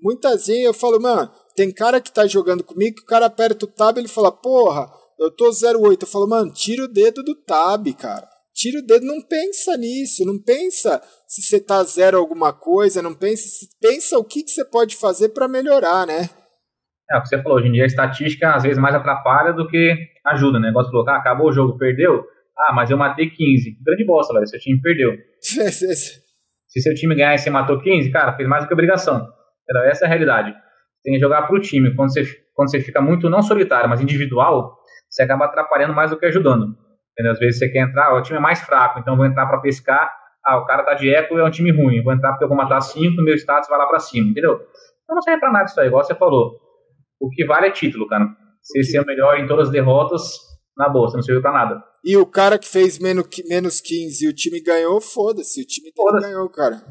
Muitas vezes eu falo, mano, tem cara que tá jogando comigo que o cara aperta o tab e ele fala, porra, eu tô 08. Eu falo, mano, tira o dedo do tab, cara tira o dedo, não pensa nisso, não pensa se você tá zero alguma coisa, não pensa, pensa o que, que você pode fazer para melhorar, né? É, o que você falou, hoje em dia a estatística às vezes mais atrapalha do que ajuda, né? Negócio falou, ah, acabou o jogo, perdeu? Ah, mas eu matei 15. Grande bosta, velho, seu time perdeu. [LAUGHS] se seu time ganhar e você matou 15, cara, fez mais do que obrigação. Essa é a realidade. Tem que jogar pro time. Quando você, quando você fica muito, não solitário, mas individual, você acaba atrapalhando mais do que ajudando. Entendeu? Às vezes você quer entrar, o time é mais fraco, então vou entrar para pescar. Ah, o cara tá de eco é um time ruim. Vou entrar porque eu vou matar 5, meu status vai lá para cima, entendeu? Então não serve para nada isso aí, igual você falou. O que vale é título, cara. Você ser o melhor em todas as derrotas, na bolsa, não serviu para nada. E o cara que fez menos, menos 15 e o time ganhou, foda-se, o time foda ganhou, cara.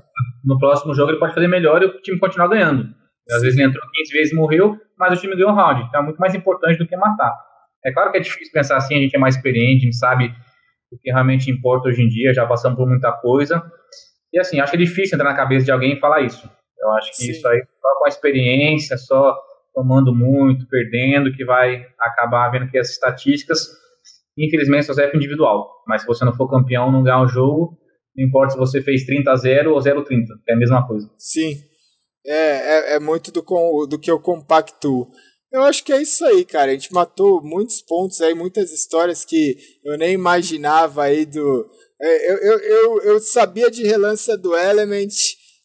No próximo jogo ele pode fazer melhor e o time continuar ganhando. Às Sim. vezes ele entrou 15 vezes e morreu, mas o time ganhou o round. Então é muito mais importante do que matar. É claro que é difícil pensar assim, a gente é mais experiente, a gente sabe o que realmente importa hoje em dia, já passamos por muita coisa. E assim, acho que é difícil entrar na cabeça de alguém e falar isso. Eu acho que Sim. isso aí, só com a experiência, só tomando muito, perdendo, que vai acabar vendo que as estatísticas, infelizmente, só serve individual. Mas se você não for campeão, não ganhar o jogo, não importa se você fez 30 a 0 ou 0 a 30, é a mesma coisa. Sim. É, é, é muito do, do que eu compacto. Eu acho que é isso aí, cara. A gente matou muitos pontos aí, muitas histórias que eu nem imaginava aí do. É, eu, eu, eu, eu sabia de relance do Element,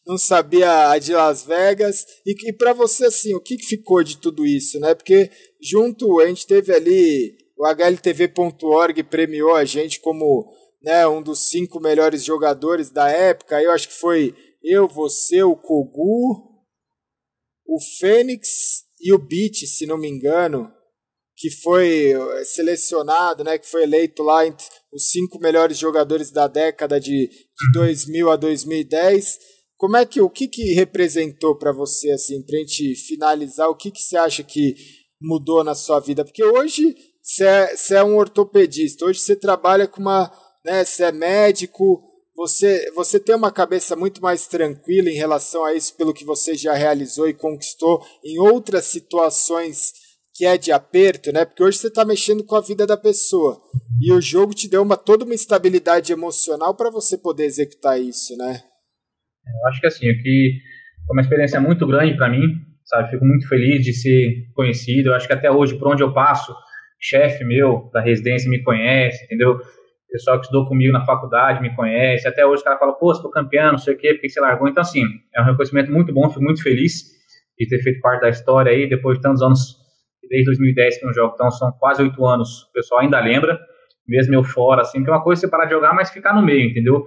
não sabia a de Las Vegas. E, e para você, assim, o que ficou de tudo isso, né? Porque junto a gente teve ali. O HLTV.org premiou a gente como né, um dos cinco melhores jogadores da época. Eu acho que foi eu, você, o Kogu, o Fênix e o Beat, se não me engano, que foi eh, selecionado, né, que foi eleito lá entre os cinco melhores jogadores da década de, de 2000 a 2010. Como é que o que, que representou para você assim, para gente finalizar, o que que você acha que mudou na sua vida? Porque hoje você é, você é um ortopedista, hoje você trabalha com uma, né, você é médico, você, você tem uma cabeça muito mais tranquila em relação a isso, pelo que você já realizou e conquistou em outras situações que é de aperto, né? Porque hoje você está mexendo com a vida da pessoa e o jogo te deu uma toda uma estabilidade emocional para você poder executar isso, né? Eu acho que assim, que foi uma experiência muito grande para mim, sabe? Fico muito feliz de ser conhecido. Eu acho que até hoje, por onde eu passo, chefe meu da residência me conhece, entendeu? Pessoal que estudou comigo na faculdade me conhece, até hoje o cara fala, pô, você campeão, não sei o quê, por que você largou? Então, assim, é um reconhecimento muito bom, fico muito feliz de ter feito parte da história aí, depois de tantos anos, desde 2010 que eu jogo, então são quase oito anos, o pessoal ainda lembra, mesmo eu fora, assim, que é uma coisa você parar de jogar, mas ficar no meio, entendeu?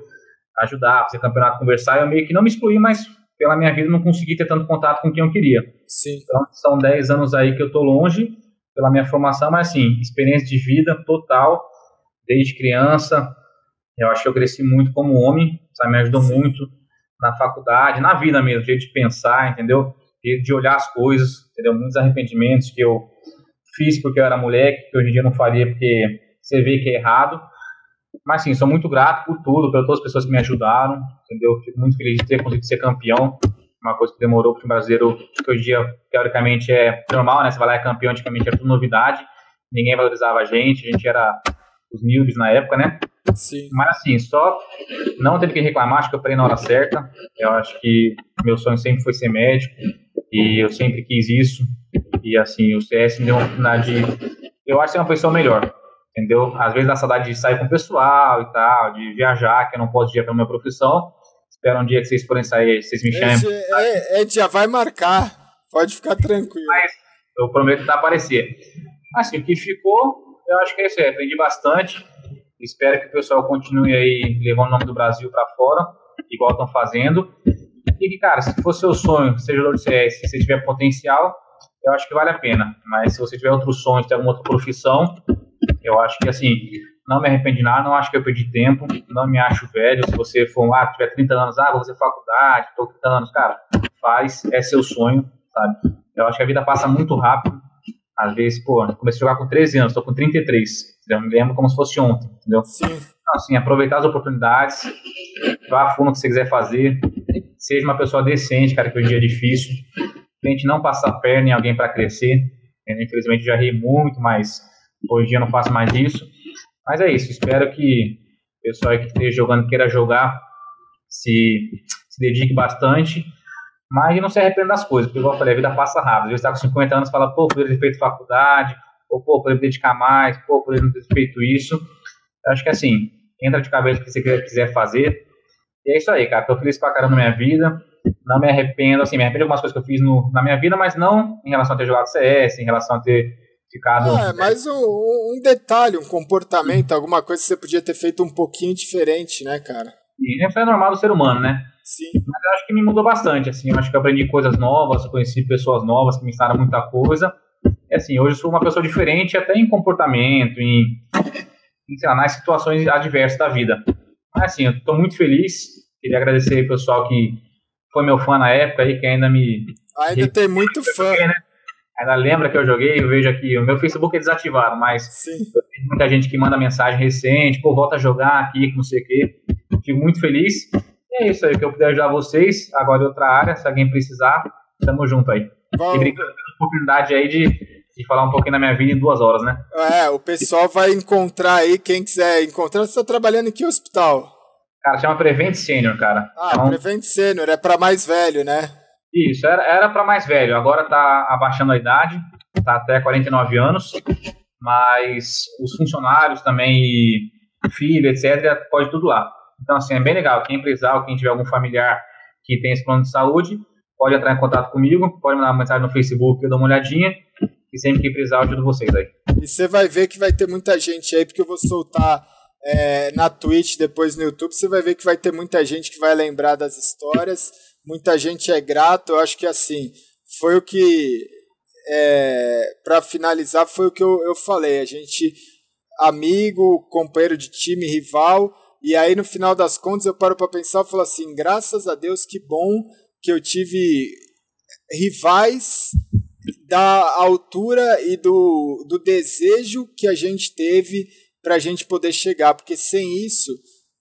Ajudar, fazer campeonato, conversar, eu meio que não me excluí, mas pela minha vida não consegui ter tanto contato com quem eu queria. Sim. Então, são dez anos aí que eu tô longe, pela minha formação, mas assim, experiência de vida total, desde criança. Eu acho que eu cresci muito como homem, sabe? Me ajudou Sim. muito na faculdade, na vida mesmo, jeito de pensar, entendeu? Jeito de olhar as coisas, entendeu? Muitos arrependimentos que eu fiz porque eu era moleque, que hoje em dia não faria porque você vê que é errado. Mas sim, sou muito grato por tudo, por todas as pessoas que me ajudaram, entendeu? Fico muito feliz de ter conseguido ser campeão. Uma coisa que demorou para o brasileiro, que hoje em dia, teoricamente, é normal, né? Você vai lá e é campeão, antigamente era tudo novidade, ninguém valorizava a gente, a gente era os newbies na época, né? Sim. Mas assim, só não teve que reclamar, acho que eu parei na hora certa. Eu acho que meu sonho sempre foi ser médico e eu sempre quis isso. E assim, o CS me deu uma oportunidade de. Eu acho que ser uma pessoa melhor entendeu? Às vezes dá saudade de sair com o pessoal e tal, de viajar, que eu não posso ir pela minha profissão. Espero um dia que vocês forem sair, vocês me chamem. É, é, já vai marcar, pode ficar tranquilo. Mas eu prometo que vai aparecer. Assim, o que ficou, eu acho que é isso aí, aprendi bastante. Espero que o pessoal continue aí levando o nome do Brasil para fora, igual estão fazendo. E que, cara, se for seu sonho, seja do CS, se você tiver potencial, eu acho que vale a pena. Mas se você tiver outro sonho, de ter alguma outra profissão, eu acho que, assim, não me arrependi de nada, não acho que eu perdi tempo, não me acho velho. Se você for, ah, tiver 30 anos, ah, vou fazer faculdade, tô 30 anos, cara, faz, é seu sonho, sabe? Eu acho que a vida passa muito rápido. Às vezes, pô, comecei a jogar com 13 anos, tô com 33. Eu me lembro como se fosse ontem, entendeu? Sim. Então, assim, aproveitar as oportunidades, vá a fundo o que você quiser fazer, seja uma pessoa decente, cara, que hoje em dia é difícil. Tente não passar perna em alguém para crescer. Eu, infelizmente, já ri muito, mas Hoje em dia eu não faço mais isso. Mas é isso. Espero que o pessoal que esteja jogando, queira jogar, se, se dedique bastante. Mas não se arrependa das coisas, porque, igual eu falei, a vida passa rápido. Às vezes está com 50 anos e fala, pô, poderia ter feito faculdade, ou pô, poderia me dedicar mais, pô, poderia ter feito isso. Eu acho que assim, entra de cabeça o que você quiser fazer. E é isso aí, cara. Tô feliz pra caramba na minha vida. Não me arrependo, assim, me arrependo de algumas coisas que eu fiz no, na minha vida, mas não em relação a ter jogado CS, em relação a ter ficado. É, mas um, um, detalhe, um comportamento, alguma coisa que você podia ter feito um pouquinho diferente, né, cara? Sim, é normal do ser humano, né? Sim. Mas eu acho que me mudou bastante, assim, eu acho que eu aprendi coisas novas, conheci pessoas novas que me ensinaram muita coisa. E assim, hoje eu sou uma pessoa diferente até em comportamento, em, em sei lá, nas situações adversas da vida. Mas assim, eu tô muito feliz, queria agradecer aí pessoal que foi meu fã na época aí, que ainda me... Ainda tem muito fã. né? ainda lembra que eu joguei, eu vejo aqui, o meu Facebook é desativado, mas Sim. tem muita gente que manda mensagem recente, pô, volta a jogar aqui, que não sei o quê. Fico muito feliz. E é isso aí, que eu puder ajudar vocês, agora em outra área, se alguém precisar, tamo junto aí. Bom, e obrigado pela oportunidade aí de, de falar um pouquinho da minha vida em duas horas, né? É, o pessoal vai encontrar aí, quem quiser encontrar, você tá trabalhando em que hospital? Cara, chama Prevent Senior, cara. Ah, então, Prevent Senior, é para mais velho, né? Isso, era, era para mais velho, agora está abaixando a idade, está até 49 anos, mas os funcionários também, filho, etc., pode tudo lá. Então, assim, é bem legal. Quem precisar, quem tiver algum familiar que tem esse plano de saúde, pode entrar em contato comigo, pode mandar uma mensagem no Facebook, eu dou uma olhadinha, e sempre que precisar, eu ajudo vocês aí. E você vai ver que vai ter muita gente aí, porque eu vou soltar é, na Twitch, depois no YouTube, você vai ver que vai ter muita gente que vai lembrar das histórias muita gente é grato. Eu acho que assim, foi o que. É, para finalizar, foi o que eu, eu falei. A gente, amigo, companheiro de time, rival. E aí, no final das contas, eu paro para pensar e falo assim: graças a Deus, que bom que eu tive rivais da altura e do, do desejo que a gente teve para a gente poder chegar, porque sem isso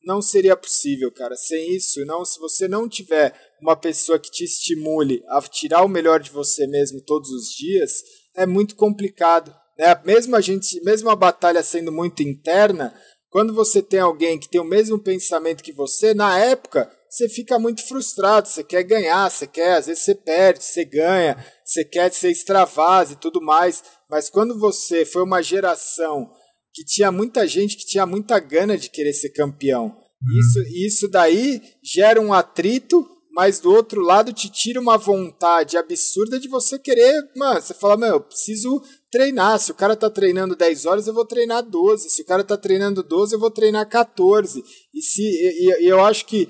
não seria possível, cara. Sem isso, não, se você não tiver uma pessoa que te estimule a tirar o melhor de você mesmo todos os dias, é muito complicado. Né? Mesmo a gente, mesmo a batalha sendo muito interna, quando você tem alguém que tem o mesmo pensamento que você, na época você fica muito frustrado, você quer ganhar, você quer, às vezes você perde, você ganha, você quer ser extravase e tudo mais, mas quando você foi uma geração que tinha muita gente que tinha muita gana de querer ser campeão, uhum. isso, isso daí gera um atrito mas do outro lado te tira uma vontade absurda de você querer, mano, você fala, meu, eu preciso treinar, se o cara tá treinando 10 horas, eu vou treinar 12, se o cara tá treinando 12, eu vou treinar 14, e, se, e, e eu acho que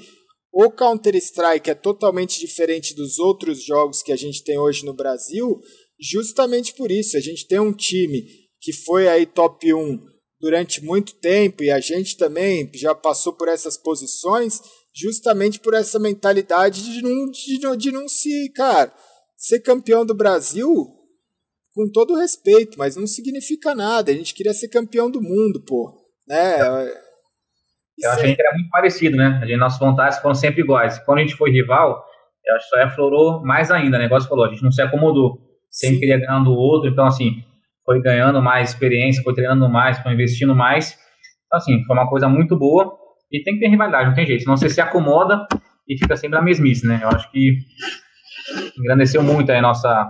o Counter-Strike é totalmente diferente dos outros jogos que a gente tem hoje no Brasil, justamente por isso. A gente tem um time que foi aí top 1 durante muito tempo e a gente também já passou por essas posições justamente por essa mentalidade de não, de, de não se, cara, ser campeão do Brasil com todo respeito, mas não significa nada. A gente queria ser campeão do mundo, pô. Né? Eu acho que a gente era muito parecido, né? A gente, nossas vontades foram sempre iguais. Quando a gente foi rival, eu acho que só aflorou mais ainda. O negócio falou, a gente não se acomodou. Sempre Sim. queria ganhar do outro, então assim, foi ganhando mais experiência, foi treinando mais, foi investindo mais. Então, assim, foi uma coisa muito boa. E tem que ter rivalidade, não tem jeito. Senão você se acomoda e fica sempre na mesmice, né? Eu acho que engrandeceu muito aí a nossa,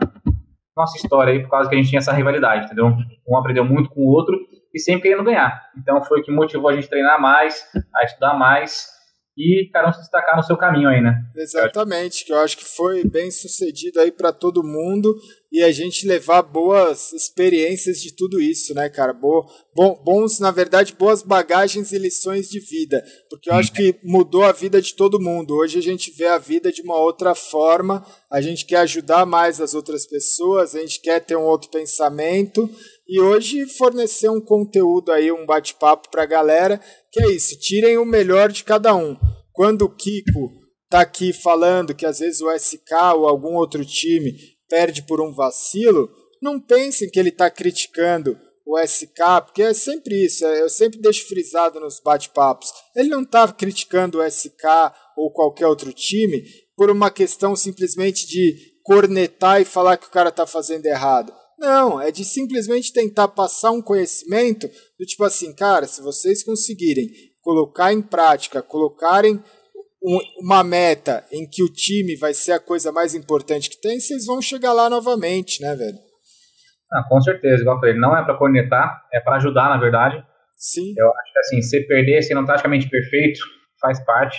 nossa história aí, por causa que a gente tinha essa rivalidade, entendeu? Um aprendeu muito com o outro e sempre querendo ganhar. Então foi o que motivou a gente a treinar mais, a estudar mais e cada um se destacar no seu caminho aí, né? Exatamente, que eu acho que foi bem sucedido aí para todo mundo e a gente levar boas experiências de tudo isso, né, cara? Bo bom, bons, na verdade, boas bagagens e lições de vida, porque eu acho que mudou a vida de todo mundo. Hoje a gente vê a vida de uma outra forma, a gente quer ajudar mais as outras pessoas, a gente quer ter um outro pensamento e hoje fornecer um conteúdo aí, um bate-papo para a galera, que é isso, tirem o melhor de cada um. Quando o Kiko tá aqui falando que às vezes o SK ou algum outro time perde por um vacilo, não pensem que ele está criticando o SK, porque é sempre isso, é, eu sempre deixo frisado nos bate-papos. Ele não está criticando o SK ou qualquer outro time por uma questão simplesmente de cornetar e falar que o cara está fazendo errado. Não, é de simplesmente tentar passar um conhecimento do tipo assim, cara, se vocês conseguirem colocar em prática, colocarem uma meta em que o time vai ser a coisa mais importante que tem, vocês vão chegar lá novamente, né, velho? Ah, com certeza, igual eu falei, não é para cornetar, é para ajudar, na verdade. Sim. Eu acho que assim, você perder sendo taticamente perfeito faz parte.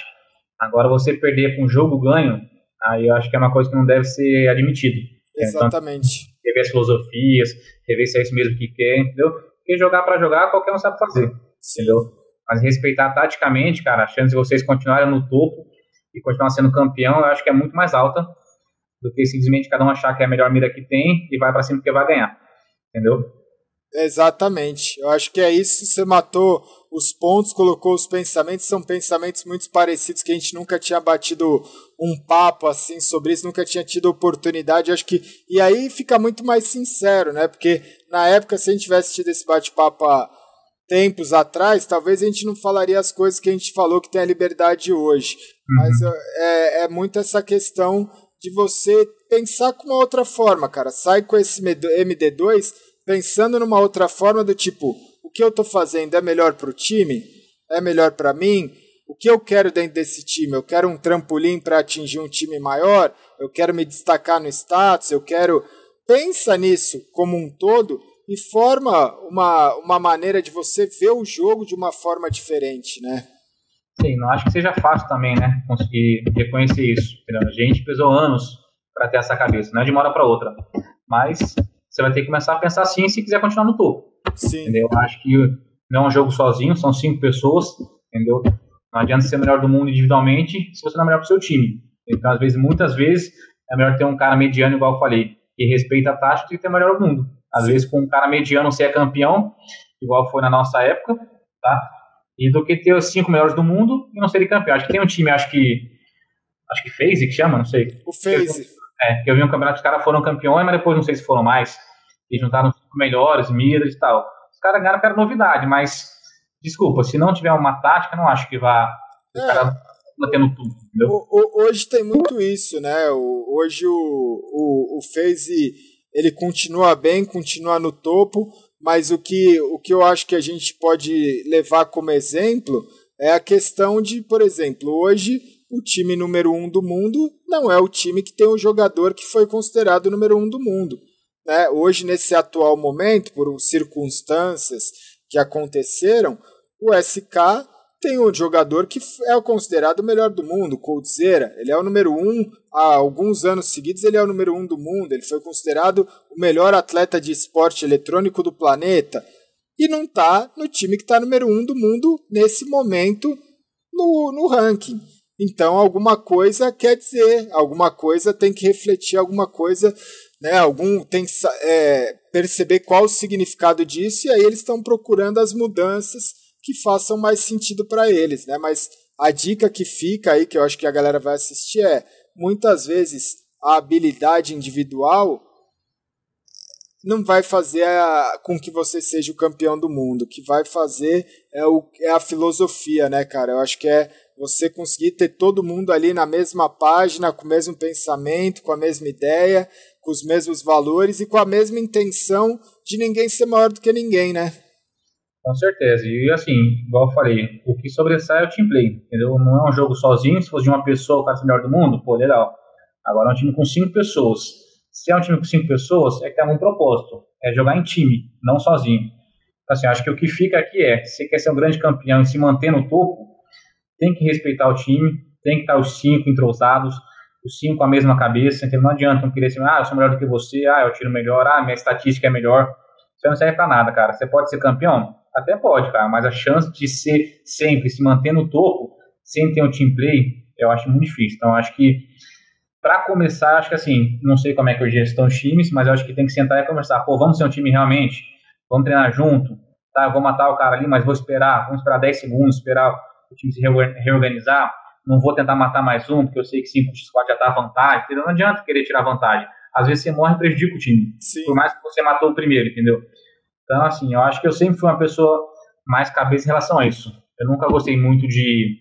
Agora, você perder com um jogo ganho, aí eu acho que é uma coisa que não deve ser admitido. Exatamente. Então, rever as filosofias, rever se é isso mesmo que quer, entendeu? Porque jogar para jogar, qualquer um sabe fazer, Sim. entendeu? Mas respeitar taticamente, cara, a chance de vocês continuarem no topo e continuar sendo campeão, eu acho que é muito mais alta do que simplesmente cada um achar que é a melhor mira que tem e vai para cima porque vai ganhar. Entendeu? Exatamente. Eu acho que é isso. Você matou os pontos, colocou os pensamentos. São pensamentos muito parecidos que a gente nunca tinha batido um papo assim sobre isso, nunca tinha tido oportunidade. Eu acho que e aí fica muito mais sincero, né? Porque na época, se a gente tivesse tido esse bate-papo tempos atrás, talvez a gente não falaria as coisas que a gente falou que tem a liberdade hoje. Uhum. Mas é, é muito essa questão de você pensar com uma outra forma, cara. Sai com esse MD2 pensando numa outra forma do tipo, o que eu estou fazendo é melhor para o time? É melhor para mim? O que eu quero dentro desse time? Eu quero um trampolim para atingir um time maior? Eu quero me destacar no status? Eu quero. Pensa nisso como um todo e forma uma, uma maneira de você ver o jogo de uma forma diferente, né? Sim, não acho que seja fácil também, né? Conseguir reconhecer isso. A gente pesou anos para ter essa cabeça, não é de uma hora para outra. Mas você vai ter que começar a pensar assim se quiser continuar no topo. Sim. Entendeu? Acho que não é um jogo sozinho, são cinco pessoas, entendeu? Não adianta ser o melhor do mundo individualmente se você não é melhor para o seu time. Então, às vezes, muitas vezes, é melhor ter um cara mediano, igual eu falei, que respeita a tática e ter o melhor do mundo. Às vezes, com um cara mediano você é campeão, igual foi na nossa época, tá? E do que ter os cinco melhores do mundo e não ser campeão. Acho que tem um time, acho que. Acho que FaZe que chama, não sei. O FaZe. É, que eu vi um campeonato, os caras foram campeões, mas depois não sei se foram mais. E juntaram os cinco melhores, miras e tal. Os caras ganharam que era novidade, mas. Desculpa, se não tiver uma tática, não acho que vá. É. O cara batendo tudo, entendeu? O, o, hoje tem muito isso, né? O, hoje o, o, o FaZe ele continua bem, continua no topo, mas o que, o que eu acho que a gente pode levar como exemplo é a questão de, por exemplo, hoje o time número um do mundo não é o time que tem o jogador que foi considerado o número um do mundo. Né? Hoje, nesse atual momento, por circunstâncias que aconteceram, o SK tem um jogador que é considerado o melhor do mundo, Coldzera. Ele é o número um há alguns anos seguidos, ele é o número um do mundo. Ele foi considerado o melhor atleta de esporte eletrônico do planeta. E não está no time que está número um do mundo nesse momento no, no ranking. Então, alguma coisa quer dizer, alguma coisa tem que refletir, alguma coisa, né? Algum tem que é, perceber qual o significado disso, e aí eles estão procurando as mudanças que façam mais sentido para eles, né? Mas a dica que fica aí, que eu acho que a galera vai assistir, é muitas vezes a habilidade individual não vai fazer a, com que você seja o campeão do mundo. O que vai fazer é, o, é a filosofia, né, cara? Eu acho que é você conseguir ter todo mundo ali na mesma página, com o mesmo pensamento, com a mesma ideia, com os mesmos valores e com a mesma intenção de ninguém ser maior do que ninguém, né? Com certeza. E assim, igual eu falei, o que sobressai é o team play, entendeu? Não é um jogo sozinho, se fosse de uma pessoa o cara ser melhor do mundo, pô, legal. Agora é um time com cinco pessoas se é um time com cinco pessoas, é que tem algum propósito. É jogar em time, não sozinho. Então, assim, acho que o que fica aqui é, se quer ser um grande campeão e se manter no topo, tem que respeitar o time, tem que estar os cinco entrosados, os cinco com a mesma cabeça, então não adianta um querer ser, ah, eu sou melhor do que você, ah, eu tiro melhor, ah, minha estatística é melhor. Isso não serve pra nada, cara. Você pode ser campeão? Até pode, cara, mas a chance de ser sempre, se manter no topo, sem ter um team play, eu acho muito difícil. Então, acho que para começar, acho que assim, não sei como é que hoje estão os times, mas eu acho que tem que sentar e conversar. Pô, vamos ser um time realmente? Vamos treinar junto? Tá, eu vou matar o cara ali, mas vou esperar. Vamos esperar 10 segundos, esperar o time se reorganizar. Não vou tentar matar mais um, porque eu sei que 5x4 já tá à vantagem. Entendeu? Não adianta querer tirar vantagem. Às vezes você morre e prejudica o time. Sim. Por mais que você matou o primeiro, entendeu? Então, assim, eu acho que eu sempre fui uma pessoa mais cabeça em relação a isso. Eu nunca gostei muito de.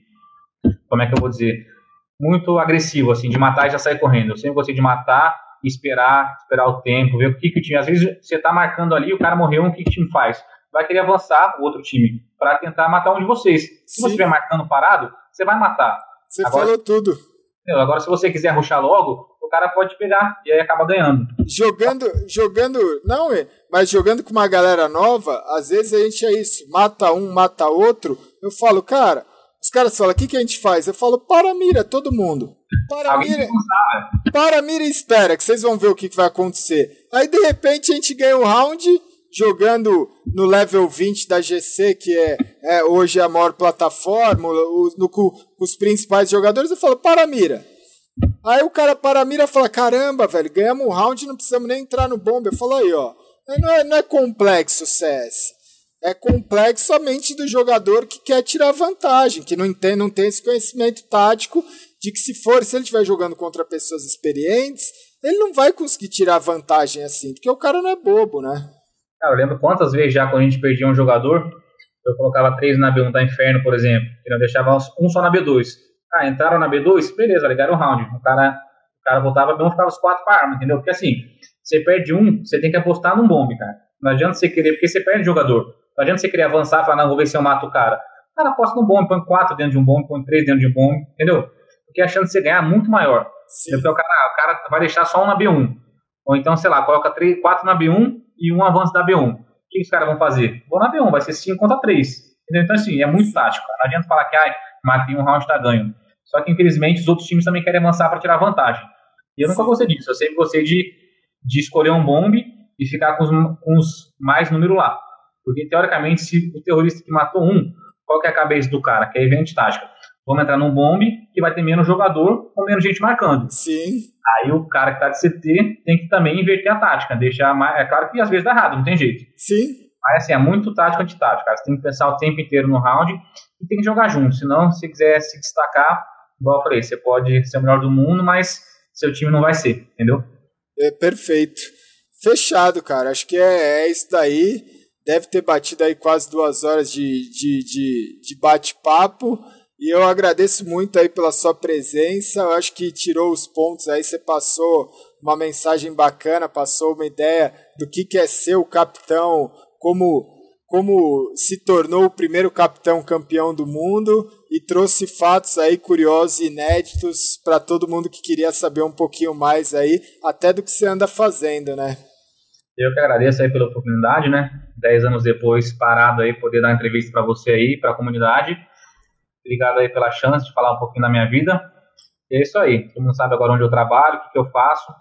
Como é que eu vou dizer? muito agressivo, assim, de matar e já sair correndo. Eu sempre gostei de matar, esperar, esperar o tempo, ver o que, que o time. Às vezes você tá marcando ali, o cara morreu, o que, que o time faz? Vai querer avançar o outro time para tentar matar um de vocês. Se Sim. você estiver marcando parado, você vai matar. Você Agora, falou tudo. Agora, se você quiser ruxar logo, o cara pode pegar e aí acaba ganhando. Jogando, jogando, não, mas jogando com uma galera nova, às vezes a gente é isso, mata um, mata outro. Eu falo, cara, os caras falam, o que, que a gente faz? Eu falo, para mira, todo mundo. Para mira, para mira e espera, que vocês vão ver o que, que vai acontecer. Aí, de repente, a gente ganha um round jogando no level 20 da GC, que é, é hoje a maior plataforma, no, com os principais jogadores, eu falo, para mira. Aí o cara para a mira fala, caramba, velho, ganhamos um round, não precisamos nem entrar no bomba. Eu falo aí, ó, não é, não é complexo o CS é complexo somente do jogador que quer tirar vantagem, que não tem, não tem esse conhecimento tático de que se for, se ele estiver jogando contra pessoas experientes, ele não vai conseguir tirar vantagem assim, porque o cara não é bobo, né? Cara, eu lembro quantas vezes já quando a gente perdia um jogador, eu colocava três na B1 da Inferno, por exemplo, e não deixava um só na B2. Ah, entraram na B2? Beleza, ligaram o round. O cara, o cara voltava B1 ficava os quatro para arma, entendeu? Porque assim, você perde um, você tem que apostar num bombe, cara. Não adianta você querer, porque você perde jogador. Não adianta você querer avançar e falar, não, vou ver se eu mato o cara. O cara aposta no bombe, põe quatro dentro de um bombe, põe três dentro de um bombe, entendeu? Porque a chance de você ganhar é muito maior. Sim. Então o cara, o cara vai deixar só um na B1. Ou então, sei lá, coloca três, quatro na B1 e um avanço da B1. O que os caras vão fazer? Vou na B1, vai ser 5 contra 3. Entendeu? Então, assim, é muito tático. Não adianta falar que, ai, matei um round, tá ganho. Só que, infelizmente, os outros times também querem avançar para tirar vantagem. E eu nunca gostei disso. Eu sempre gostei de, de escolher um bombe e ficar com os, com os mais número lá. Porque, teoricamente, se o terrorista que matou um, qual que é a cabeça do cara? Que é evento tática. Vamos entrar num bombe que vai ter menos jogador com menos gente marcando. Sim. Aí o cara que tá de CT tem que também inverter a tática, deixar mais. É claro que às vezes dá errado, não tem jeito. Sim. Mas assim, é muito tático antitático, cara. Você tem que pensar o tempo inteiro no round e tem que jogar junto. Senão, se quiser se destacar, igual eu falei, você pode ser o melhor do mundo, mas seu time não vai ser, entendeu? É perfeito. Fechado, cara. Acho que é, é isso daí deve ter batido aí quase duas horas de, de, de, de bate-papo. E eu agradeço muito aí pela sua presença. Eu acho que tirou os pontos aí, você passou uma mensagem bacana, passou uma ideia do que, que é ser o capitão, como, como se tornou o primeiro capitão campeão do mundo e trouxe fatos aí curiosos e inéditos para todo mundo que queria saber um pouquinho mais aí, até do que você anda fazendo, né? Eu que agradeço aí pela oportunidade, né? Dez anos depois, parado aí, poder dar entrevista para você aí, para a comunidade. Obrigado aí pela chance de falar um pouquinho da minha vida. E é isso aí. Todo mundo sabe agora onde eu trabalho, o que, que eu faço.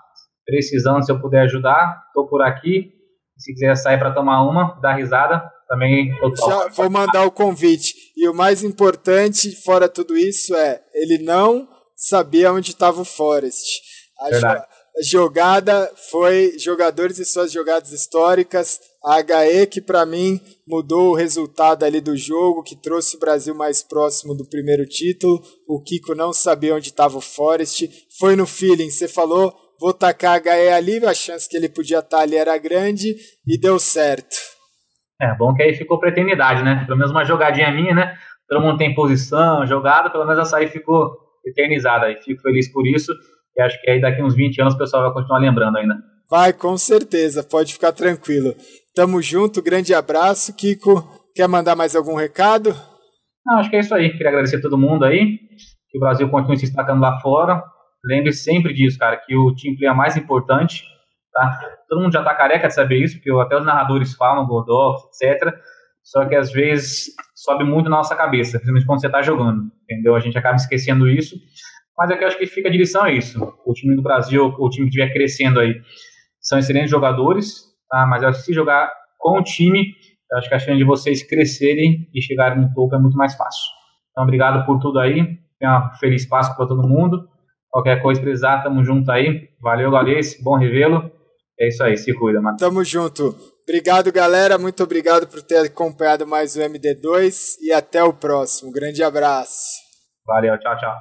Precisando, se eu puder ajudar, estou por aqui. Se quiser sair para tomar uma, dar risada, também Já vou mandar o convite. E o mais importante, fora tudo isso, é ele não sabia onde estava o Forest. A Verdade. jogada foi jogadores e suas jogadas históricas. A HE que para mim mudou o resultado ali do jogo, que trouxe o Brasil mais próximo do primeiro título. O Kiko não sabia onde estava o Forest. Foi no feeling, você falou, vou tacar a HE ali, a chance que ele podia estar ali era grande e deu certo. É bom que aí ficou pra eternidade, né? Pelo menos uma jogadinha minha, né? Todo mundo tem posição, jogada, pelo menos essa aí ficou eternizada. E fico feliz por isso. E acho que aí daqui uns 20 anos o pessoal vai continuar lembrando ainda. Vai, com certeza, pode ficar tranquilo. Tamo junto, grande abraço. Kiko, quer mandar mais algum recado? Não, acho que é isso aí. Queria agradecer a todo mundo aí. Que o Brasil continue se destacando lá fora. Lembre sempre disso, cara, que o team play é mais importante. Tá? Todo mundo já tá careca de saber isso, porque até os narradores falam, Gordox, etc. Só que às vezes sobe muito na nossa cabeça, principalmente quando você tá jogando, entendeu? A gente acaba esquecendo isso. Mas é que eu acho que fica a direção é isso. O time do Brasil, o time que estiver crescendo aí, são excelentes jogadores, tá? mas eu acho que se jogar com o time, eu acho que a chance de vocês crescerem e chegarem no topo é muito mais fácil. Então, obrigado por tudo aí. Tenha um feliz Páscoa para todo mundo. Qualquer coisa precisar, tamo junto aí. Valeu, Galês. Bom revelo. É isso aí, se cuida, mano. Tamo junto. Obrigado, galera. Muito obrigado por ter acompanhado mais o MD2 e até o próximo. Grande abraço. Valeu, tchau, tchau.